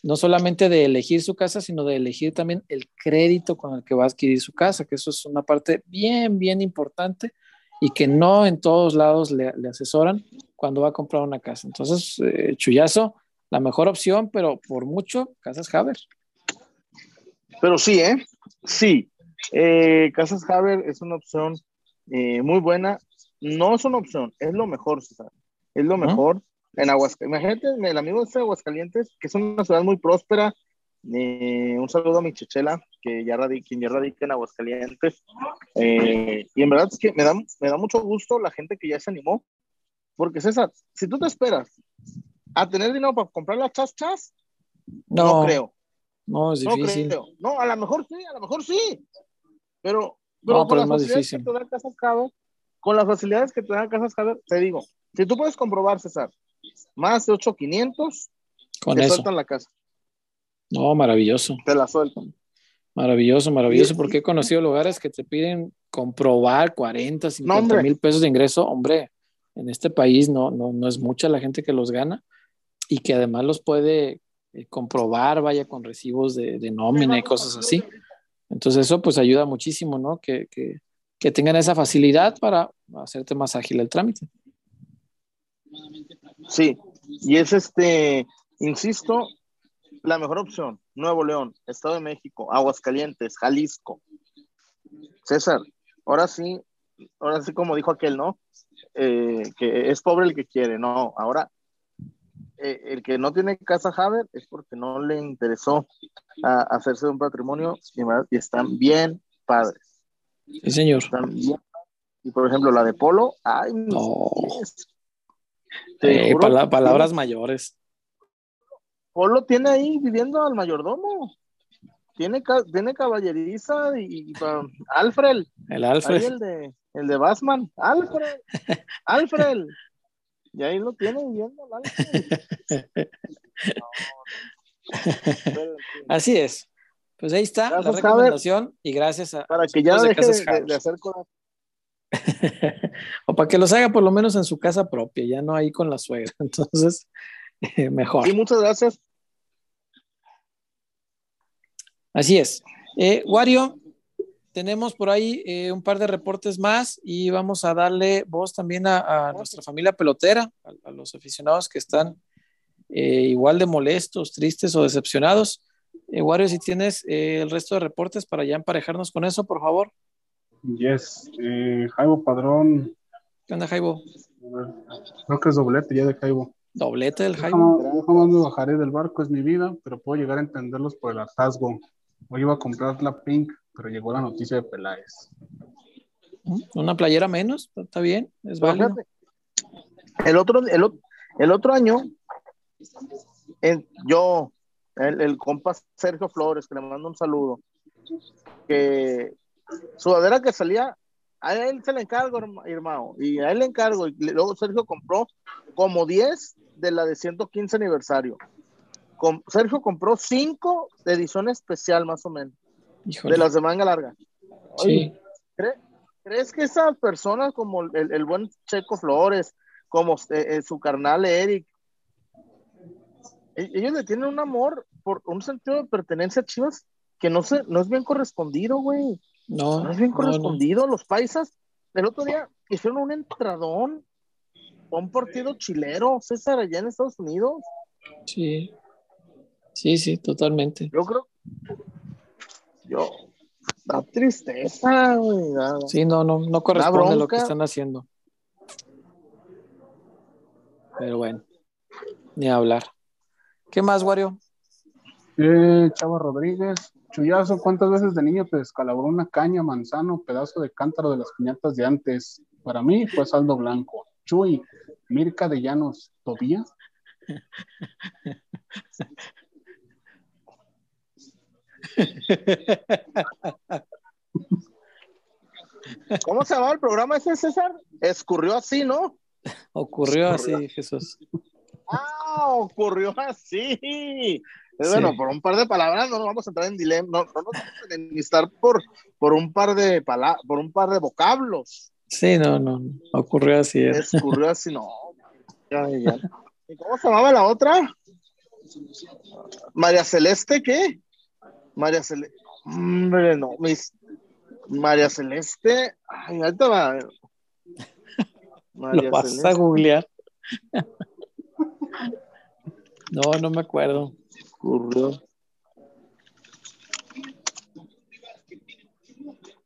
Speaker 2: no solamente de elegir su casa, sino de elegir también el crédito con el que va a adquirir su casa, que eso es una parte bien, bien importante y que no en todos lados le, le asesoran cuando va a comprar una casa. Entonces, eh, Chuyazo, la mejor opción, pero por mucho, Casas Haber.
Speaker 1: Pero sí, ¿eh? Sí. Eh, Casas Haber es una opción eh, muy buena. No es una opción, es lo mejor, César. Es lo mejor. En Aguascalientes, imagínate, el amigo de Aguascalientes, que es una ciudad muy próspera. Eh, un saludo a mi chechela, que ya radica, quien ya radica en Aguascalientes. Eh, y en verdad es que me da, me da mucho gusto la gente que ya se animó porque César, si tú te esperas a tener dinero para comprar las chas chas, no, no creo.
Speaker 2: No, es difícil.
Speaker 1: No, creo. no, a lo mejor sí, a lo mejor sí. Pero, pero, no, con las facilidades difícil. que te dan Casas Haber, con las facilidades que te dan Casas Haber, te digo, si tú puedes comprobar, César, más de 8,500,
Speaker 2: con
Speaker 1: te
Speaker 2: eso.
Speaker 1: sueltan la casa.
Speaker 2: No, maravilloso.
Speaker 1: Te la sueltan.
Speaker 2: Maravilloso, maravilloso, porque he conocido lugares que te piden comprobar 40, 50 mil pesos de ingreso, hombre en este país no, no, no, es mucha la gente que los gana y que además los puede eh, comprobar, vaya con recibos de, de, nómina y cosas así. Entonces eso pues ayuda muchísimo, ¿no? Que, que, que, tengan esa facilidad para hacerte más ágil el trámite.
Speaker 1: Sí, y es este, insisto, la mejor opción, Nuevo León, Estado de México, Aguascalientes, Jalisco. César, ahora sí, ahora sí como dijo aquel, ¿no? Eh, que es pobre el que quiere, no, ahora eh, el que no tiene casa Haber es porque no le interesó a, hacerse un patrimonio y, y, están bien padres.
Speaker 2: Sí, señor.
Speaker 1: Bien, y por ejemplo, la de Polo, ay,
Speaker 2: no. Eh, pala palabras mayores.
Speaker 1: Polo tiene ahí viviendo al mayordomo. Tiene, tiene caballeriza y, y Alfred.
Speaker 2: El Alfred.
Speaker 1: Ahí el de, el de Batman, Alfred, Alfred. Y ahí lo tiene viendo Alfred.
Speaker 2: No, *laughs* Así es. Pues ahí está gracias, la recomendación y gracias a.
Speaker 1: Para que ya deje de, de, de, hacer cosas. *laughs*
Speaker 2: o para que los haga por lo menos en su casa propia, ya no ahí con la suegra. *laughs* Entonces, eh, mejor.
Speaker 1: Y muchas gracias.
Speaker 2: Así es. Eh, Wario, tenemos por ahí eh, un par de reportes más y vamos a darle voz también a, a nuestra familia pelotera, a, a, los aficionados que están eh, igual de molestos, tristes o decepcionados. Eh, Wario, si tienes eh, el resto de reportes para ya emparejarnos con eso, por favor.
Speaker 3: Yes, eh, Jaibo Padrón.
Speaker 2: ¿Qué onda, Jaibo?
Speaker 3: Creo que es doblete ya de Jaibo.
Speaker 2: Doblete del Jaibo.
Speaker 3: Jamás me bajaré del barco, es mi vida, pero puedo llegar a entenderlos por el hartazgo Hoy iba a comprar la Pink, pero llegó la noticia de Peláez.
Speaker 2: Una playera menos, está bien, es válido.
Speaker 1: El otro, el, otro año, yo, el, el compa Sergio Flores, que le mando un saludo, que sudadera que salía, a él se le encargo, hermano, y a él le encargo, y luego Sergio compró como 10 de la de 115 aniversario. Sergio compró 5 de edición especial, más o menos, de las de manga larga. ¿Crees que esas personas como el, buen Checo Flores, como eh, eh, su carnal Eric, e-, ellos le tienen un amor por un sentido de pertenencia a Chivas que no, se, no es bien correspondido, güey. No, no es bien correspondido. Los paisas, el otro día hicieron un entradón, un partido chilero, César, allá en Estados Unidos.
Speaker 2: Sí, sí, sí, totalmente.
Speaker 1: Yo creo, yo, da tristeza, güey.
Speaker 2: Sí, no, no, no corresponde lo que están haciendo. Pero bueno, ni hablar. ¿Qué más, Wario?
Speaker 3: Eh, Chava Rodríguez, Chuyazo, ¿cuántas veces de niño te descalabró una caña, manzano, pedazo de cántaro de las piñatas de antes? Para mí fue saldo blanco. Chuy, Mirka de Llanos, ¿todavía? *laughs*
Speaker 1: ¿Cómo se llamaba el programa ese, César? Escurrió así, ¿no?
Speaker 2: Ocurrió así, Jesús.
Speaker 1: Ah, ocurrió así. Bueno, por un par de palabras no nos vamos a entrar en dilema, no, no nos vamos a enemistar por, por un par de palabras, por un par de vocablos.
Speaker 2: Sí, no, no, ocurrió así. ¿eh?
Speaker 1: Ocurrió así, no. ¿Y cómo se llamaba la otra? María Celeste, ¿qué? María Celeste. Hombre, no, mis... María Celeste. Ay, ahorita va.
Speaker 2: María Lo vas Celeste. a googlear. no, no me acuerdo.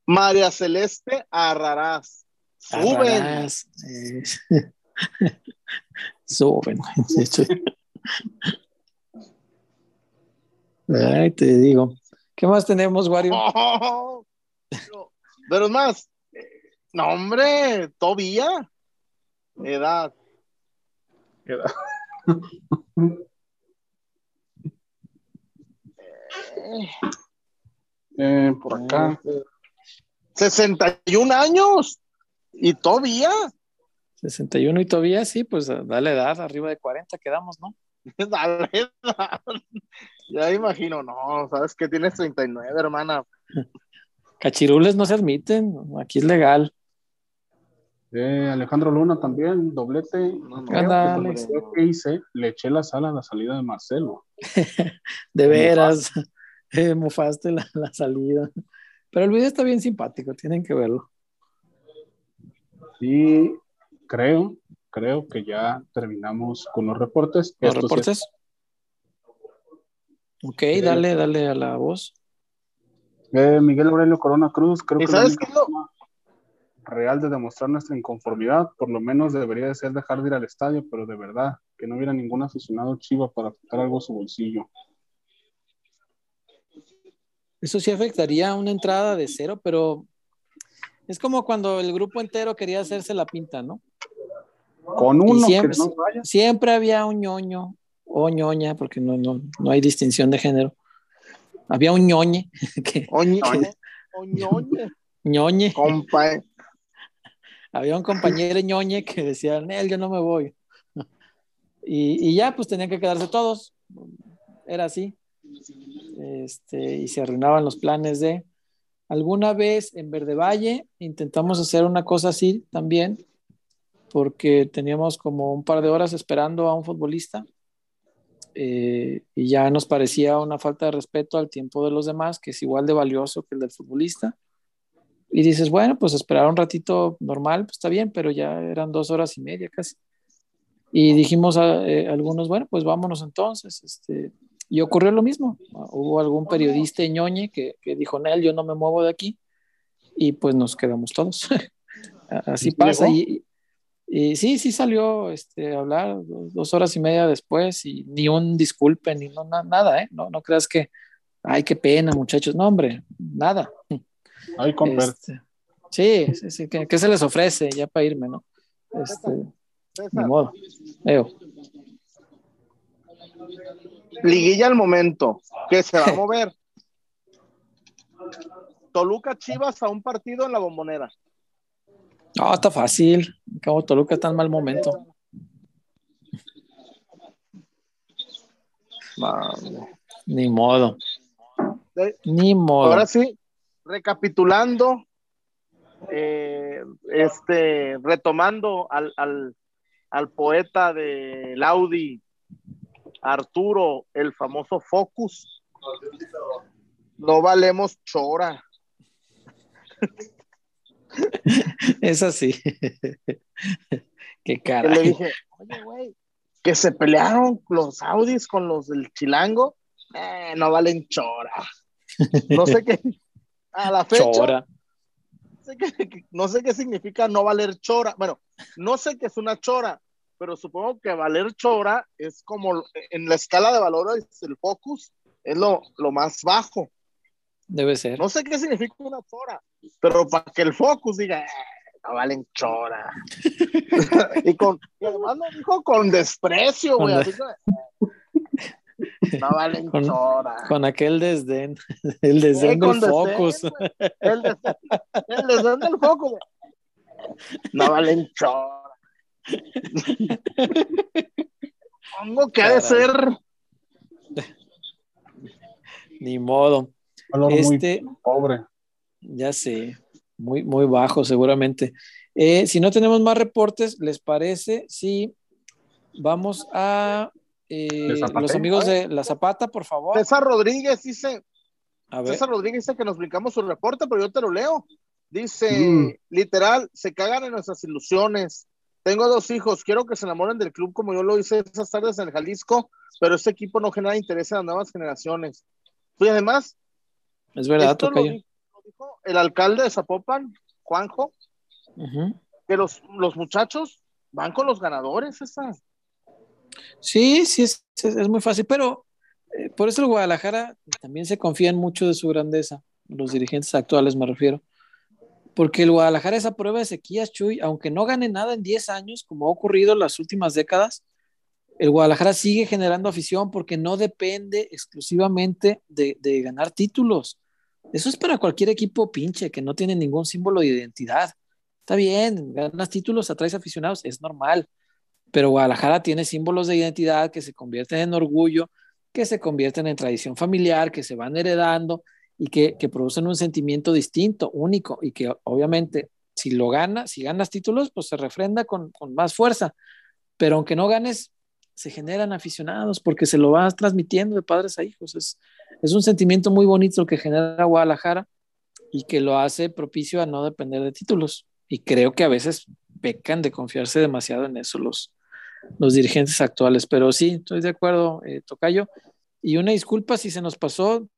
Speaker 1: María Celeste Arrarás. Suben. *laughs*
Speaker 2: Suben. *laughs* Ay, te digo. ¿Qué más tenemos, Wario? *laughs*
Speaker 1: pero más, no, hombre, todavía. Edad. Edad. *laughs*
Speaker 3: Eh, por acá.
Speaker 1: 61 años. ¿Y todavía?
Speaker 2: 61 y todavía, sí, pues dale edad, arriba de 40 quedamos, ¿no? *laughs*
Speaker 1: Ya imagino, no, sabes que tienes 39, hermana.
Speaker 3: Cachirules no se admiten, aquí es legal. Eh, Alejandro Luna también, doblete. No, ¿Qué hice? Le eché la sala a la salida de Marcelo. *laughs*
Speaker 2: de veras, *laughs* eh, mofaste la, la, salida. Pero el video está bien simpático, tienen que verlo.
Speaker 3: Sí, creo, creo que ya terminamos con los reportes.
Speaker 2: ¿Los reportes? Ok, dale, dale a la voz.
Speaker 3: Eh, Miguel Aurelio Corona Cruz, creo que sabes qué real de demostrar nuestra inconformidad, por lo menos debería de ser dejar de ir al estadio, pero de verdad, que no hubiera ningún aficionado chiva para afectar algo a su bolsillo.
Speaker 2: Eso sí afectaría una entrada de cero, pero es como cuando el grupo entero quería hacerse la pinta, ¿no?
Speaker 3: Con uno
Speaker 2: siempre, siempre había un ñoño o ñoña, porque no, no, no hay distinción de género. Había un ñoñe. *laughs* Que,
Speaker 1: o ñoñe. O ñoñe.
Speaker 2: ñoñe.
Speaker 1: Compa
Speaker 2: había un compañero ñoñe que decía, Nel, yo no me voy. *laughs* y, y, ya, pues tenían que quedarse todos. Era así. Este, y se arruinaban los planes de... Alguna vez en Verde Valle intentamos hacer una cosa así también, porque teníamos como un par de horas esperando a un futbolista eh, y ya nos parecía una falta de respeto al tiempo de los demás, que es igual de valioso que el del futbolista y dices, bueno, pues esperar un ratito normal, pues está bien, pero ya eran dos horas y media casi. Y dijimos a eh, algunos, bueno, pues vámonos entonces. Este, y ocurrió lo mismo. Hubo algún periodista ñoñe que, que dijo, Nel, yo no me muevo de aquí. Y pues nos quedamos todos. *laughs* Así pasa. Y, y, sí, sí salió este, a hablar dos, horas y media después y ni un disculpe, ni no, nada, ¿eh? No, no creas que Ay, qué pena, muchachos. No, hombre, nada.
Speaker 3: Ay, con
Speaker 2: este, sí, sí, sí. ¿Qué, se les ofrece ya para irme, no? Este, ni modo.
Speaker 1: Liguilla al momento, que se va a *laughs* mover. Toluca Chivas a un partido en la bombonera.
Speaker 2: No, está fácil. Acabo Toluca está en mal momento. Ni modo. Ni modo.
Speaker 1: Ahora sí, recapitulando, eh, este, retomando al, al, al poeta de Laudi, Arturo, el famoso Focus. No valemos chora. *laughs*
Speaker 2: Es así. Qué cara.
Speaker 1: Le dije, oye, güey, que se pelearon los Audis con los del Chilango, eh, no valen chora. No sé qué, a la fecha. Chora. no sé qué significa no valer chora. Bueno, no sé qué es una chora, pero supongo que valer chora es como en la escala de valores el focus es lo, lo más bajo.
Speaker 2: Debe ser.
Speaker 1: No sé qué significa una chora, pero para que el focus diga, eh, no valen chora. *laughs* y, con, además lo dijo con desprecio, güey. no valen chora.
Speaker 2: Con aquel desdén, *laughs* el desdén del focus.
Speaker 1: el, desdén, el desdén del focus. No valen chora. Pongo que ha de ser.
Speaker 2: Ni modo.
Speaker 3: Este, pobre.
Speaker 2: Ya sé, muy, muy bajo seguramente. Eh, si no tenemos más reportes, ¿les parece si vamos a eh, los amigos de La Zapata, por favor?
Speaker 1: César Rodríguez dice, César Rodríguez dice que nos brincamos su reporte, pero yo te lo leo. Dice, mm. literal, se cagan en nuestras ilusiones. Tengo dos hijos, quiero que se enamoren del club como yo lo hice esas tardes en el Jalisco, pero este equipo no genera interés en las nuevas generaciones. Y además,
Speaker 2: es verdad, lo,
Speaker 1: dijo el alcalde de Zapopan, Juanjo, que los, los, muchachos van con los ganadores, esa.
Speaker 2: Sí, sí, es, es, muy fácil, pero eh, por eso el Guadalajara también se confía en mucho de su grandeza, los dirigentes actuales me refiero. Porque el Guadalajara esa prueba de sequías, Chuy, aunque no gane nada en 10 años, como ha ocurrido en las últimas décadas, el Guadalajara sigue generando afición porque no depende exclusivamente de, ganar títulos. Eso es para cualquier equipo pinche que no tiene ningún símbolo de identidad. Está bien, ganas títulos, atraes aficionados, es normal. Pero Guadalajara tiene símbolos de identidad que se convierten en orgullo, que se convierten en tradición familiar, que se van heredando y que, producen un sentimiento distinto, único, y que obviamente si lo ganas, si ganas títulos, pues se refrenda con, más fuerza, pero aunque no ganes, se generan aficionados porque se lo vas transmitiendo de padres a hijos. Es, es un sentimiento muy bonito que genera Guadalajara y que lo hace propicio a no depender de títulos. Y creo que a veces pecan de confiarse demasiado en eso los, los dirigentes actuales. Pero sí, estoy de acuerdo, eh, Tocayo. Y una disculpa si se nos pasó,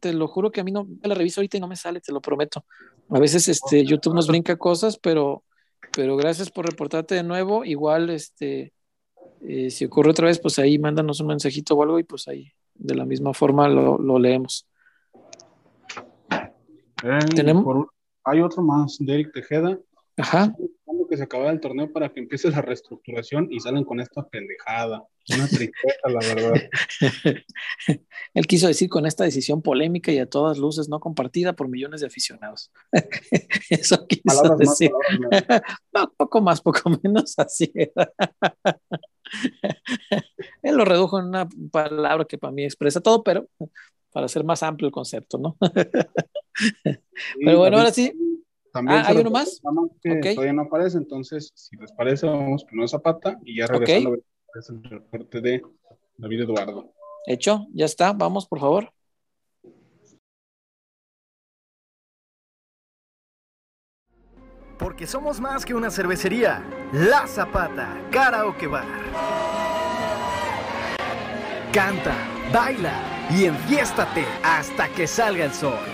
Speaker 2: te lo juro que a mí no la reviso ahorita y no me sale, te lo prometo. A veces este YouTube nos brinca cosas, pero, pero gracias por reportarte de nuevo. Igual, este, eh, si ocurre otra vez, pues ahí mándanos un mensajito o algo y pues ahí de la misma forma lo, lo leemos.
Speaker 3: ¿Tenemos? hay otro más, Derek Tejeda.
Speaker 2: Ajá
Speaker 3: que se acaba el torneo para que empiece la reestructuración y salen con esta pendejada. Una tristeza, la verdad. *laughs*
Speaker 2: Él quiso decir con esta decisión polémica y a todas luces no compartida por millones de aficionados. *laughs* Eso quiso decir. *laughs* poco más, poco menos así. Él lo redujo en una palabra que para mí expresa todo, pero para hacer más amplio el concepto, ¿no? pero bueno, ahora sí,
Speaker 3: también ah, ¿hay uno más? Que todavía no aparece, entonces, si les parece, vamos con Zapata y ya regresando okay. el reporte de David Eduardo.
Speaker 2: Hecho, ya está, vamos, por favor.
Speaker 6: Porque somos más que una cervecería. La Zapata, Karaoke Bar. Canta, baila y enfiéstate hasta que salga el sol.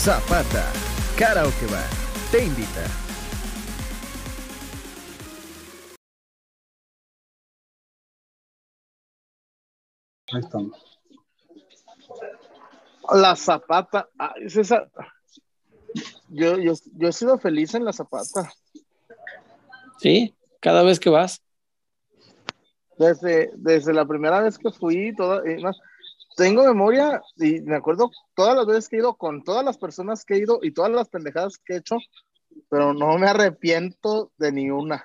Speaker 6: Zapata, Karaoke Bar, te invita.
Speaker 3: Ahí estamos.
Speaker 1: La Zapata, ah, es esa. Yo, yo, yo he sido feliz en la Zapata.
Speaker 2: Sí, cada vez que vas.
Speaker 1: Desde, desde la primera vez que fui, toda, eh, más, tengo memoria y me acuerdo todas las veces que he ido con todas las personas que he ido y todas las pendejadas que he hecho, pero no me arrepiento de ni una.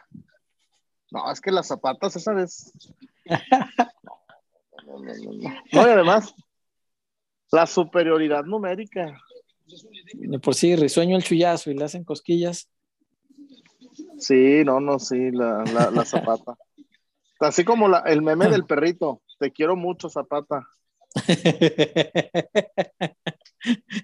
Speaker 1: No, es que las zapatas esa vez. No, no, no, no, no. No, y además, la superioridad numérica.
Speaker 2: De por sí, risueño el chullazo y le hacen cosquillas.
Speaker 1: Sí, no, no, sí, la, la, la zapata. Así como la, el meme del perrito. Te quiero mucho, zapata. *laughs*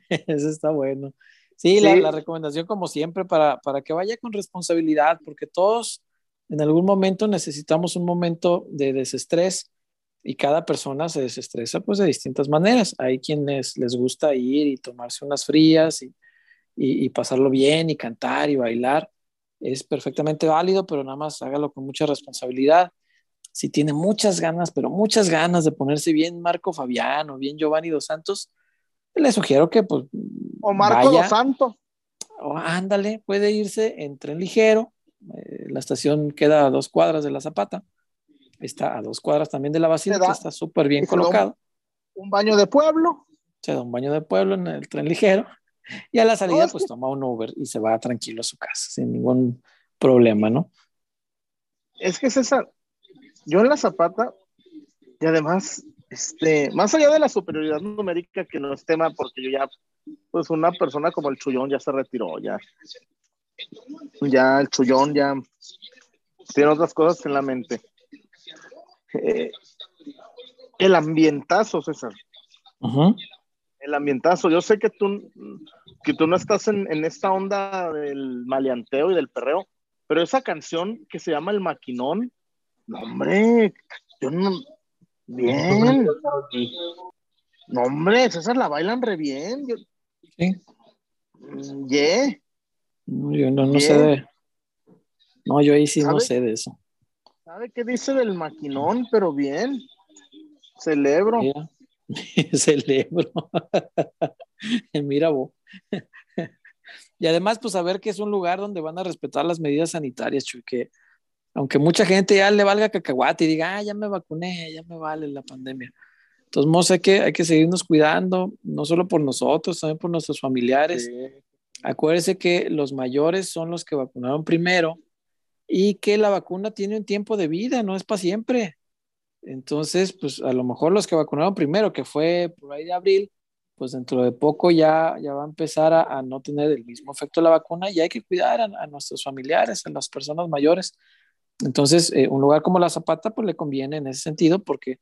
Speaker 2: Eso está bueno. Sí, La, recomendación como siempre para, para que vaya con responsabilidad, porque todos en algún momento necesitamos un momento de desestrés y cada persona se desestresa pues de distintas maneras. Hay quienes les gusta ir y tomarse unas frías y, y, y pasarlo bien y cantar y bailar. Es perfectamente válido, pero nada más hágalo con mucha responsabilidad si tiene muchas ganas, pero muchas ganas de ponerse bien Marco Fabián o bien Giovanni Dos Santos, le sugiero que pues
Speaker 1: O Marco
Speaker 2: vaya,
Speaker 1: Dos Santos.
Speaker 2: o ándale, puede irse en tren ligero, eh, la estación queda a dos cuadras de la Zapata, está a dos cuadras también de la Basílica, está súper bien
Speaker 1: un-
Speaker 2: colocado,
Speaker 1: Un baño de pueblo.
Speaker 2: se da un baño de pueblo en el tren ligero y a la salida
Speaker 1: es
Speaker 2: pues toma un Uber y se va tranquilo a su casa sin ningún problema, ¿no?
Speaker 1: Es que César, yo en la zapata, y además, este, más allá de la superioridad numérica, que no es tema, porque yo ya, pues una persona como el Chullón ya se retiró, ya. Ya el Chullón ya tiene otras cosas en la mente. Eh, el ambientazo, César. El ambientazo. Yo sé que tú, que tú no estás en, en esta onda del maleanteo y del perreo, pero esa canción que se llama El Maquinón, no, hombre, yo no. Bien. No, hombre, César la bailan re bien. Yo,
Speaker 2: Sí.
Speaker 1: mm, yeah.
Speaker 2: No, Yo no, no sé de... No, yo ahí sí no sé de eso.
Speaker 1: ¿Sabe qué dice del maquinón? Pero bien. Celebro. *laughs*
Speaker 2: Celebro. *laughs* Mira vos. *laughs* y además, pues saber que es un lugar donde van a respetar las medidas sanitarias, Chuy, que aunque mucha gente ya le valga cacahuate y diga, ah, ya me vacuné, ya me vale la pandemia. Entonces, modos, hay que, hay que seguirnos cuidando, no solo por nosotros, también por nuestros familiares.
Speaker 1: Sí.
Speaker 2: Acuérdese que los mayores son los que vacunaron primero y que la vacuna tiene un tiempo de vida, no es para siempre. Entonces, pues a lo mejor los que vacunaron primero, que fue por ahí de abril, pues dentro de poco ya, ya va a empezar a, a no tener el mismo efecto la vacuna y hay que cuidar a, a nuestros familiares, a las personas mayores. Entonces, eh, un lugar como la Zapata, pues le conviene en ese sentido porque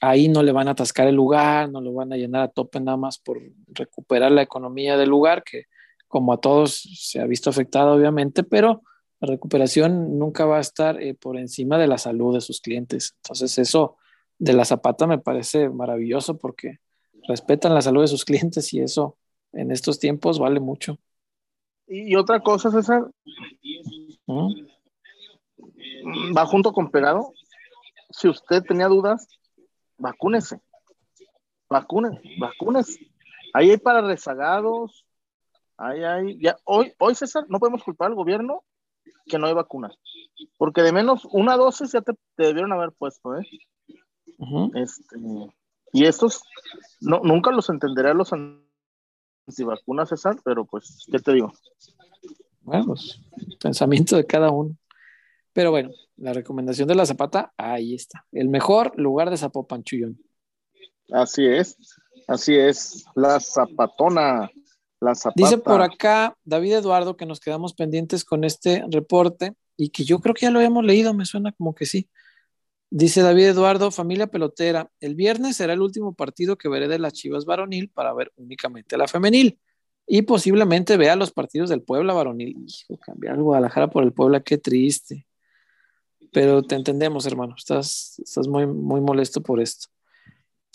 Speaker 2: ahí no le van a atascar el lugar, no lo van a llenar a tope nada más por recuperar la economía del lugar, que como a todos se ha visto afectado obviamente, pero la recuperación nunca va a estar eh, por encima de la salud de sus clientes. Entonces eso de la Zapata me parece maravilloso porque respetan la salud de sus *laughs* clientes y eso en estos tiempos vale mucho.
Speaker 1: Y, otra cosa, César, mm, va junto con pegado. Si usted tenía dudas, vacúnese. Vacúnese, vacúnese. Ahí hay para rezagados. Ahí hay. Ya, hoy, hoy, César, no podemos culpar al gobierno que no hay vacunas. Porque de menos una dosis ya te, te debieron haber puesto, ¿eh? Este, y estos, no, nunca los entenderé a los antivacunas, César, pero pues, ¿qué te digo?
Speaker 2: Bueno, pues pensamiento de cada uno. Pero bueno, la recomendación de la Zapata, ahí está. El mejor lugar de Zapopan, Chuyón.
Speaker 1: Así es, así es. La zapatona, la zapata.
Speaker 2: Dice por acá David Eduardo que nos quedamos pendientes con este reporte y que yo creo que ya lo habíamos leído, me suena como que sí. Dice David Eduardo, familia pelotera, el viernes será el último partido que veré de las Chivas varonil para ver únicamente la femenil. Y posiblemente vea los partidos del Puebla varonil. Hijo, cambiar el Guadalajara por el Puebla, qué triste. Pero te entendemos, hermano. Estás, estás muy, muy molesto por esto.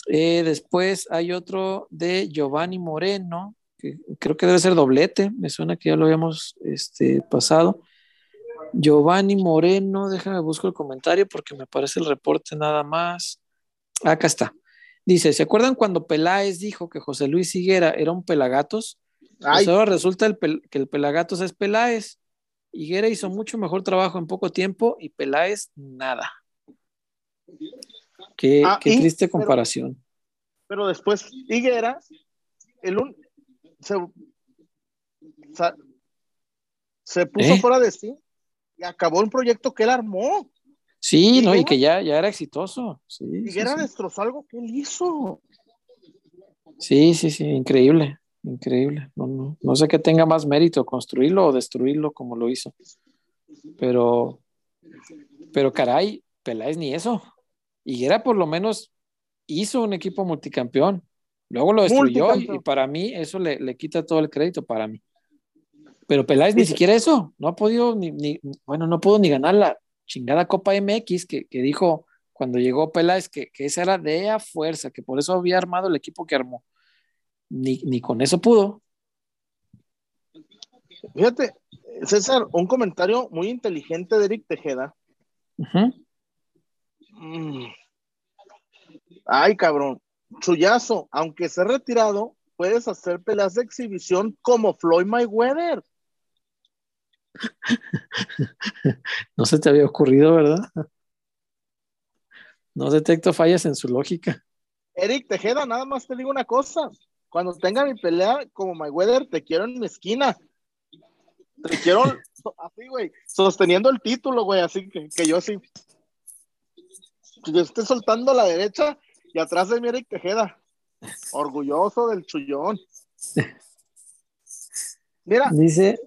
Speaker 2: Eh, después hay otro de Giovanni Moreno, que creo que debe ser doblete, me suena que ya lo habíamos este, pasado. Giovanni Moreno, déjame buscar el comentario porque me parece el reporte nada más. Acá está. Dice, ¿se acuerdan cuando Peláez dijo que José Luis Higuera era un pelagatos? Pues ahora resulta que el pelagatos es Peláez. Higuera hizo mucho mejor trabajo en poco tiempo y Peláez nada. Qué, ah, triste comparación.
Speaker 1: Pero, después Higuera, el un, se, puso ¿Eh? fuera de sí y acabó un proyecto que él armó.
Speaker 2: Sí, no, y que ya, ya era exitoso. Sí,
Speaker 1: Higuera destrozó algo que él hizo.
Speaker 2: Sí, sí, sí, increíble, increíble. No, no, no sé qué tenga más mérito, construirlo o destruirlo como lo hizo. Pero, pero caray, Peláez ni eso. Higuera por lo menos hizo un equipo multicampeón. Luego lo destruyó y, para mí eso le, quita todo el crédito para mí. Pero Peláez ni siquiera eso, no ha podido ni, bueno, no pudo ni ganar la chingada Copa MX que, dijo cuando llegó Peláez que, que, esa era de a fuerza, que por eso había armado el equipo que armó. Ni, con eso pudo.
Speaker 1: Fíjate, César, un comentario muy inteligente de Eric Tejeda. Mm. Ay, cabrón. Chuyazo, aunque se ha retirado, puedes hacer peleas de exhibición como Floyd Mayweather. *laughs*
Speaker 2: no se te había ocurrido, ¿verdad? No detecto fallas en su lógica.
Speaker 1: Eric Tejeda, nada más te digo una cosa. Cuando tenga mi pelea como Mayweather, te quiero en mi esquina. Te quiero así, güey, sosteniendo el título, güey, así que, que yo así yo esté soltando a la derecha y atrás de mí Eric Tejeda. Orgulloso del chullón. Mira,
Speaker 2: dice,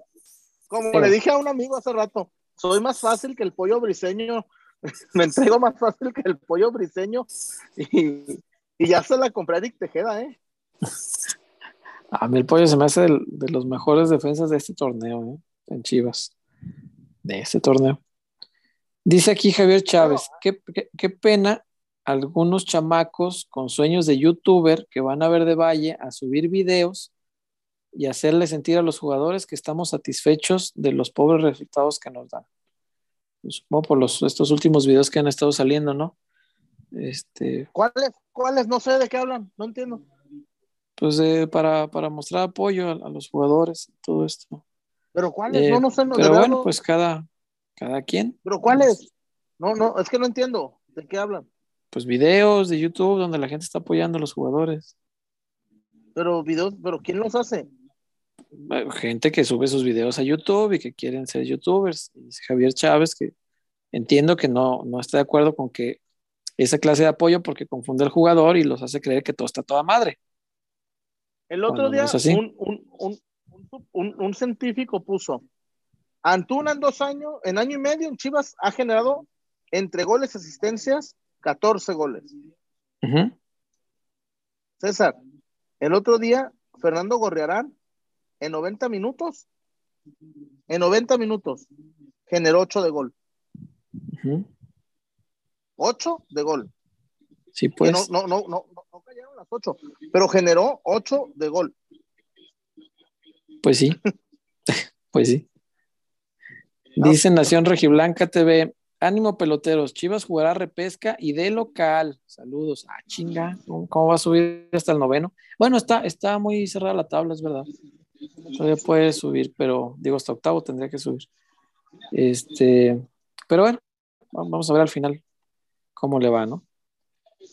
Speaker 1: como le dije a un amigo hace rato, soy más fácil que el pollo briseño, *laughs* me entrego más fácil que el pollo briseño y, ya se la compré a Eric Tejeda, ¿eh?
Speaker 2: A mí el pollo se me hace de, los mejores defensas de este torneo, ¿eh? En Chivas. De este torneo. Dice aquí Javier Chávez, qué, pena algunos chamacos con sueños de youtuber que van a ver de Valle a subir videos y hacerle sentir a los jugadores que estamos satisfechos de los pobres resultados que nos dan. Pues, supongo por los, estos últimos videos que han estado saliendo, ¿no? Este,
Speaker 1: ¿Cuáles? ¿Cuáles? No sé de qué hablan, no entiendo.
Speaker 2: Pues para, mostrar apoyo a, los jugadores, todo esto.
Speaker 1: ¿Pero cuáles? no, no sé.
Speaker 2: pero bueno, pues cada, cada quien.
Speaker 1: ¿Pero cuáles? No, no, es que no entiendo. ¿De qué hablan?
Speaker 2: Pues videos de YouTube donde la gente está apoyando a los jugadores.
Speaker 1: Pero videos, pero ¿quién los hace?
Speaker 2: Gente que sube sus videos a YouTube y que quieren ser youtubers. Javier Chávez, que entiendo que no, no está de acuerdo con que esa clase de apoyo porque confunde al jugador y los hace creer que todo está toda madre.
Speaker 1: El otro día, un científico puso, Antuna en dos años, en año y medio en Chivas ha generado entre goles y asistencias 14 goles. César, el otro día Fernando Gorriarán en 90 minutos, en 90 minutos generó 8 de gol. 8 de gol.
Speaker 2: Sí, pues.
Speaker 1: no, no, no, no, no cayeron las 8, pero generó 8 de gol.
Speaker 2: Pues sí, *laughs* pues sí. Dice Nación Regiblanca TV, ánimo peloteros, Chivas jugará repesca y de local. Saludos. Ah, chinga, ¿cómo va a subir hasta el noveno? Bueno, está, está muy cerrada la tabla, es verdad. Todavía puede subir, pero digo, hasta octavo tendría que subir. Este, pero bueno, vamos a ver al final cómo le va, ¿no?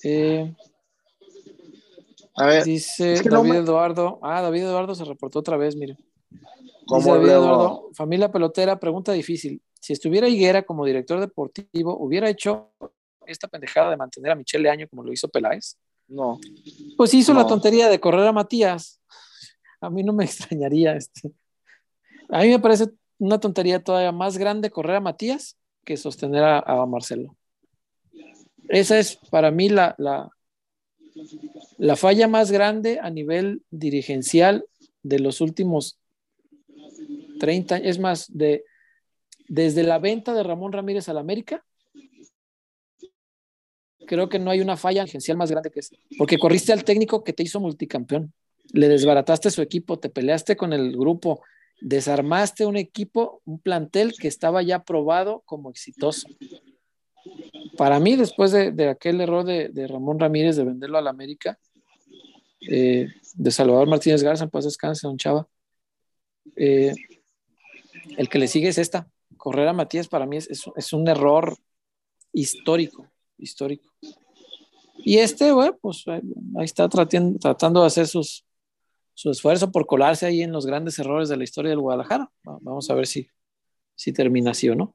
Speaker 2: Eh, a ver, dice David Eduardo. Ah, David Eduardo se reportó otra vez, mire. Dice Eduardo, familia pelotera, pregunta difícil. Si estuviera Higuera como director deportivo, ¿hubiera hecho esta pendejada de mantener a Michelle Año como lo hizo Peláez?
Speaker 1: No.
Speaker 2: Pues hizo la tontería de correr a Matías. A mí no me *laughs* extrañaría. Este. A mí me parece una tontería todavía más grande correr a Matías que sostener a, Marcelo. Esa es para mí la, la, la falla más grande a nivel dirigencial de los últimos 30 es más, de, desde la venta de Ramón Ramírez al América, creo que no hay una falla agencial más grande que esa, porque corriste al técnico que te hizo multicampeón, le desbarataste su equipo, te peleaste con el grupo, desarmaste un equipo, un plantel que estaba ya probado como exitoso. Para mí, después de, aquel error de, Ramón Ramírez de venderlo al América, eh, de Salvador Martínez Garza, paz descanse, don Chava, eh, el que le sigue es esta. Correr a Matías para mí es, un error histórico, histórico. Y este, bueno, pues ahí está tratando, tratando de hacer su esfuerzo por colarse ahí en los grandes errores de la historia del Guadalajara. Vamos a ver si, si termina así o no.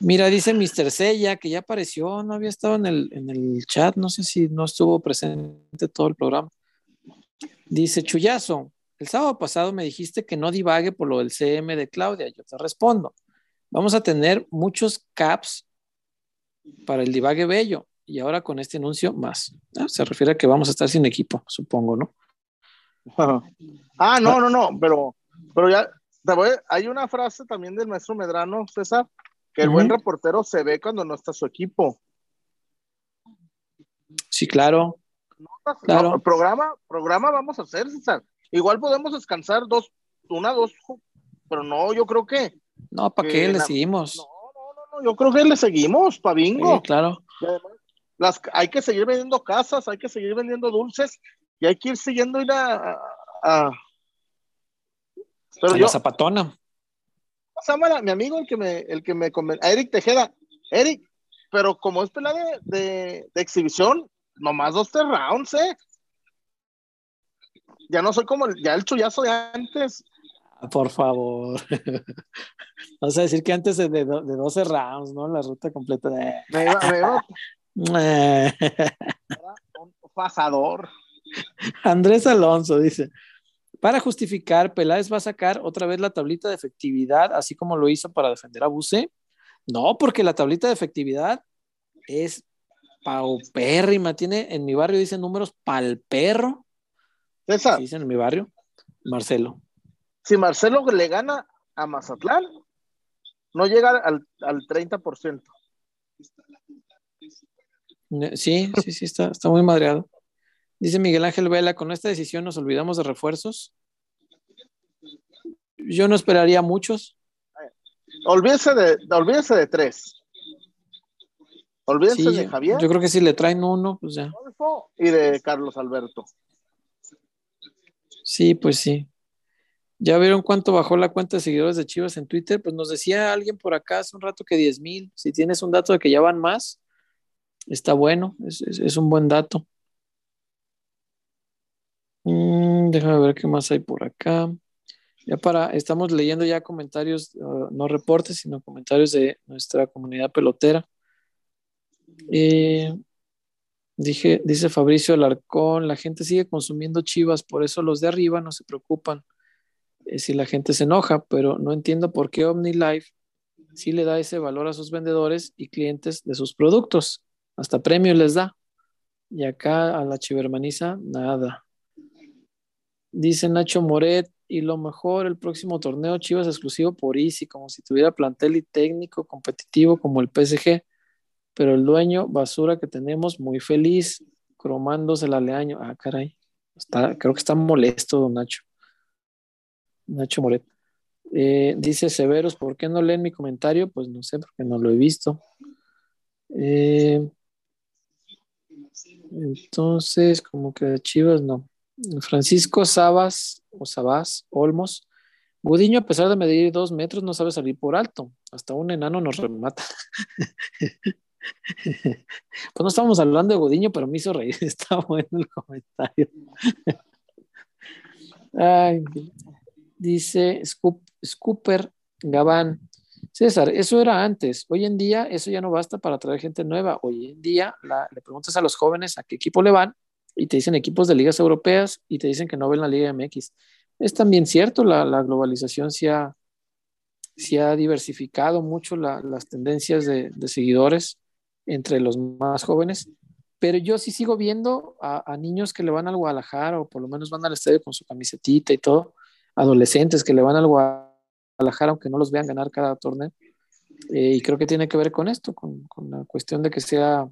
Speaker 2: Mira, dice Mr. Sella que ya apareció, no había estado en el, en el chat, no sé si no estuvo presente todo el programa. Dice Chuyazo, el sábado pasado me dijiste que no divague por lo del CM de Claudia. Yo te respondo. Vamos a tener muchos caps para el divague bello y ahora con este anuncio más. Ah, se refiere a que vamos a estar sin equipo, supongo, ¿no? *laughs*
Speaker 1: Ah, no, no, no, pero, pero ya, hay una frase también del maestro Medrano, César, que el buen reportero se ve cuando no está su equipo.
Speaker 2: Sí, claro. claro.
Speaker 1: programa, programa vamos a hacer, César. Igual podemos descansar dos, una, dos, pero no, yo creo que.
Speaker 2: No, ¿para qué le seguimos?
Speaker 1: No, no, no, yo creo que le seguimos, pa' bingo.
Speaker 2: claro.
Speaker 1: Las, hay que seguir vendiendo casas, hay que seguir vendiendo dulces y hay que ir siguiendo ir a. a,
Speaker 2: pero yo, la zapatona.
Speaker 1: Mi amigo, el que me, el que me a Eric Tejeda. Eric, pero como es pelada de, de, exhibición, nomás dos rounds, ¿eh? ya no soy como el, ya el chullazo de antes.
Speaker 2: Por favor. *laughs* Vas a decir que antes de, de, 12 rounds, ¿no? La ruta completa de.
Speaker 1: Me iba, me iba. *laughs* un pasador.
Speaker 2: Andrés Alonso dice: Para justificar, Peláez va a sacar otra vez la tablita de efectividad, así como lo hizo para defender a Buse. No, porque la tablita de efectividad es paupérrima. Tiene, en mi barrio dice números pal perro
Speaker 1: César.
Speaker 2: Dicen en mi barrio. Marcelo.
Speaker 1: Si Marcelo le gana a Mazatlán, no llega al, al 30%.
Speaker 2: Sí, sí, sí, está, está muy madreado. Dice Miguel Ángel Vela, con esta decisión nos olvidamos de refuerzos. Yo no esperaría muchos.
Speaker 1: Olvídese de, de tres. Olvídense de Javier.
Speaker 2: Yo creo que si le traen uno, pues ya.
Speaker 1: Y de Carlos Alberto.
Speaker 2: Sí, pues sí. ¿Ya vieron cuánto bajó la cuenta de seguidores de Chivas en Twitter? Pues nos decía alguien por acá hace un rato que 10 mil. Si tienes un dato de que ya van más, está bueno, es, un buen dato. Mm, déjame ver qué más hay por acá. Ya para, estamos leyendo ya comentarios, uh, no reportes, sino comentarios de nuestra comunidad pelotera. Eh, Dije, dice Fabricio Alarcón, la gente sigue consumiendo chivas, por eso los de arriba no se preocupan eh, si la gente se enoja, pero no entiendo por qué OmniLife sí le da ese valor a sus vendedores y clientes de sus productos. Hasta premio les da. Y acá a la chivermaniza, nada. Dice Nacho Moret, y lo mejor, el próximo torneo Chivas exclusivo por Easy, como si tuviera plantel y técnico competitivo como el PSG pero el dueño, basura que tenemos, muy feliz, cromándose el aleaño. Ah, caray. Está, creo que está molesto, don Nacho. Nacho Moret. Eh, dice Severos, ¿por qué no leen mi comentario? Pues no sé, porque no lo he visto. Eh, entonces, como que Chivas, no. Francisco Sabas, o Sabas, Olmos. Gudiño, a pesar de medir dos metros, no sabe salir por alto. Hasta un enano nos remata. *laughs* Pues no estábamos hablando de Godiño, pero me hizo reír. *laughs* Está bueno el comentario. dice Scooper Gabán. César, eso era antes. Hoy en día eso ya no basta para traer gente nueva. Hoy en día le preguntas a los jóvenes a qué equipo le van y te dicen equipos de ligas europeas y te dicen que no ven la Liga MX. Es también cierto, la, globalización se ha, ha diversificado mucho las tendencias de seguidores entre los más jóvenes, pero yo sí sigo viendo a, niños que le van al Guadalajara o por lo menos van al estadio con su camisetita y todo, adolescentes que le van al Guadalajara aunque no los vean ganar cada torneo. Eh, y creo que tiene que ver con esto, con, con la cuestión de que sea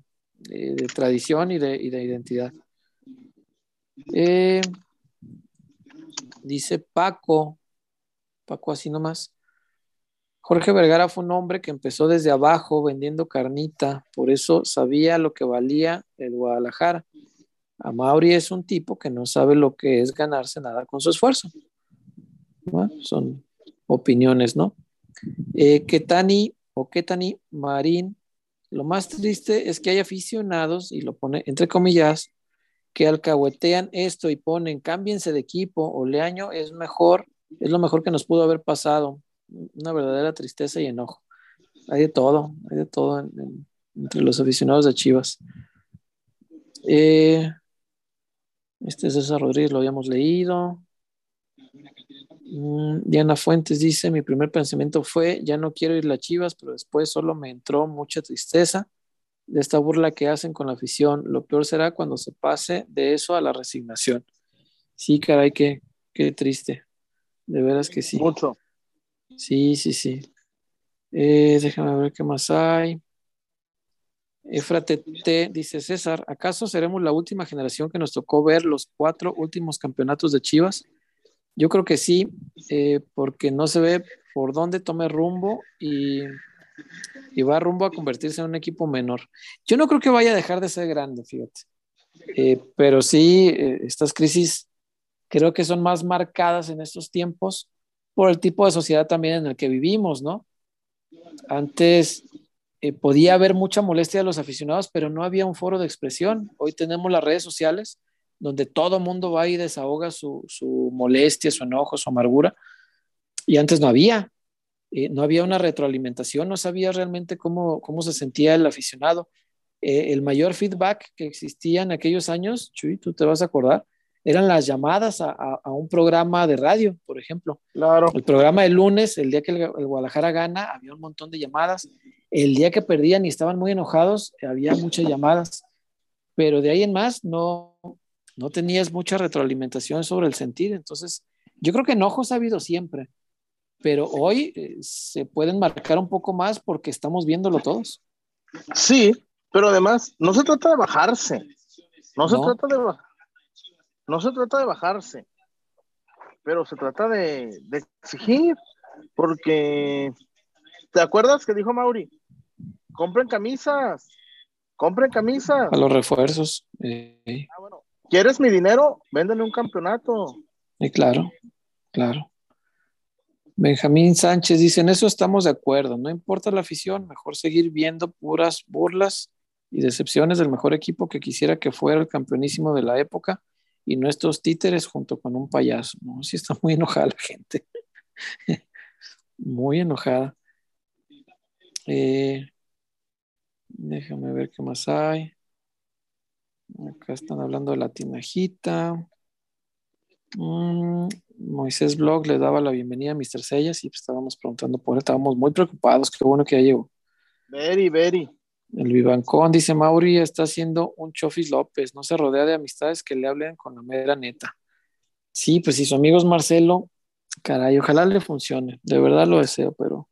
Speaker 2: eh, de tradición y de, y de identidad. Eh, dice Paco, Paco así nomás. Jorge Vergara fue un hombre que empezó desde abajo vendiendo carnita, por eso sabía lo que valía el Guadalajara. A Mauri es un tipo que no sabe lo que es ganarse nada con su esfuerzo. son opiniones, ¿no? Eh, Ketani o Ketani Marín, lo más triste es que hay aficionados, y lo pone entre comillas, que alcahuetean esto y ponen, cámbiense de equipo, o Leaño es mejor, es lo mejor que nos pudo haber pasado una verdadera tristeza y enojo. Hay de todo, hay de todo entre los aficionados de Chivas. Eh, este es César Rodríguez, lo habíamos leído. Mm, Diana Fuentes dice, mi primer pensamiento fue, ya no quiero ir a Chivas, pero después solo me entró mucha tristeza de esta burla que hacen con la afición. Lo peor será cuando se pase de eso a la resignación. Sí, caray, qué, qué triste. De veras que sí.
Speaker 1: Mucho.
Speaker 2: Sí, sí, sí. Eh, déjame ver qué más hay. Efrate T dice César, ¿acaso seremos la última generación que nos tocó ver los cuatro últimos campeonatos de Chivas? Yo creo que sí, eh, porque no se ve por dónde tome rumbo y, va rumbo a convertirse en un equipo menor. Yo no creo que vaya a dejar de ser grande, fíjate. Eh, pero sí, estas crisis creo que son más marcadas en estos tiempos por el tipo de sociedad también en el que vivimos, ¿no? Antes eh, podía haber mucha molestia de los aficionados, pero no había un foro de expresión. Hoy tenemos las redes sociales donde todo mundo va y desahoga su, molestia, su enojo, su amargura. Y antes no había. Eh, no había una retroalimentación, no sabía realmente cómo, cómo se sentía el aficionado. Eh, el mayor feedback que existía en aquellos años, Chuy, tú te vas a acordar, eran las llamadas a, un programa de radio, por ejemplo.
Speaker 1: Claro.
Speaker 2: El programa de lunes, el día que el, Guadalajara gana, había un montón de llamadas. El día que perdían y estaban muy enojados, había muchas llamadas. Pero de ahí en más, no, no tenías mucha retroalimentación sobre el sentir. Entonces, yo creo que enojos ha habido siempre. Pero hoy eh, se pueden marcar un poco más porque estamos viéndolo todos.
Speaker 1: Sí, pero además, no se trata de bajarse. No se trata de bajar no se trata de bajarse, pero se trata de, exigir, porque ¿te acuerdas que dijo Mauri? Compren camisas, compren camisas.
Speaker 2: A los refuerzos. Eh.
Speaker 1: Ah, bueno. ¿Quieres mi dinero? Véndeme un campeonato.
Speaker 2: Sí, claro, claro. Benjamín Sánchez dice, en eso estamos de acuerdo, no importa la afición, mejor seguir viendo puras burlas y decepciones del mejor equipo que quisiera que fuera el campeonísimo de la época y nuestros títeres junto con un payaso. ¿no? Sí está muy enojada la gente. *laughs* muy enojada. Eh, déjame ver qué más hay. Acá están hablando de la tinajita. Mm, Moisés Blog le daba la bienvenida a Mr. Sellas y pues estábamos preguntando por él. Estábamos muy preocupados. Qué bueno que ya llegó.
Speaker 1: Very, very.
Speaker 2: El Vivancón dice Mauri está haciendo un Chofis López, no se rodea de amistades que le hablen con la mera neta. Sí, pues si su amigo es Marcelo, caray, ojalá le funcione, de verdad lo deseo, pero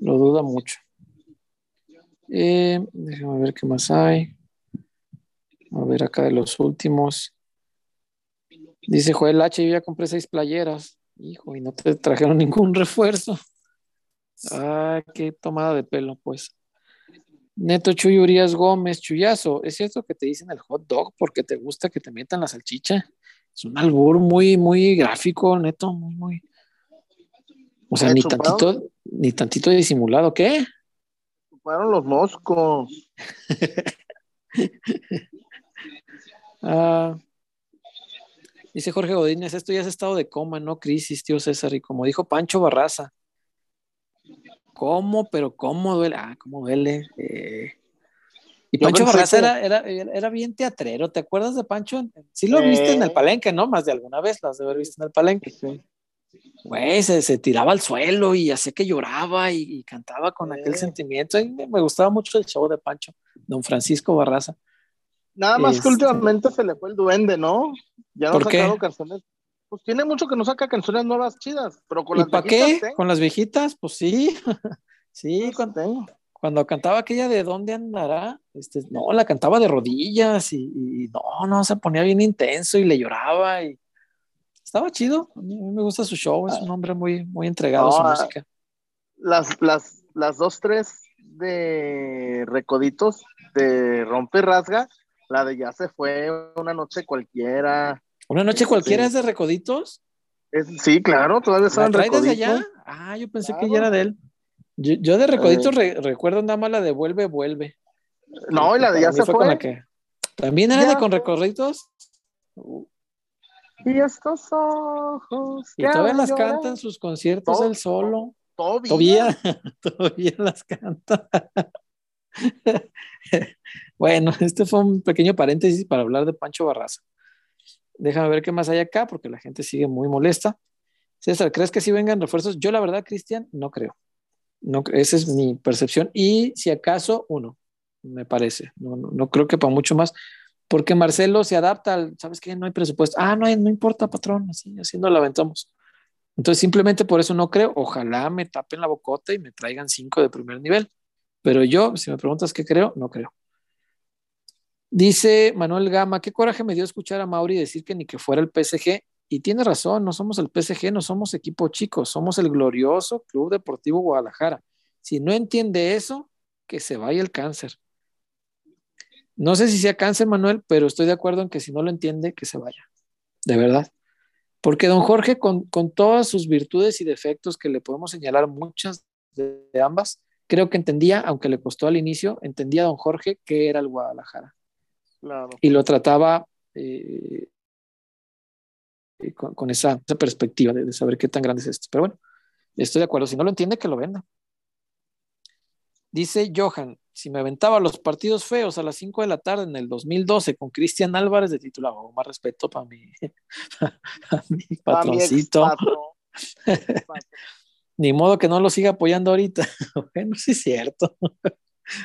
Speaker 2: lo duda mucho. Eh, déjame ver qué más hay. A ver acá de los últimos. Dice Joel H, yo ya compré seis playeras. Hijo, y no te trajeron *laughs* ningún refuerzo. Ah, qué tomada de pelo, pues. Neto Chuy Urias Gómez, Chuyazo, ¿es cierto que te dicen el hot dog porque te gusta que te metan la salchicha? Es un albur muy, muy gráfico, Neto, muy, muy. O sea, ni tantito, ni tantito disimulado, ¿qué?
Speaker 1: Fueron los moscos. *laughs*
Speaker 2: Ah, dice Jorge Godínez, esto ya es estado de coma, no crisis, tío César. Y como dijo Pancho Barraza, ¿Cómo? Pero ¿cómo duele? Ah, ¿cómo duele? Eh, y Pancho Barraza era, era, bien teatrero, ¿te acuerdas de Pancho? Sí lo viste en el palenque, ¿no? Más de alguna vez lo has de haber visto en el palenque. Sí. Güey, se, tiraba al suelo y hacía que lloraba y, cantaba con aquel sentimiento. me, gustaba mucho el show de Pancho, don Francisco Barraza.
Speaker 1: Nada más que
Speaker 2: Este-
Speaker 1: últimamente se le fue el duende, ¿no? Ya no ha
Speaker 2: ¿Por qué?
Speaker 1: sacado canciones. Pues tiene mucho que no saca canciones nuevas chidas, pero con
Speaker 2: ¿Y
Speaker 1: las
Speaker 2: para
Speaker 1: viejitas
Speaker 2: qué?
Speaker 1: tengo,
Speaker 2: ¿Con las viejitas? Pues sí. *laughs* sí, cuando,
Speaker 1: tengo.
Speaker 2: cuando cantaba aquella de ¿Dónde andará? Este, no, la cantaba de rodillas y, y no, no, se ponía bien intenso y le lloraba y estaba chido. A mí, me gusta su show, es un hombre muy, muy entregado a su
Speaker 1: ah,
Speaker 2: música.
Speaker 1: Las, las, las dos, tres de Recoditos de Rompe y Rasga, la de ya se fue una noche cualquiera.
Speaker 2: Una noche
Speaker 1: sí.
Speaker 2: cualquiera es de Recoditos.
Speaker 1: Es- sí, claro, todavía
Speaker 2: ¿La
Speaker 1: estaban
Speaker 2: trae desde
Speaker 1: Recoditos.
Speaker 2: allá? Ah, yo pensé que ya era de él. Yo, yo de Recoditos
Speaker 1: Eh.
Speaker 2: re- recuerdo nada más la de Vuelve, Vuelve.
Speaker 1: No, y la de ya se
Speaker 2: fue
Speaker 1: fue.
Speaker 2: con la que- ¿También era
Speaker 1: Ya
Speaker 2: de con. Recoditos?
Speaker 1: Y estos ojos.
Speaker 2: Y todavía las
Speaker 1: lloran.
Speaker 2: canta en sus conciertos
Speaker 1: Todo-
Speaker 2: él solo.
Speaker 1: Todavía.
Speaker 2: Todavía, *laughs* todavía las canta. *laughs* bueno, *laughs* este fue un pequeño paréntesis para hablar de Pancho Barraza. Déjame ver qué más hay acá, porque la gente sigue muy molesta. César, ¿crees que sí vengan refuerzos? Yo, la verdad, Cristian, no creo. No, esa es mi percepción. Y si acaso, uno, me parece. No, no, no creo que para mucho más, porque Marcelo se adapta al, ¿sabes qué? No hay presupuesto. Ah, no, hay, no importa, patrón, así, así nos la aventamos. Entonces, simplemente por eso no creo. Ojalá me tapen la bocota y me traigan cinco de primer nivel. Pero yo, si me preguntas qué creo, no creo. Dice Manuel Gama, qué coraje me dio escuchar a Mauri decir que ni que fuera el PSG. Y tiene razón, no somos el PSG, no somos equipo chico, somos el glorioso Club Deportivo Guadalajara. Si no entiende eso, que se vaya el cáncer. No sé si sea cáncer, Manuel, pero estoy de acuerdo en que si no lo entiende, que se vaya. De verdad. Porque don Jorge, con, con todas sus virtudes y defectos que le podemos señalar, muchas de, ambas, creo que entendía, aunque le costó al inicio, entendía don Jorge que era el Guadalajara
Speaker 1: Claro.
Speaker 2: y lo trataba eh, eh, con, con esa, esa perspectiva de, de saber qué tan grande es esto. Pero bueno, estoy de acuerdo. Si no lo entiende, que lo venda. Dice Johan, si me aventaba los partidos feos a las 5 de la tarde en el 2012 con Cristian Álvarez de titular, oh, más respeto para mi, *laughs* pa mi
Speaker 1: Pa' mi
Speaker 2: patroncito. Ni modo que no lo siga apoyando ahorita. *laughs* bueno, sí es cierto. *laughs*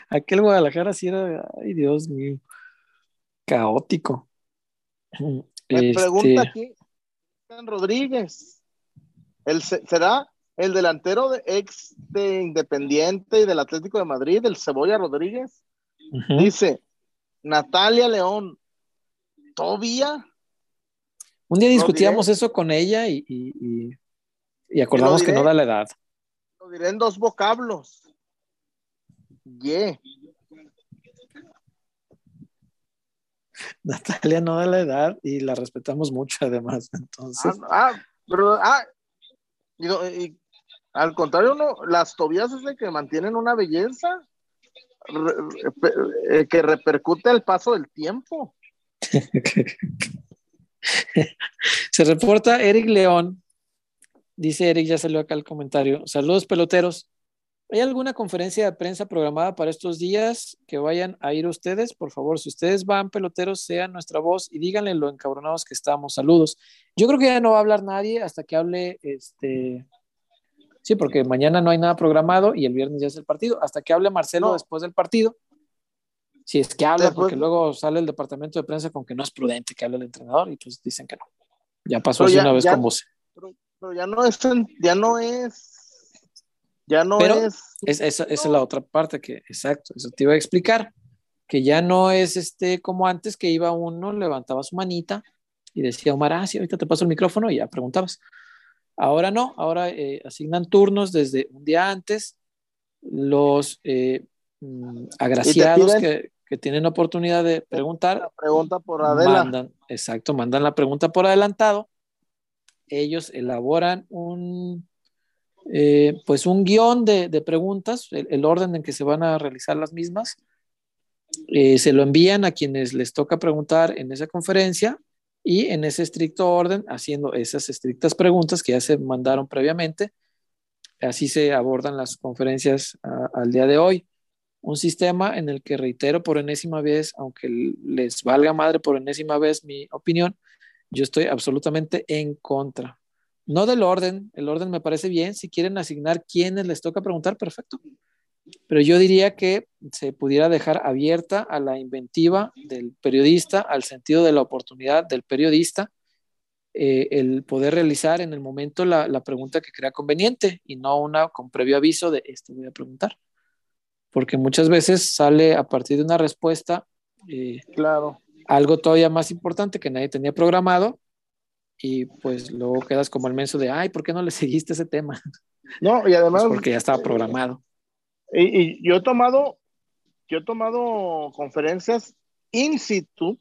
Speaker 2: Aquel Guadalajara sí era, ay Dios mío, caótico.
Speaker 1: Me
Speaker 2: Este,
Speaker 1: pregunta aquí, Rodríguez, ¿el, se- ¿será el delantero de ex de Independiente y del Atlético de Madrid, el Cebolla Rodríguez? Dice, Natalia León, ¿todavía?
Speaker 2: Un día discutíamos eso con ella y, y, y- y acordamos que
Speaker 1: diré.
Speaker 2: no da la edad.
Speaker 1: Lo diré en dos vocablos. Ye. *laughs*
Speaker 2: Natalia no da la edad y la respetamos mucho además. *laughs*
Speaker 1: Ah,
Speaker 2: Entonces,
Speaker 1: ah, pero, ah, y no- y al contrario, no, las tobillas es de que mantienen una belleza re- re- eh, que repercute al paso del tiempo. *laughs*
Speaker 2: se reporta Eric León. Dice Eric, ya salió acá el comentario. Saludos peloteros. ¿Hay alguna conferencia de prensa programada para estos días que vayan a ir ustedes? Por favor, si ustedes van, peloteros, sean nuestra voz y díganle lo encabronados que estamos. Saludos. Yo creo que ya no va a hablar nadie hasta que hable este. Sí, porque mañana no hay nada programado y el viernes ya es el partido. Hasta que hable Marcelo
Speaker 1: No.
Speaker 2: después del partido. Si es que habla,
Speaker 1: Después-
Speaker 2: porque luego sale el departamento de prensa con que no es prudente que hable el entrenador y pues dicen que no. Ya pasó
Speaker 1: Pero
Speaker 2: así
Speaker 1: ya-
Speaker 2: una vez
Speaker 1: ya-
Speaker 2: con vos.
Speaker 1: Pero, pero ya no es, ya no es, ya no
Speaker 2: Pero
Speaker 1: es,
Speaker 2: Es, esa, esa es la otra parte que, exacto, eso te iba a explicar, que ya no es este como antes que iba uno, levantaba su manita y decía, Omar, ah, sí, ahorita te paso el micrófono y ya preguntabas. Ahora no, ahora eh, asignan turnos desde un día antes, los eh, mm, agraciados que, que tienen oportunidad de preguntar
Speaker 1: la pregunta por
Speaker 2: mandan, exacto, mandan la pregunta por adelantado. Ellos elaboran un, eh, pues un guion de, preguntas, el, orden en que se van a realizar las mismas. Eh, se lo envían a quienes les toca preguntar en esa conferencia y en ese estricto orden, haciendo esas estrictas preguntas que ya se mandaron previamente. Así se abordan las conferencias al día de hoy un sistema en el que reitero por enésima vez, aunque les valga madre por enésima vez mi opinión, yo estoy absolutamente en contra. No del orden, el orden me parece bien, si quieren asignar quienes les toca preguntar, perfecto. pero yo diría que se pudiera dejar abierta a la inventiva del periodista, al sentido de la oportunidad del periodista, eh, el poder realizar en el momento la, la, pregunta que crea conveniente y no una con previo aviso de esto voy a preguntar. Porque muchas veces sale a partir de una respuesta eh,
Speaker 1: claro.
Speaker 2: algo todavía más importante que nadie tenía programado y pues luego quedas como el menso de, ay, ¿por qué no le seguiste ese tema?
Speaker 1: No, y además...
Speaker 2: Pues porque ya estaba programado.
Speaker 1: Y, y, yo he tomado, yo he tomado conferencias in situ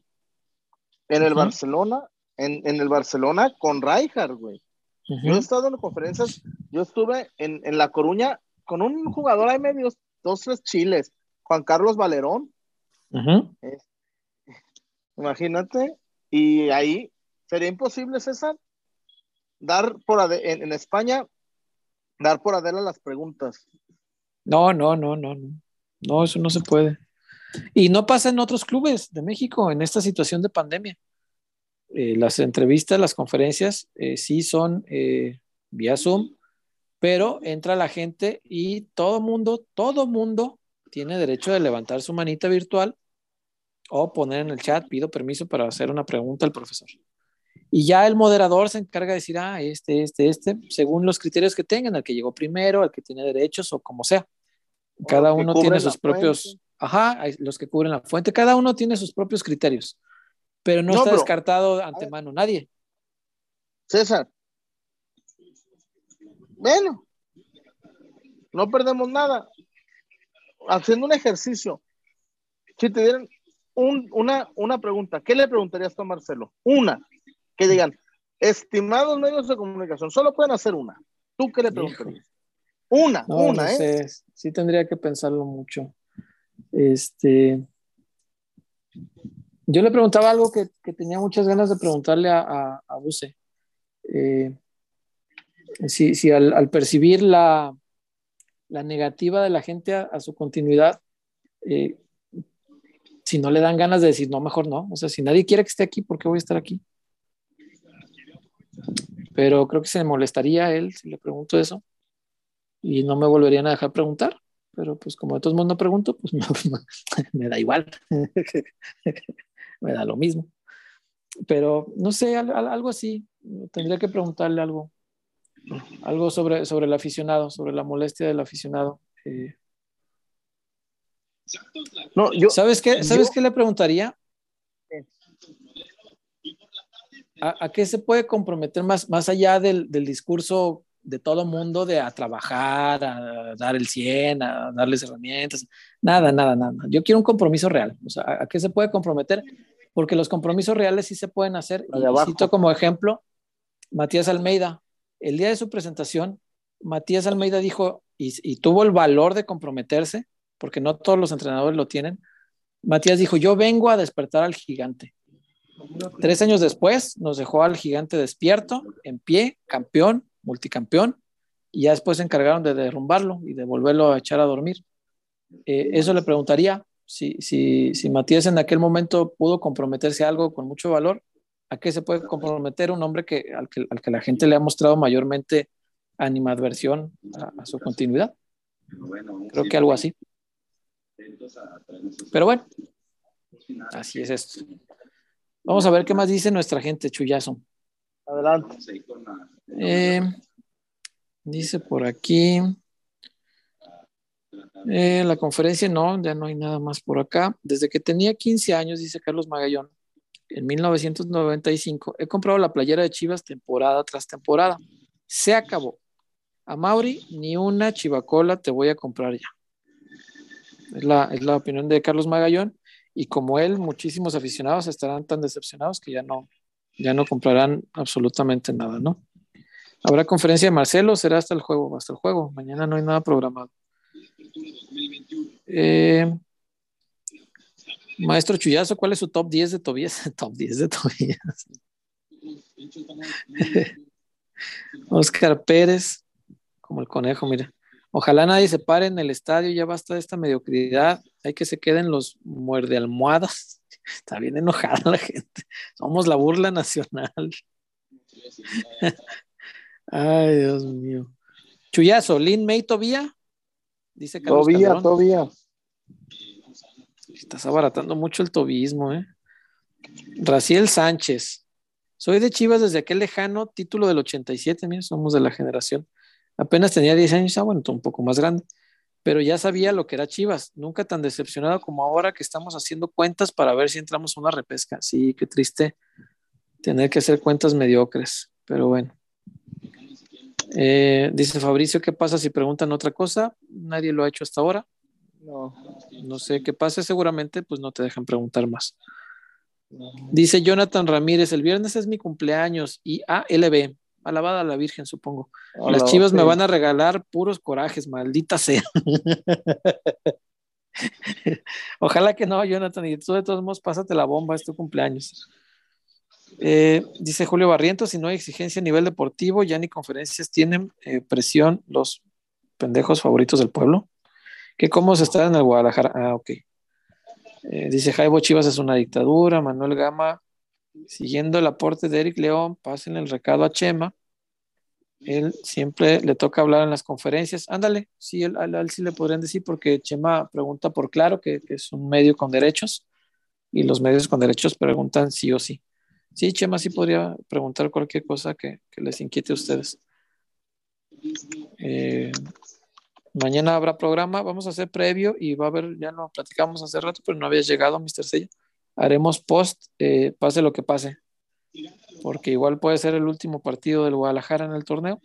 Speaker 1: en el uh -huh. Barcelona, en, en, el Barcelona con Rijkaard, güey. Uh -huh. Yo he estado en conferencias, yo estuve en, en La Coruña con un jugador ahí medio, dos, tres chiles, Juan Carlos Valerón.
Speaker 2: Uh -huh.
Speaker 1: eh, imagínate, y ahí sería imposible, César, dar por en, en España, dar por Adela las preguntas.
Speaker 2: No, no, no, no, no. No, eso no se puede. Y no pasa en otros clubes de México en esta situación de pandemia. Eh, las entrevistas, las conferencias, eh, sí son eh, vía Zoom, pero entra la gente y todo mundo, todo mundo tiene derecho de levantar su manita virtual o poner en el chat, pido permiso para hacer una pregunta al profesor. Y ya el moderador se encarga de decir, ah, este, este, este, según los criterios que tengan, al que llegó primero, al que tiene derechos o como sea. Cada uno tiene sus propios, fuente. ajá, los que cubren la fuente, cada uno tiene sus propios criterios, pero no, no está pero, descartado de antemano nadie.
Speaker 1: César, bueno, no perdemos nada. Haciendo un ejercicio, si te dieran un, una, una pregunta, ¿qué le preguntarías tú a Marcelo? Una, que digan, estimados medios de comunicación, solo pueden hacer una. ¿Tú qué le preguntarías? Una,
Speaker 2: no,
Speaker 1: una,
Speaker 2: no
Speaker 1: ¿eh?
Speaker 2: Sé. Sí tendría que pensarlo mucho. Este, yo le preguntaba algo que, que tenía muchas ganas de preguntarle a, a, a Buse. Eh, si, si al, al, percibir la, la negativa de la gente a, a su continuidad, eh, si no le dan ganas de decir, no, mejor no. O sea, si nadie quiere que esté aquí, ¿por qué voy a estar aquí? Pero creo que se molestaría él si le pregunto eso y no me volverían a dejar preguntar. Pero pues como de todos modos no pregunto, pues *laughs* me, me da igual. *laughs* me da lo mismo. Pero no sé, algo así. Tendría que preguntarle algo. Algo sobre, sobre el aficionado, sobre la molestia del aficionado. Eh,
Speaker 1: no, yo,
Speaker 2: ¿Sabes qué? ¿Sabes yo, qué le preguntaría? ¿A, ¿A, qué se puede comprometer más, más allá del, del discurso de todo mundo de a trabajar, a dar el 100, a darles herramientas? Nada, nada, nada. Yo quiero un compromiso real. O sea, ¿a qué se puede comprometer? Porque los compromisos reales sí se pueden hacer. Y cito como ejemplo Matías Almeida. El día de su presentación, Matías Almeida dijo, y, y tuvo el valor de comprometerse, porque no todos los entrenadores lo tienen. Matías dijo, yo vengo a despertar al gigante. Tres años después nos dejó al gigante despierto, en pie, campeón, multicampeón, y ya después se encargaron de derrumbarlo y de volverlo a echar a dormir. Eh, eso le preguntaría si, si, si Matías en aquel momento pudo comprometerse a algo con mucho valor, ¿a qué se puede comprometer un hombre que, al, que, al que la gente le ha mostrado mayormente animadversión a, a su continuidad? Creo que algo así. Pero bueno, así es esto. Vamos a ver qué más dice nuestra gente, Chuyazo.
Speaker 1: Adelante.
Speaker 2: Eh, dice por aquí. Eh, la conferencia no, ya no hay nada más por acá. Desde que tenía 15 años, dice Carlos Magallón, en 1995, he comprado la playera de Chivas temporada tras temporada. Se acabó. A Mauri, ni una chivacola te voy a comprar ya. Es la, es la opinión de Carlos Magallón. Y como él, muchísimos aficionados estarán tan decepcionados que ya no, ya no comprarán absolutamente nada, ¿no? Habrá conferencia de Marcelo, será hasta el juego, hasta el juego. Mañana no hay nada programado. Eh, Maestro Chuyazo, ¿cuál es su top 10 de Tobías? *laughs* top 10 de Tobías. *laughs* Oscar Pérez, como el conejo, mira. Ojalá nadie se pare en el estadio, ya basta de esta mediocridad. Hay que se queden los muerde almohadas. *laughs* Está bien enojada la gente. Somos la burla nacional. *laughs* Ay, Dios mío. Chuyazo, Lin May Tobía. dice Carlos
Speaker 1: Todavía,
Speaker 2: Calderón.
Speaker 1: todavía.
Speaker 2: Estás abaratando mucho el tobismo, ¿eh? Raciel Sánchez. Soy de Chivas desde aquel lejano título del 87, mira, somos de la generación. Apenas tenía 10 años, ah, bueno, un poco más grande, pero ya sabía lo que era Chivas. Nunca tan decepcionado como ahora que estamos haciendo cuentas para ver si entramos a una repesca. Sí, qué triste tener que hacer cuentas mediocres, pero bueno. Eh, dice Fabricio, ¿qué pasa si preguntan otra cosa? Nadie lo ha hecho hasta ahora.
Speaker 1: No.
Speaker 2: No sé qué pase, seguramente pues no te dejan preguntar más. Dice Jonathan Ramírez, el viernes es mi cumpleaños y ALB, alabada a la Virgen, supongo. Las chivas me van a regalar puros corajes, maldita sea. *laughs* Ojalá que no, Jonathan, y tú de todos modos pásate la bomba, es tu cumpleaños. Eh, dice Julio Barrientos, si no hay exigencia a nivel deportivo, ya ni conferencias tienen eh, presión los pendejos favoritos del pueblo. ¿Que cómo se está en el Guadalajara? Ah, ok. Eh, dice Jaibo Chivas es una dictadura. Manuel Gama, siguiendo el aporte de Eric León, pasen el recado a Chema. Él siempre le toca hablar en las conferencias. Ándale, sí, él, sí le podrían decir, porque Chema pregunta por claro, que, es un medio con derechos, y los medios con derechos preguntan sí o sí. Sí, Chema sí podría preguntar cualquier cosa que, les inquiete a ustedes. Eh, mañana habrá programa, vamos a hacer previo y va a haber, ya lo platicamos hace rato, pero no había llegado, Mr. Sello. Haremos post, eh, pase lo que pase, porque igual puede ser el último partido del Guadalajara en el torneo,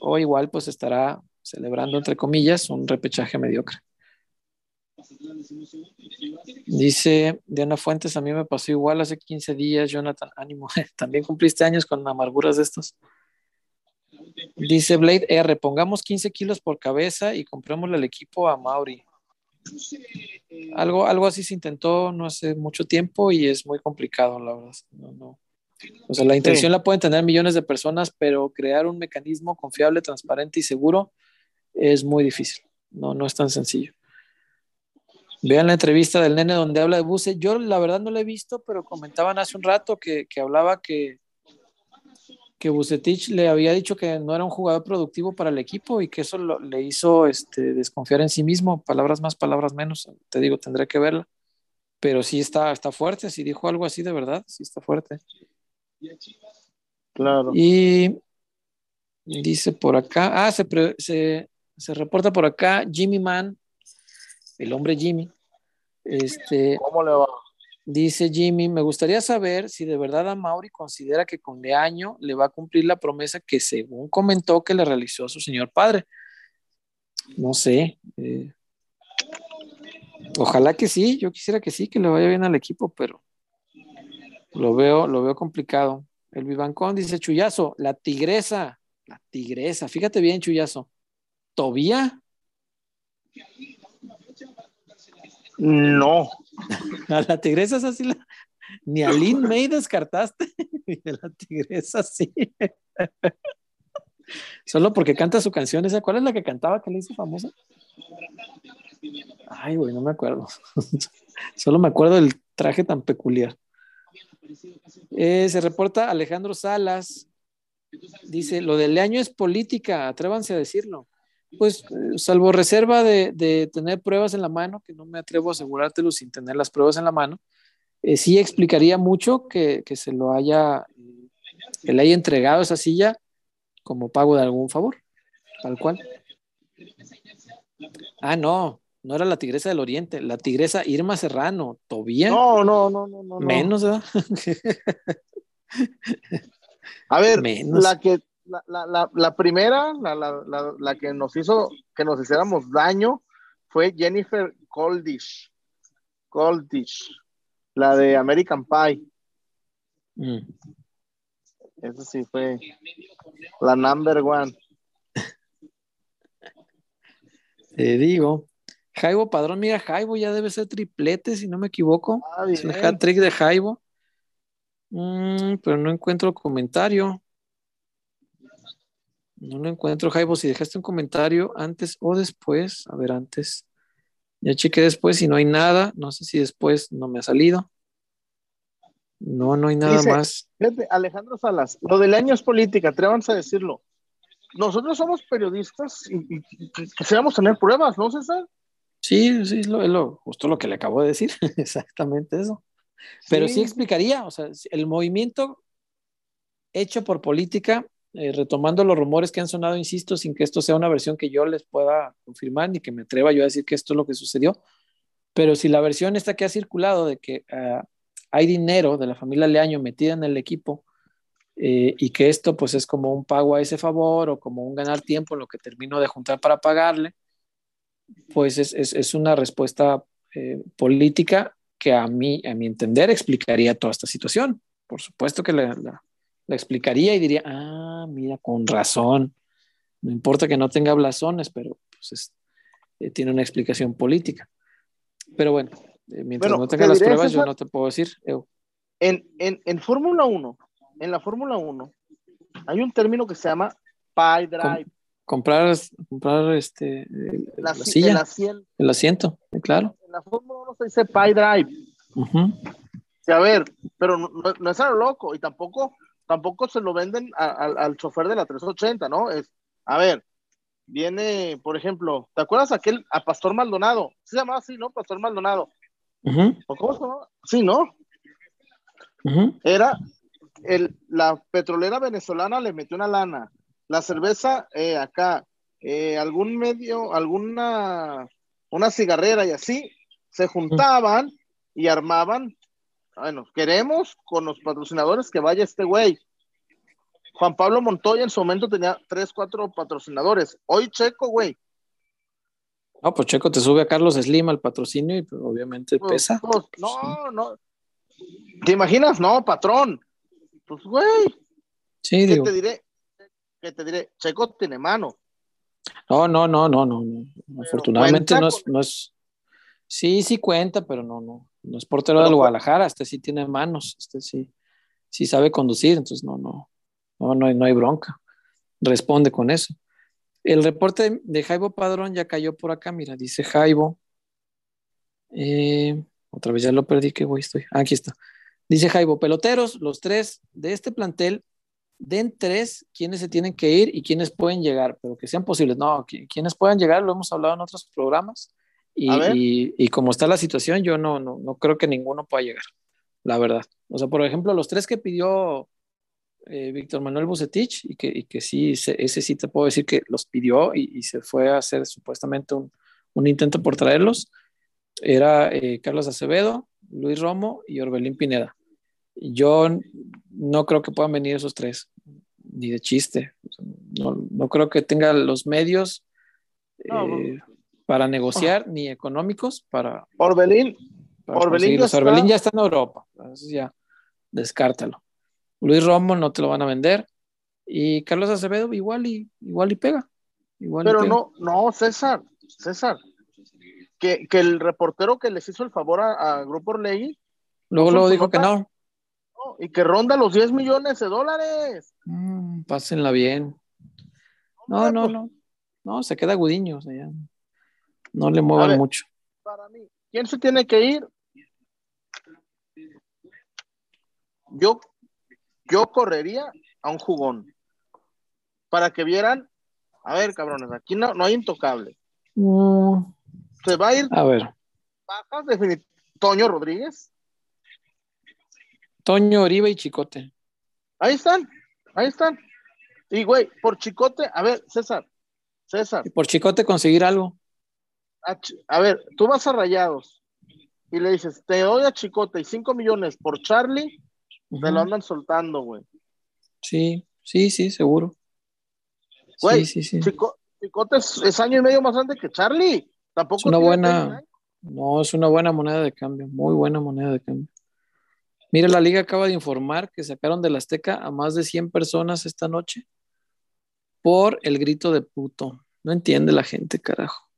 Speaker 2: o igual pues estará celebrando, entre comillas, un repechaje mediocre. Dice Diana Fuentes, a mí me pasó igual hace 15 días, Jonathan, ánimo, *laughs* también cumpliste años con amarguras de estos. Dice Blade R, pongamos 15 kilos por cabeza y comprémosle al equipo a Mauri. Algo, algo así se intentó no hace mucho tiempo y es muy complicado, la verdad. No, no. O sea, la intención
Speaker 1: Sí.
Speaker 2: la pueden tener millones de personas, pero crear un mecanismo confiable, transparente y seguro es muy difícil. No, no es tan sencillo. Vean la entrevista del nene donde habla de Buse. Yo la verdad no la he visto, pero comentaban hace un rato que, que hablaba que, que Bucetich le había dicho que no era un jugador productivo para el equipo y que eso lo- le hizo este, desconfiar en sí mismo. Palabras más, palabras menos. Te digo, tendré que verla. Pero sí está, está fuerte. Si dijo algo así de verdad, sí está fuerte.
Speaker 1: Claro.
Speaker 2: Y dice por acá, ah, se, pre- se, se reporta por acá Jimmy Man, el hombre Jimmy. Este,
Speaker 1: ¿Cómo le va?
Speaker 2: Dice Jimmy, me gustaría saber si de verdad a Mauri considera que con Leaño le va a cumplir la promesa que según comentó que le realizó a su señor padre. No sé. eh, ojalá que sí, yo quisiera que sí, que le vaya bien al equipo, pero lo veo, lo veo complicado. El Vivancón dice Chuyazo, la tigresa, la tigresa, fíjate bien, Chuyazo. ¿Tobía?
Speaker 1: No. *laughs*
Speaker 2: A la tigresa es así, la... ni a Lin *laughs* May descartaste, *laughs* y a la tigresa sí. Solo porque canta su canción, esa, ¿cuál es la que cantaba que le hizo famosa? Ay, güey, no me acuerdo. Solo me acuerdo del traje tan peculiar. Eh, se reporta Alejandro Salas. Dice, lo del año es política, atrévanse a decirlo. Pues, eh, salvo reserva de, de, tener pruebas en la mano, que no me atrevo a asegurártelo sin tener las pruebas en la mano, eh, sí explicaría mucho que, que se lo haya, eh, que le haya entregado esa silla como pago de algún favor, tal cual. Ah, no, no era la tigresa del oriente, la tigresa Irma Serrano, Tobía.
Speaker 1: No, no, no, no, no.
Speaker 2: Menos, ¿verdad? *laughs*
Speaker 1: A ver,
Speaker 2: Menos.
Speaker 1: la que la, la, la, la primera, la, la, la, la, que nos hizo que nos hiciéramos daño fue Jennifer Goldish. Goldish, la de American Pie.
Speaker 2: Mm.
Speaker 1: Esa sí fue la number one.
Speaker 2: Te digo. Jaibo Padrón, mira, Jaibo ya debe ser triplete, si no me equivoco.
Speaker 1: Ah,
Speaker 2: es el hat trick de Jaibo. Mm, pero no encuentro comentario. No lo encuentro, Jaibo. Si dejaste un comentario antes o después, a ver, antes. Ya chequé después y no hay nada. No sé si después no me ha salido. No, no hay nada
Speaker 1: Dice,
Speaker 2: más.
Speaker 1: Fíjate, Alejandro Salas, lo del año es política, atrévanse a decirlo. nosotros somos periodistas y, quisiéramos tener pruebas, ¿no, César?
Speaker 2: Sí, sí, es lo, justo lo que le acabo de decir, *laughs* exactamente eso. Pero sí. explicaría, o sea, el movimiento hecho por política, eh, retomando los rumores que han sonado, insisto, sin que esto sea una versión que yo les pueda confirmar ni que me atreva yo a decir que esto es lo que sucedió, pero si la versión esta que ha circulado de que uh, hay dinero de la familia Leaño metida en el equipo eh, y que esto pues es como un pago a ese favor o como un ganar tiempo en lo que termino de juntar para pagarle, pues es, es, es una respuesta eh, política que a mí, a mi entender, explicaría toda esta situación. Por supuesto que la, la, la explicaría y diría, ah, mira, con razón. No importa que no tenga blasones, pero pues es, eh, tiene una explicación política. Pero bueno, eh, mientras bueno, no tenga las pruebas, César, yo no te puedo decir. Eu.
Speaker 1: En, en, en Fórmula 1, en la Fórmula 1, hay un término que se llama pie drive.
Speaker 2: Com comprar, comprar este,
Speaker 1: la,
Speaker 2: la silla,
Speaker 1: el asiento.
Speaker 2: El asiento, claro.
Speaker 1: En la Fórmula 1 se dice pie drive.
Speaker 2: Uh -huh.
Speaker 1: sí, a ver, pero no, no, no es algo loco y tampoco, tampoco se lo venden a, a, al chofer de la 380, ¿no? Es, a ver, viene, por ejemplo, ¿te acuerdas aquel a Pastor Maldonado? Se llamaba así, ¿no? Pastor Maldonado.
Speaker 2: Uh -huh.
Speaker 1: ¿O cómo se? Sí, ¿no?
Speaker 2: Uh -huh.
Speaker 1: Era el, la petrolera venezolana le metió una lana. La cerveza eh, acá, eh, algún medio, alguna, una cigarrera y así, se juntaban uh -huh. y armaban. Bueno, queremos con los patrocinadores que vaya este güey. Juan Pablo Montoya en su momento tenía tres, cuatro patrocinadores. Hoy Checo, güey.
Speaker 2: No, pues Checo te sube a Carlos Slim al patrocinio y pues, obviamente pues, pesa.
Speaker 1: Pues, no, no. ¿Te imaginas? No, patrón. Pues, güey.
Speaker 2: Sí,
Speaker 1: ¿Qué
Speaker 2: digo.
Speaker 1: te diré? ¿Qué te diré? Checo tiene mano.
Speaker 2: No, no, no, no, no. no. Afortunadamente no es, no es. Sí, sí cuenta, pero no, no. No es portero del Guadalajara. Este sí tiene manos. Este sí, sí sabe conducir. Entonces, no, no. No, no hay, no hay bronca. Responde con eso. El reporte de Jaibo Padrón ya cayó por acá. Mira, dice Jaibo. Eh, otra vez ya lo perdí. ¿Qué güey estoy? Ah, aquí está. Dice Jaibo, peloteros, los tres de este plantel, den tres quienes se tienen que ir y quienes pueden llegar, pero que sean posibles. No, quienes puedan llegar, lo hemos hablado en otros programas. Y, y, y como está la situación, yo no, no, no creo que ninguno pueda llegar, la verdad. O sea, por ejemplo, los tres que pidió eh, Víctor Manuel Bucetich y que, y que sí, ese, ese, sí te puedo decir que los pidió y, y se fue a hacer supuestamente un, un, intento por traerlos, era eh, Carlos Acevedo, Luis Romo y Orbelín Pineda. Yo no creo que puedan venir esos tres, ni de chiste. No, no creo que tenga los medios no, eh, para negociar, oh. ni económicos para...
Speaker 1: Orbelín.
Speaker 2: Para Orbelín, ya está... Orbelín ya está en Europa, entonces ya descártalo. Luis Romo no te lo van a vender. Y Carlos Acevedo igual y, igual y pega. Igual
Speaker 1: Pero
Speaker 2: y pega.
Speaker 1: no, no, César, César. Que, que, el reportero que les hizo el favor a, a Grupo Orlegui.
Speaker 2: Luego, luego dijo que no.
Speaker 1: no. Y que ronda los 10 millones de dólares.
Speaker 2: Mm, pásenla bien. No, no, no. No, se queda Gudiño. O sea, ya no le muevan ver, mucho.
Speaker 1: Para mí, ¿quién se tiene que ir? Yo yo correría a un jugón para que vieran, a ver, cabrones, aquí no, no hay intocable.
Speaker 2: Mm.
Speaker 1: Se va a ir.
Speaker 2: A ver.
Speaker 1: Bajas Toño Rodríguez.
Speaker 2: Toño Oribe y Chicote.
Speaker 1: Ahí están, ahí están. Y güey, por Chicote, a ver, César, César.
Speaker 2: Y por Chicote conseguir algo.
Speaker 1: A, a ver, tú vas a Rayados y le dices, te doy a Chicote y 5 millones por Charlie te lo andan soltando, güey.
Speaker 2: Sí, sí, sí, seguro.
Speaker 1: Güey, sí, sí, sí. Chico, Chicote es, es, año y medio más grande que Charlie. Tampoco
Speaker 2: es una buena, no, es una buena moneda de cambio, muy buena moneda de cambio. Mira, la liga acaba de informar que sacaron de la Azteca a más de 100 personas esta noche por el grito de puto. No entiende la gente, carajo.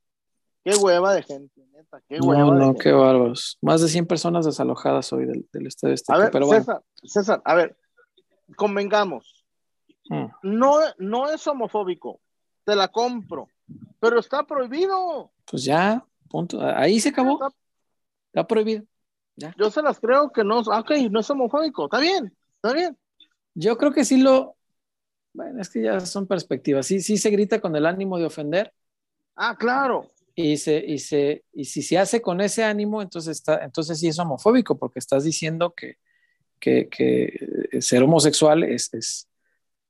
Speaker 1: Qué hueva de gente, neta, qué
Speaker 2: no,
Speaker 1: hueva.
Speaker 2: No, qué bárbaros. Más de 100 personas desalojadas hoy del, del estadio Azteca.
Speaker 1: A ver,
Speaker 2: pero
Speaker 1: César,
Speaker 2: bueno.
Speaker 1: César, a ver, convengamos. Hmm. No, no es homofóbico, te la compro, pero está prohibido.
Speaker 2: Pues ya, punto. Ahí se acabó. Está, está prohibido. Ya.
Speaker 1: Yo se las creo que no, ok, no es homofóbico, está bien, está bien.
Speaker 2: Yo creo que sí lo, Bueno, es que ya son perspectivas. Sí, sí se grita con el ánimo de ofender.
Speaker 1: Ah, claro.
Speaker 2: Y, se, y, se, y si se hace con ese ánimo, entonces, está, entonces sí es homofóbico, porque estás diciendo que, que, que ser homosexual es, es,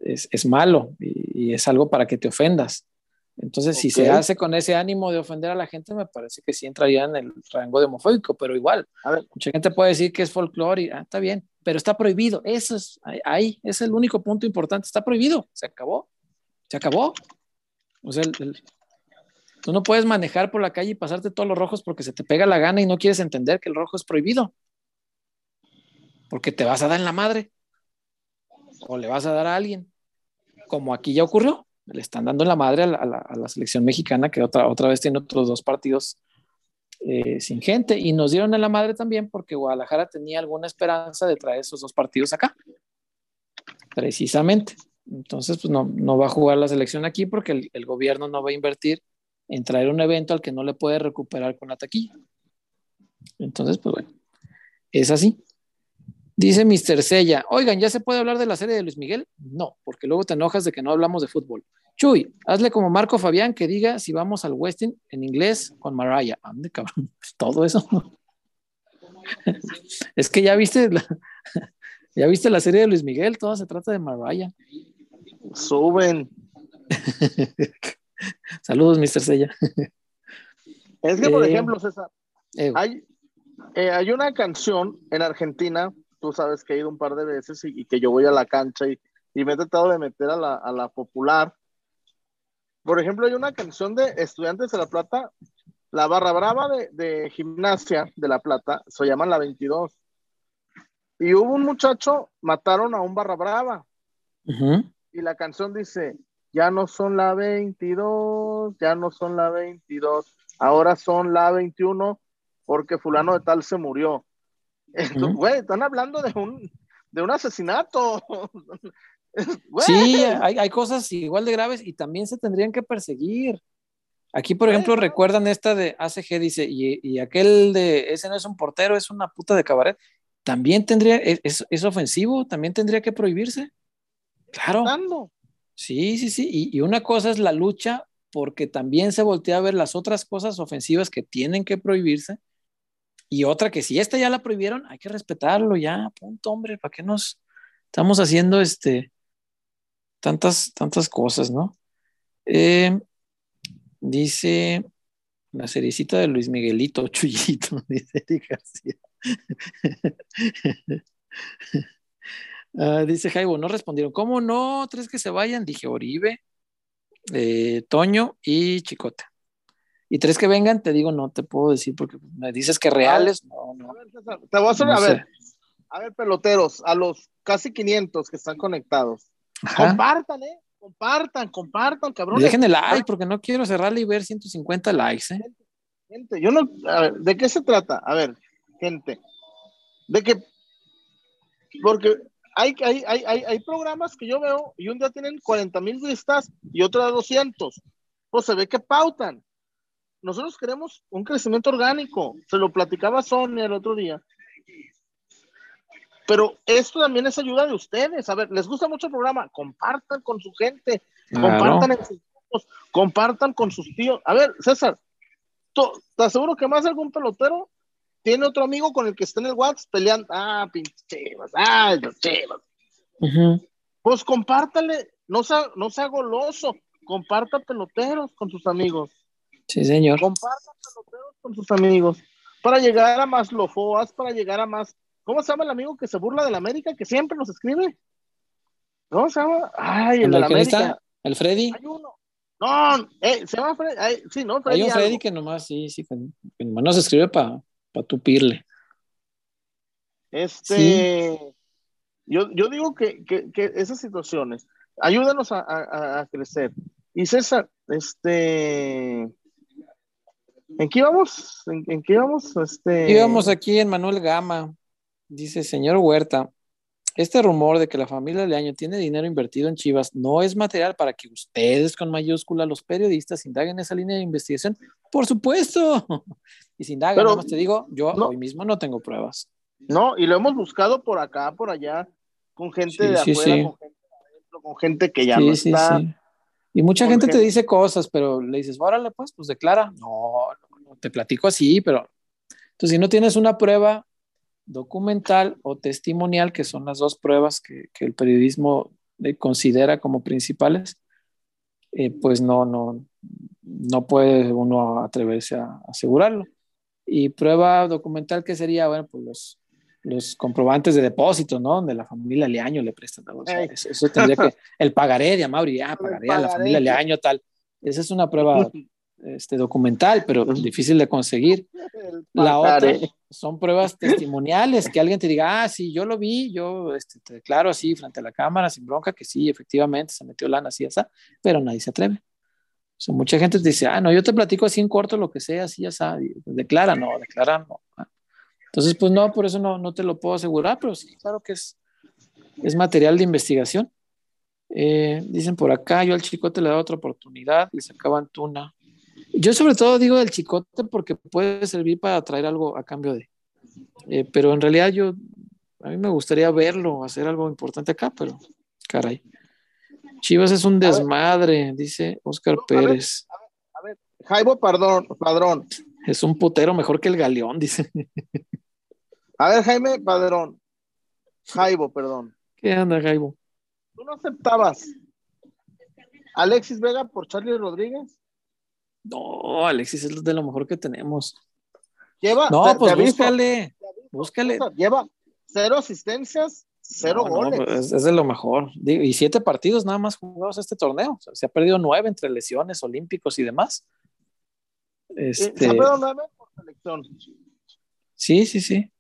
Speaker 2: es, es malo y, y, es algo para que te ofendas. Entonces, okay. si se hace con ese ánimo de ofender a la gente, me parece que sí entraría en el rango de homofóbico, pero igual, mucha gente puede decir que es folclore y ah, está bien, pero está prohibido. Eso es, ahí, es el único punto importante. Está prohibido, se acabó, se acabó. O sea, el, el, tú no puedes manejar por la calle y pasarte todos los rojos porque se te pega la gana y no quieres entender que el rojo es prohibido. Porque te vas a dar en la madre. O le vas a dar a alguien, como aquí ya ocurrió. Le están dando la madre a la, selección mexicana, que otra, otra vez tiene otros dos partidos eh, sin gente, y nos dieron en la madre también porque Guadalajara tenía alguna esperanza de traer esos dos partidos acá, precisamente. Entonces, pues no, no va a jugar la selección aquí porque el, gobierno no va a invertir en traer un evento al que no le puede recuperar con la taquilla. Entonces, pues bueno, es así. Dice Mr. Sella, oigan, ¿ya se puede hablar de la serie de Luis Miguel? No, porque luego te enojas de que no hablamos de fútbol. Chuy, hazle como Marco Fabián que diga si vamos al Westin en inglés con Mariah. Ande, cabrón, *laughs* todo eso. *laughs* es que ya viste la, *laughs* ya viste la serie de Luis Miguel, todo se trata de Mariah.
Speaker 1: Suben.
Speaker 2: Saludos, Mr. Sella.
Speaker 1: es que, por eh, ejemplo, César, eh, hay, eh, hay una canción en Argentina tú sabes que he ido un par de veces y, y que yo voy a la cancha y, y, me he tratado de meter a la, a la, popular. Por ejemplo, hay una canción de Estudiantes de La Plata, la barra brava de, de gimnasia de La Plata, se llama La 22. Y hubo un muchacho, mataron a un barra brava. Uh -huh. Y la canción dice, ya no son la 22, ya no son la 22, ahora son la 21 porque fulano de tal se murió. Entonces, güey, están hablando de un, de un asesinato. *laughs*
Speaker 2: sí, hay, hay, cosas igual de graves y también se tendrían que perseguir. Aquí, por ejemplo, recuerdan esta de ACG, dice, y, y, aquel de, ese no es un portero, es una puta de cabaret. También tendría, es, es ofensivo, también tendría que prohibirse. Claro. Sí, sí, sí. Y, una cosa es la lucha, porque también se voltea a ver las otras cosas ofensivas que tienen que prohibirse y otra que si esta ya la prohibieron, hay que respetarlo ya, punto, hombre, ¿para qué nos estamos haciendo este tantas, tantas cosas, ¿no? Eh, dice la seriecita de Luis Miguelito, *laughs* Chuyito, dice Eric García. *laughs* uh, dice Jaibo, no respondieron. ¿Cómo no? ¿Tres que se vayan? Dije Oribe, eh, Toño y Chicota. Y tres que vengan, te digo, no te puedo decir porque me dices que reales, no, no.
Speaker 1: A ver, César, te voy a hacer, no a sé. ver, a ver, peloteros, a los casi 500 que están conectados, Ajá. compartan, ¿eh? Compartan, compartan, cabrón.
Speaker 2: Dejen el like, porque no quiero cerrarle y ver 150 likes, ¿eh?
Speaker 1: Gente, gente, yo no, a ver, ¿de qué se trata? A ver, gente, de que, porque hay, hay, hay, hay, programas que yo veo y un día tienen 40 mil vistas y otro de 200. Pues se ve que pautan nosotros queremos un crecimiento orgánico. Se lo platicaba Sonia el otro día. Pero esto también es ayuda de ustedes. A ver, les gusta mucho el programa, compartan con su gente, claro. compartan en sus grupos, compartan con sus tíos. A ver, César, te aseguro que más algún pelotero tiene otro amigo con el que está en el WhatsApp peleando. Ah, pinche chivas, ah, los chivas. Uh -huh. Pues compártale, no sea, no sea goloso, comparta peloteros con sus amigos.
Speaker 2: Sí, señor.
Speaker 1: Compartan peloteros con sus amigos para llegar a más lofoas, para llegar a más. ¿Cómo se llama el amigo que se burla de la América, que siempre nos escribe? ¿Cómo se llama? Ay, el, el de la América. Está?
Speaker 2: ¿El Freddy?
Speaker 1: Hay uno. No, eh, se llama Freddy. Ay, sí, no, Freddy
Speaker 2: Hay un Freddy algo. que nomás, sí, sí, que, que nomás nos escribe para pa tupirle.
Speaker 1: Este. Sí. Yo, yo digo que, que, que, esas situaciones, ayúdanos a, a, a crecer. Y César, este ¿En qué íbamos? ¿En, en qué íbamos? Este...
Speaker 2: Íbamos aquí en Manuel Gama. Dice, señor Huerta, este rumor de que la familia Leaño tiene dinero invertido en Chivas no es material para que ustedes con mayúscula, los periodistas, indaguen esa línea de investigación. Por supuesto. Y si indagan, Pero, nada más te digo, yo no, hoy mismo no tengo pruebas.
Speaker 1: No, y lo hemos buscado por acá, por allá, con gente sí, de
Speaker 2: sí,
Speaker 1: afuera,
Speaker 2: sí.
Speaker 1: con gente de adentro, con gente que ya no está.
Speaker 2: Y mucha gente, te dice cosas, pero le dices, órale, pues, pues declara. No, no, te platico así, pero. Entonces, si no tienes una prueba documental o testimonial, que son las dos pruebas que, que el periodismo considera como principales, eh, pues no, no, no puede uno atreverse a asegurarlo. Y prueba documental que sería, bueno, pues los, los comprobantes de depósito, ¿no? Donde la familia Leaño le presta. eso, tendría que, *laughs* el pagaré de Amaury, ah, pagaré a la familia Leaño, tal. Esa es una prueba este, documental, pero difícil de conseguir. La otra son pruebas testimoniales, que alguien te diga, ah, sí, yo lo vi, yo este, te declaro así frente a la cámara, sin bronca, que sí, efectivamente se metió lana así, así, pero nadie se atreve. O sea, mucha gente te dice, ah, no, yo te platico así en corto lo que sea, así, ya sabes, declara, no, declara, no. Entonces, pues no, por eso no, no te lo puedo asegurar, pero sí, claro que es, es material de investigación. Eh, dicen por acá, yo al chicote le da otra oportunidad, le sacaban tuna. Yo sobre todo digo del chicote porque puede servir para traer algo a cambio de. Eh, pero en realidad yo, a mí me gustaría verlo, hacer algo importante acá, pero caray. Chivas es un desmadre, dice Oscar Pérez.
Speaker 1: A ver, Jaibo Padrón, Padrón.
Speaker 2: Es un putero mejor que el Galeón, dice.
Speaker 1: A ver, Jaime Padrón. Jaibo, perdón.
Speaker 2: ¿Qué anda, Jaibo?
Speaker 1: ¿Tú no aceptabas Alexis Vega por Charlie Rodríguez?
Speaker 2: No, Alexis es de lo mejor que tenemos.
Speaker 1: Lleva,
Speaker 2: no, pues búscale, búscale.
Speaker 1: Lleva cero asistencias, cero goles.
Speaker 2: Pues, es, de lo mejor. Y siete partidos nada más jugados este torneo. se ha perdido nueve entre lesiones, olímpicos y demás. Este... Se ha perdido nueve por selección. Sí, sí, sí.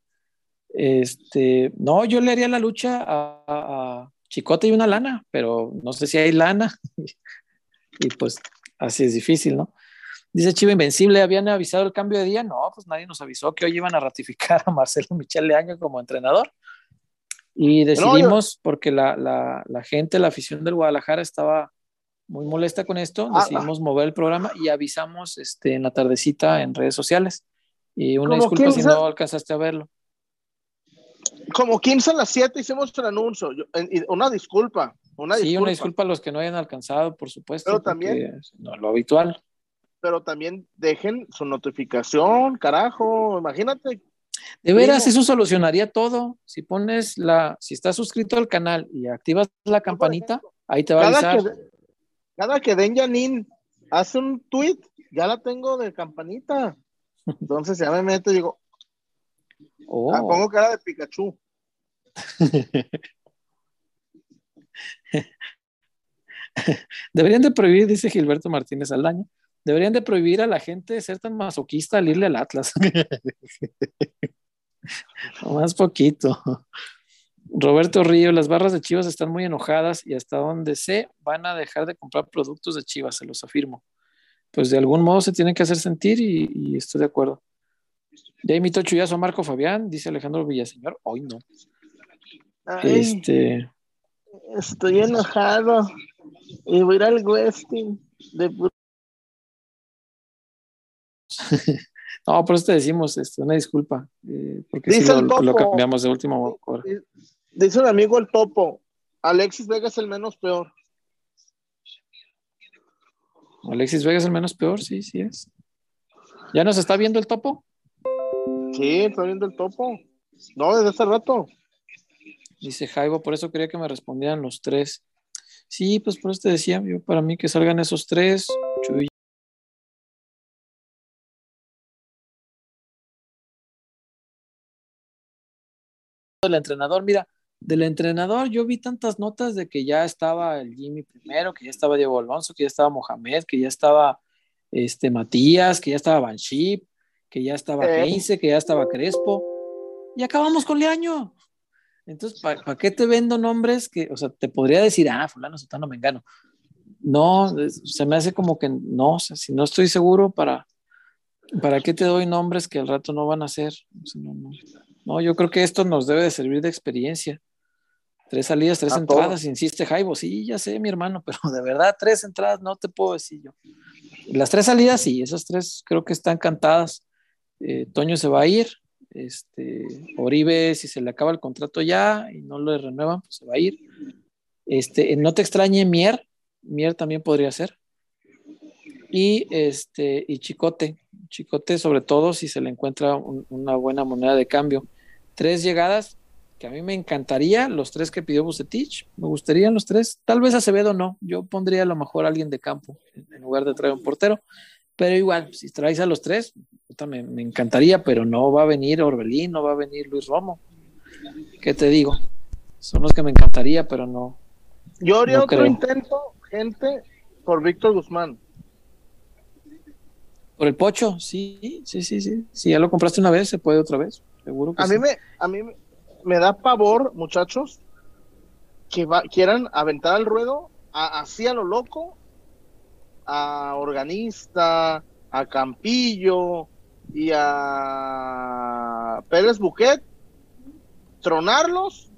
Speaker 2: Este, no, yo le haría la lucha a, a Chicote y una lana, pero no sé si hay lana. *laughs* y pues así es difícil, ¿no? Dice Chivo Invencible, ¿habían avisado el cambio de día? No, pues nadie nos avisó que hoy iban a ratificar a Marcelo Michel Leaño como entrenador. Y decidimos, porque la, la, la, gente, la afición del Guadalajara estaba muy molesta con esto, ah, decidimos mover el programa y avisamos este, en la tardecita en redes sociales. Y una disculpa si no alcanzaste a verlo.
Speaker 1: Como 15 a las 7 hicimos el anuncio. una disculpa. Una
Speaker 2: sí, una disculpa a los que no hayan alcanzado, por supuesto. Pero también. No, lo habitual
Speaker 1: pero también dejen su notificación, carajo, imagínate.
Speaker 2: De veras, eso solucionaría todo. Si pones la, si estás suscrito al canal y activas la campanita, ahí te va a avisar.
Speaker 1: cada que Den Janin hace un tweet, ya la tengo de campanita. Entonces ya me meto y digo, oh. ah, pongo cara de Pikachu.
Speaker 2: Deberían de prohibir, dice Gilberto Martínez Aldaña, deberían de prohibir a la gente de ser tan masoquista al irle al Atlas. *laughs* *laughs* Más poquito. Roberto Río, las barras de Chivas están muy enojadas y hasta donde sé van a dejar de comprar productos de Chivas, se los afirmo. Pues de algún modo se tienen que hacer sentir y, estoy de acuerdo. Ya invito chullazo a Marco Fabián, dice Alejandro Villaseñor. Hoy no. este.
Speaker 1: Estoy enojado y voy a ir al Westing de *laughs*
Speaker 2: no, por eso te decimos este, una disculpa, eh, porque si lo, cambiamos de último.
Speaker 1: Dice un amigo el topo, Alexis Vega es el menos peor.
Speaker 2: Alexis Vega es el menos peor, sí, sí es. ¿Ya nos está viendo el topo?
Speaker 1: Sí, está viendo el topo. No, desde hace rato.
Speaker 2: Dice Jaibo, por eso quería que me respondieran los tres. Sí, pues por eso te decía, yo para mí que salgan esos tres, Chuy del entrenador, mira, del entrenador yo vi tantas notas de que ya estaba el Jimmy primero, que ya estaba Diego Alonso, que ya estaba Mohamed, que ya estaba este Matías, que ya estaba Banship, que ya estaba Heinze, que ya estaba Crespo, y acabamos con Leaño. Entonces, ¿para qué te vendo nombres que, o sea, te podría decir, ah, fulano, sotano, me engano? No, se me hace como que no, o sea, si no estoy seguro, ¿para, ¿para qué te doy nombres que al rato no van a ser? no, no. No, yo creo que esto nos debe de servir de experiencia. Tres salidas, tres entradas, insiste Jaibo. Sí, ya sé, mi hermano, *laughs* pero de verdad, tres entradas no te puedo decir yo. Las tres salidas, sí, esas tres creo que están cantadas. Eh, Toño se va a ir. Este, Oribe, si se le acaba el contrato ya y no lo renuevan, pues se va a ir. Este, no te extrañe Mier, Mier también podría ser. Y este, y Chicote, Chicote sobre todo si se le encuentra una buena moneda de cambio. Tres llegadas, que a mí me encantaría, los tres que pidió Bucetich, me gustarían los tres, tal vez Acevedo no, yo pondría a lo mejor a alguien de campo en lugar de traer un portero, pero igual, si traes a los tres, me, me, encantaría, pero no va a venir Orbelín, no va a venir Luis Romo. ¿Qué te digo? Son los que me encantaría, pero no.
Speaker 1: Yo haría otro intento, gente, por Víctor Guzmán.
Speaker 2: Por el pocho, sí, sí, sí, sí. Si ya lo compraste una vez, se puede otra vez. Seguro que
Speaker 1: a
Speaker 2: mí
Speaker 1: me, a mí me da pavor, muchachos, que quieran aventar al ruedo así a lo loco a Organista, a Campillo y a Pérez Buquet, tronarlos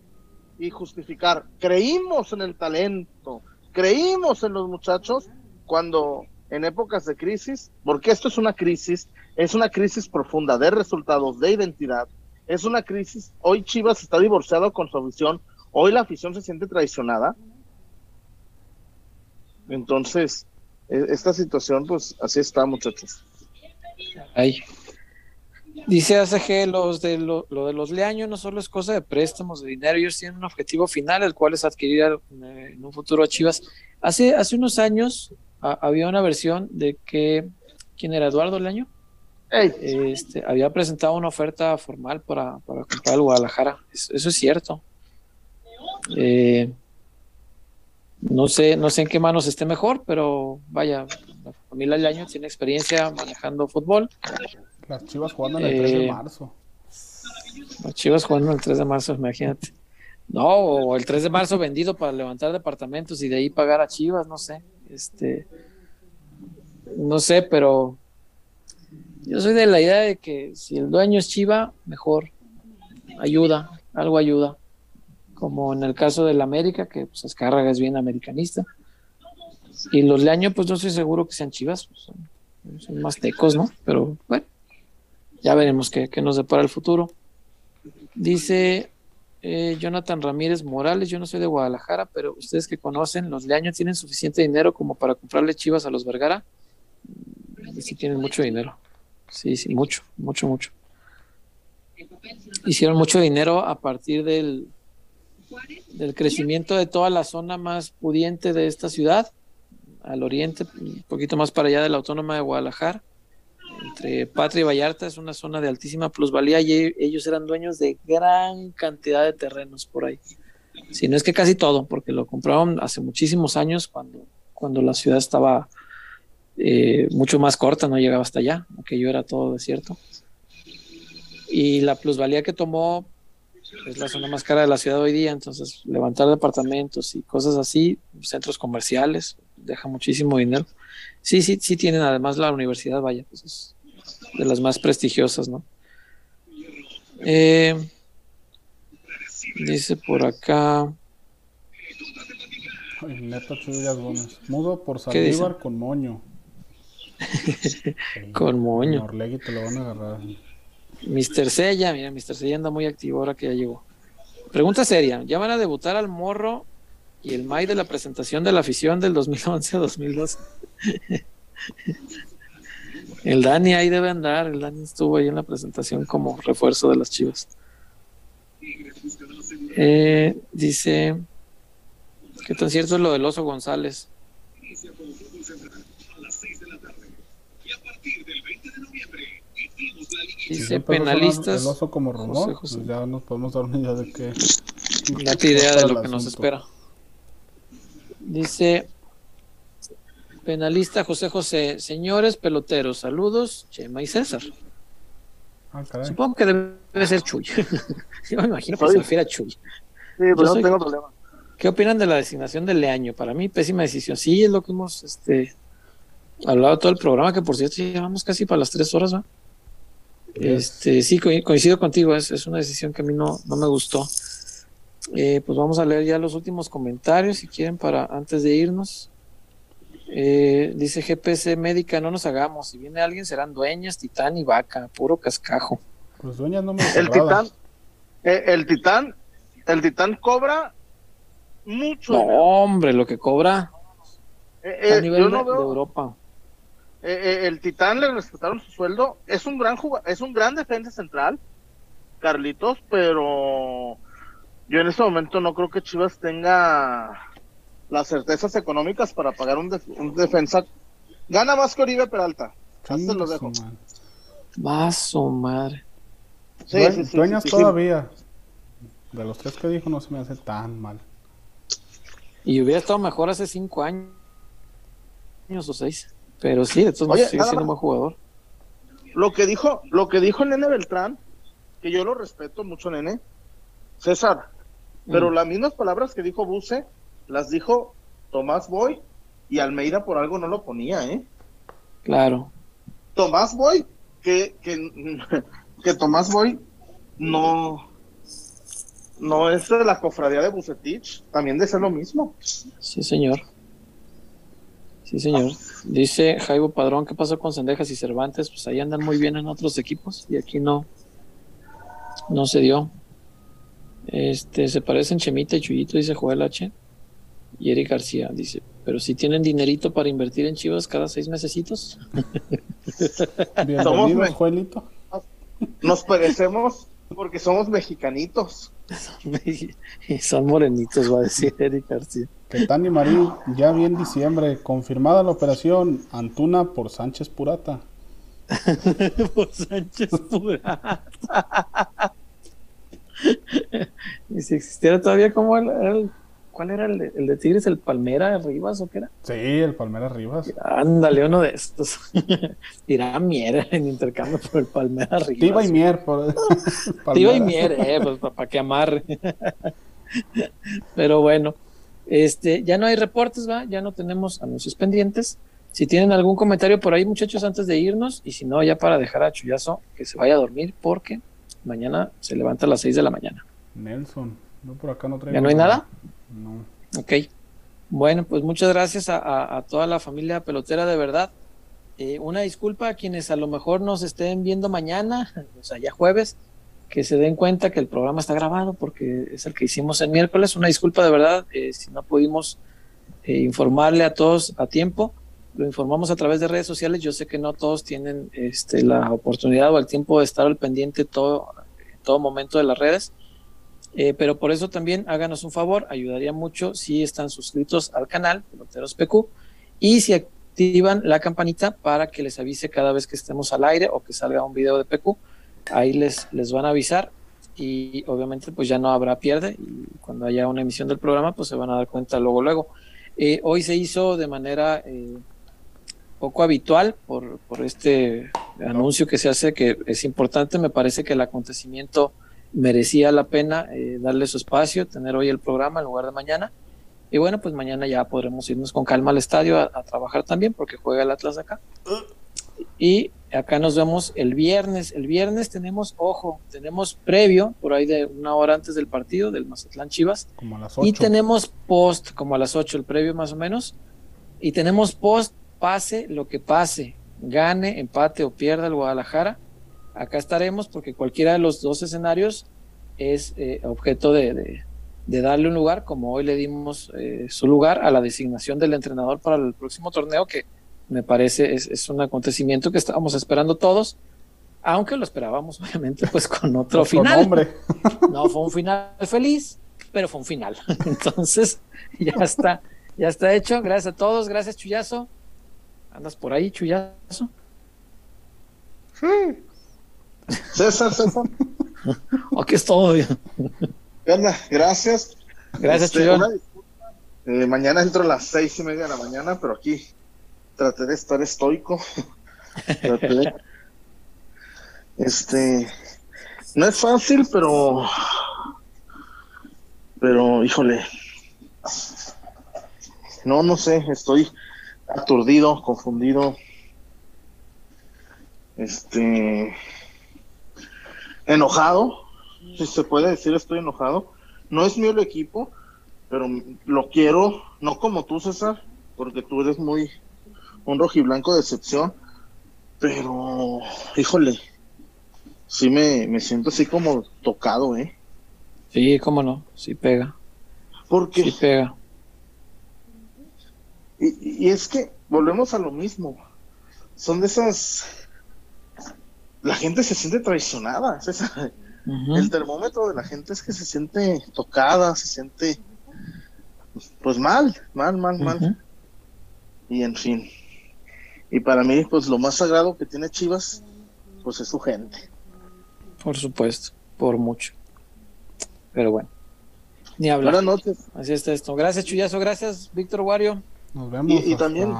Speaker 1: y justificar. Creímos en el talento, creímos en los muchachos cuando en épocas de crisis, porque esto es una crisis, es una crisis profunda de resultados, de identidad, es una crisis, hoy Chivas está divorciado con su afición, hoy la afición se siente traicionada. Entonces, e-, esta situación, pues así está, muchachos.
Speaker 2: Ahí. Dice ACG, los de lo, de los leaños no solo es cosa de préstamos de dinero, ellos tienen un objetivo final, el cual es adquirir eh, en un futuro a Chivas. Hace, hace unos años había una versión de que, ¿quién era Eduardo Leaño? Este, había presentado una oferta formal para, para comprar el Guadalajara. Eso, eso es cierto. Eh, no sé, no sé en qué manos esté mejor, pero vaya, la familia Leaño tiene experiencia manejando fútbol.
Speaker 3: Las Chivas jugando el 3 de eh, marzo.
Speaker 2: Las Chivas jugando el 3 de marzo, imagínate. No, o el 3 de marzo vendido para levantar departamentos y de ahí pagar a Chivas, no sé. Este, no sé, pero yo soy de la idea de que si el dueño es Chiva, mejor ayuda, algo ayuda como en el caso del América, que pues Escárraga es bien americanista. Y los Leaño, pues no estoy seguro que sean chivas, pues, son, más tecos, ¿no? Pero bueno, ya veremos qué, nos depara el futuro. Dice eh, Jonathan Ramírez Morales, yo no soy de Guadalajara, pero ustedes que conocen, los Leaño tienen suficiente dinero como para comprarle chivas a los Vergara. Mm, sí tienen mucho dinero. Sí, sí, mucho, mucho, mucho. Hicieron mucho dinero a partir del, del crecimiento de toda la zona más pudiente de esta ciudad, al oriente, un poquito más para allá de la Autónoma de Guadalajara, entre Patria y Vallarta, es una zona de altísima plusvalía y ellos eran dueños de gran cantidad de terrenos por ahí. Si no es que casi todo, porque lo compraron hace muchísimos años cuando, cuando la ciudad estaba eh, mucho más corta, no llegaba hasta allá, yo era todo desierto. Y la plusvalía que tomó es la zona más cara de la ciudad hoy día, entonces levantar departamentos y cosas así, centros comerciales, deja muchísimo dinero. Sí, sí, sí tienen además la universidad, vaya, pues es de las más prestigiosas, ¿no? Eh, dice por acá.
Speaker 3: Neto. Mudo por Saldívar con moño. *laughs*
Speaker 2: con moño.
Speaker 3: te lo van a agarrar.
Speaker 2: Mr. Sella, mira, Mr. Sella anda muy activo ahora que ya llegó. Pregunta seria, ¿ya van a debutar al Morro y el May de la presentación de la afición del 2011 a 2012? *laughs* el Dani ahí debe andar, el Dani estuvo ahí en la presentación como refuerzo de las chivas. Eh, dice, ¿qué tan cierto es lo del Oso González? Dice penalistas.
Speaker 3: El oso como rumor, pues ya nos podemos dar una idea de qué.
Speaker 2: Date idea de lo que nos espera. Dice penalista José José, señores peloteros, saludos, Chema y César. Ah, Supongo que debe ser Chuy. *laughs* Yo me imagino que se refiere a Chuy.
Speaker 1: Sí, pues no tengo problema.
Speaker 2: ¿Qué opinan de la designación de Leaño? Para mí, pésima decisión. Sí, es lo que hemos este, hablado todo el programa, que por cierto, llevamos casi para las tres horas, ¿no? Este, sí, coincido contigo, es, una decisión que a mí no, no me gustó. Eh, pues vamos a leer ya los últimos comentarios, si quieren, para antes de irnos. Eh, dice GPC Médica, no nos hagamos, si viene alguien serán dueñas, titán y vaca, puro cascajo.
Speaker 3: Pues dueñas no me
Speaker 1: El titán, eh, el titán, el titán cobra mucho.
Speaker 2: No, hombre, lo que cobra
Speaker 1: Eh,
Speaker 2: a nivel
Speaker 1: yo no
Speaker 2: de, Europa.
Speaker 1: Eh, eh, el Titán le respetaron su sueldo. Es un gran es un gran defensa central, Carlitos, pero yo en este momento no creo que Chivas tenga las certezas económicas para pagar un, def- un defensa. Gana más que Oribe Peralta. Así te lo
Speaker 3: Chingue
Speaker 1: dejo.
Speaker 3: su madre.
Speaker 2: Vaso, madre.
Speaker 1: Sí,
Speaker 3: Due-
Speaker 1: sí, sí,
Speaker 3: Dueñas
Speaker 1: sí, sí.
Speaker 3: todavía. De los tres que dijo no se me hace tan mal.
Speaker 2: Y hubiera estado mejor hace cinco años o seis. Pero sí, de todos
Speaker 1: Oye,
Speaker 2: sigue siendo un buen jugador.
Speaker 1: Lo que dijo, lo que dijo Nene Beltrán, que yo lo respeto mucho, Nene, César, pero
Speaker 2: Mm.
Speaker 1: las mismas palabras que dijo Buse, las dijo Tomás Boy y Almeida por algo no lo ponía, ¿eh?
Speaker 2: Claro.
Speaker 1: Tomás Boy, que, que, *laughs* que Tomás Boy no, no es de la cofradía de Bucetich, también de ser lo mismo.
Speaker 2: Sí, señor. Sí, señor. *laughs* Dice Jaibo Padrón, ¿qué pasó con Sendejas y Cervantes? Pues ahí andan muy bien en otros equipos y aquí no, no se dio. Este, se parecen Chemita y Chuyito, dice Joel H. Y Eric García dice, pero si tienen dinerito para invertir en Chivas cada seis mesecitos. *laughs*
Speaker 3: Bienvenido, Joelito.
Speaker 1: Nos parecemos porque somos mexicanitos. *laughs*
Speaker 2: y son morenitos, va a decir *laughs* Eric García.
Speaker 3: Que Tani Marín, ya vi en diciembre, confirmada la operación Antuna por Sánchez Purata. *laughs*
Speaker 2: Por Sánchez Purata. y si existiera todavía como el, el- ¿cuál era el de, el de Tigres? ¿El Palmera Rivas o qué era?
Speaker 3: Sí, el Palmeiras Rivas.
Speaker 2: Ándale, uno de estos. *laughs* Irá Mier en intercambio por el Palmera Rivas.
Speaker 3: Tiva y Mier. Por... *laughs*
Speaker 2: Tiva y. Mier, eh, pues para que amarre. Pero bueno, este, ya no hay reportes, va, ya no tenemos anuncios pendientes. Si tienen algún comentario por ahí, muchachos, antes de irnos, y si no, ya para dejar a Chuyazo que se vaya a dormir, porque mañana se levanta a las 6 de la mañana.
Speaker 3: Nelson. No, por acá no traigo
Speaker 2: ¿Ya no hay nada?
Speaker 3: No.
Speaker 2: Ok. Bueno, pues muchas gracias a, a- a toda la familia pelotera de verdad. Eh, una disculpa a quienes a lo mejor nos estén viendo mañana, *laughs* o sea, ya jueves, que se den cuenta que el programa está grabado porque es el que hicimos el miércoles. Una disculpa de verdad eh, si no pudimos eh, informarle a todos a tiempo. Lo informamos a través de redes sociales. Yo sé que no todos tienen este, la oportunidad o el tiempo de estar al pendiente todo, en todo momento de las redes. Eh, pero por eso también háganos un favor, ayudaría mucho si están suscritos al canal Peloteros PQ y si activan la campanita para que les avise cada vez que estemos al aire o que salga un video de PQ. Ahí les, les van a avisar y obviamente pues ya no habrá pierde y cuando haya una emisión del programa pues se van a dar cuenta luego luego. Eh, hoy se hizo de manera eh, poco habitual por, por este anuncio que se hace que es importante, me parece que el acontecimiento merecía la pena eh, darle su espacio, tener hoy el programa en lugar de mañana. Y bueno, pues mañana ya podremos irnos con calma al estadio a, a trabajar también porque juega el Atlas acá. Y acá nos vemos el viernes. El viernes tenemos, ojo, tenemos previo, por ahí de una hora antes del partido del Mazatlán Chivas.
Speaker 3: Como a las
Speaker 2: Y
Speaker 3: 8.
Speaker 2: tenemos post, como a las 8, el previo más o menos. Y tenemos post, pase lo que pase, gane, empate o pierda el Guadalajara. Acá estaremos porque cualquiera de los dos escenarios es eh, objeto de, de- de darle un lugar, como hoy le dimos eh, su lugar a la designación del entrenador para el próximo torneo, que me parece es, es un acontecimiento que estábamos esperando todos, aunque lo esperábamos *laughs* obviamente pues con otro
Speaker 3: Otro
Speaker 2: final.
Speaker 3: nombre. *laughs*
Speaker 2: No fue un final feliz, pero fue un final. *laughs* Entonces, ya está, ya está hecho. Gracias a todos, gracias Chuyazo. ¿Andas por ahí, Chuyazo?
Speaker 1: César, César. *laughs*
Speaker 2: ¿O qué es todo?
Speaker 1: ¿Qué onda? Gracias.
Speaker 2: Gracias,
Speaker 1: Este,
Speaker 2: Chuyón.
Speaker 1: una disculpa. Eh, mañana entro a las seis y media de la mañana, pero aquí traté de estar estoico. *laughs* Traté de- Este, no es fácil, pero, pero, híjole, no, no sé, estoy aturdido, confundido, este, enojado, si se puede decir, estoy enojado. No es mío el equipo, pero lo quiero, no como tú, César, porque tú eres muy un rojiblanco de excepción, pero, híjole, sí me, me siento así como tocado, ¿eh?
Speaker 2: Sí, cómo no, sí pega.
Speaker 1: Porque.
Speaker 2: Sí pega.
Speaker 1: Y, y es que volvemos a lo mismo. Son de esas. La gente se siente traicionada. El termómetro de la gente es que se siente tocada, se siente. Pues mal, mal, mal, mal. Y en fin. Y para mí, pues lo más sagrado que tiene Chivas, pues es su gente.
Speaker 2: Por supuesto, por mucho. Pero bueno, ni hablar.
Speaker 1: Buenas noches.
Speaker 2: Así está esto. Gracias, Chuyazo. Gracias, Víctor Wario.
Speaker 3: Nos vemos.
Speaker 1: Y- y
Speaker 3: hasta-
Speaker 1: también-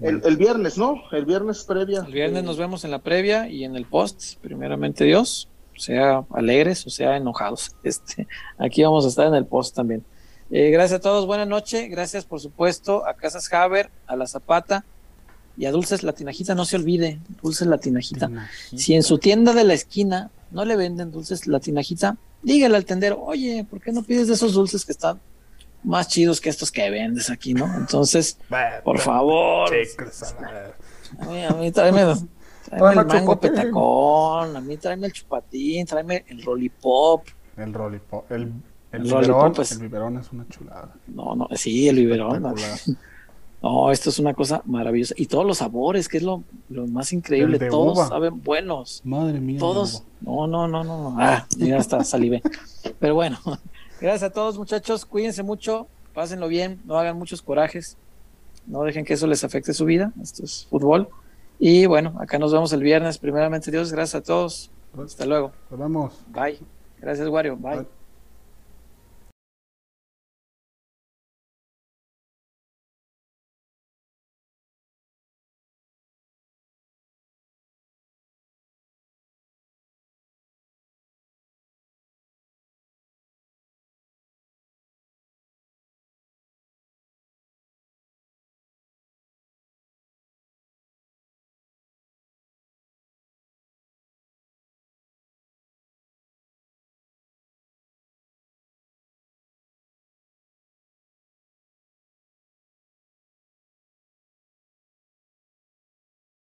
Speaker 1: El, el viernes, ¿no? El viernes previa.
Speaker 2: El viernes nos vemos en la previa y en el post, primeramente Dios, sea alegres o sea enojados. *laughs* Este, aquí vamos a estar en el post también. Eh, gracias a todos, buenas noches. Gracias, por supuesto, a Casas Haber, a La Zapata y a Dulces Latinajita. No se olvide, Dulces Latinajita. Si en su tienda de la esquina no le venden dulces Latinajita, dígale al tendero, oye, ¿por qué no pides de esos dulces que están más chidos que estos que vendes aquí, no? Entonces, por favor. A mí, a mí tráeme, tráeme el mango
Speaker 3: chupatín.
Speaker 2: petacón, a mí tráeme el chupatín, tráeme el lollipop.
Speaker 3: El lollipop. El, el,
Speaker 2: El
Speaker 3: biberón,
Speaker 2: lollipop es-
Speaker 3: el biberón es una chulada.
Speaker 2: No, no, sí, el biberón. No, *laughs* esto es una cosa maravillosa. Y todos los sabores, que es lo, lo más increíble, todos
Speaker 3: uva.
Speaker 2: saben buenos.
Speaker 3: Madre mía.
Speaker 2: Todos. No, no, no. no. Ah, mira, hasta salivé. *laughs* Pero bueno, gracias a todos, muchachos. Cuídense mucho, pásenlo bien, no hagan muchos corajes, no dejen que eso les afecte su vida. Esto es fútbol. Y bueno, acá nos vemos el viernes. Primeramente, Dios, gracias a todos. Hasta luego.
Speaker 3: Nos vemos.
Speaker 2: Bye. Gracias, Wario. Bye.
Speaker 3: Bye.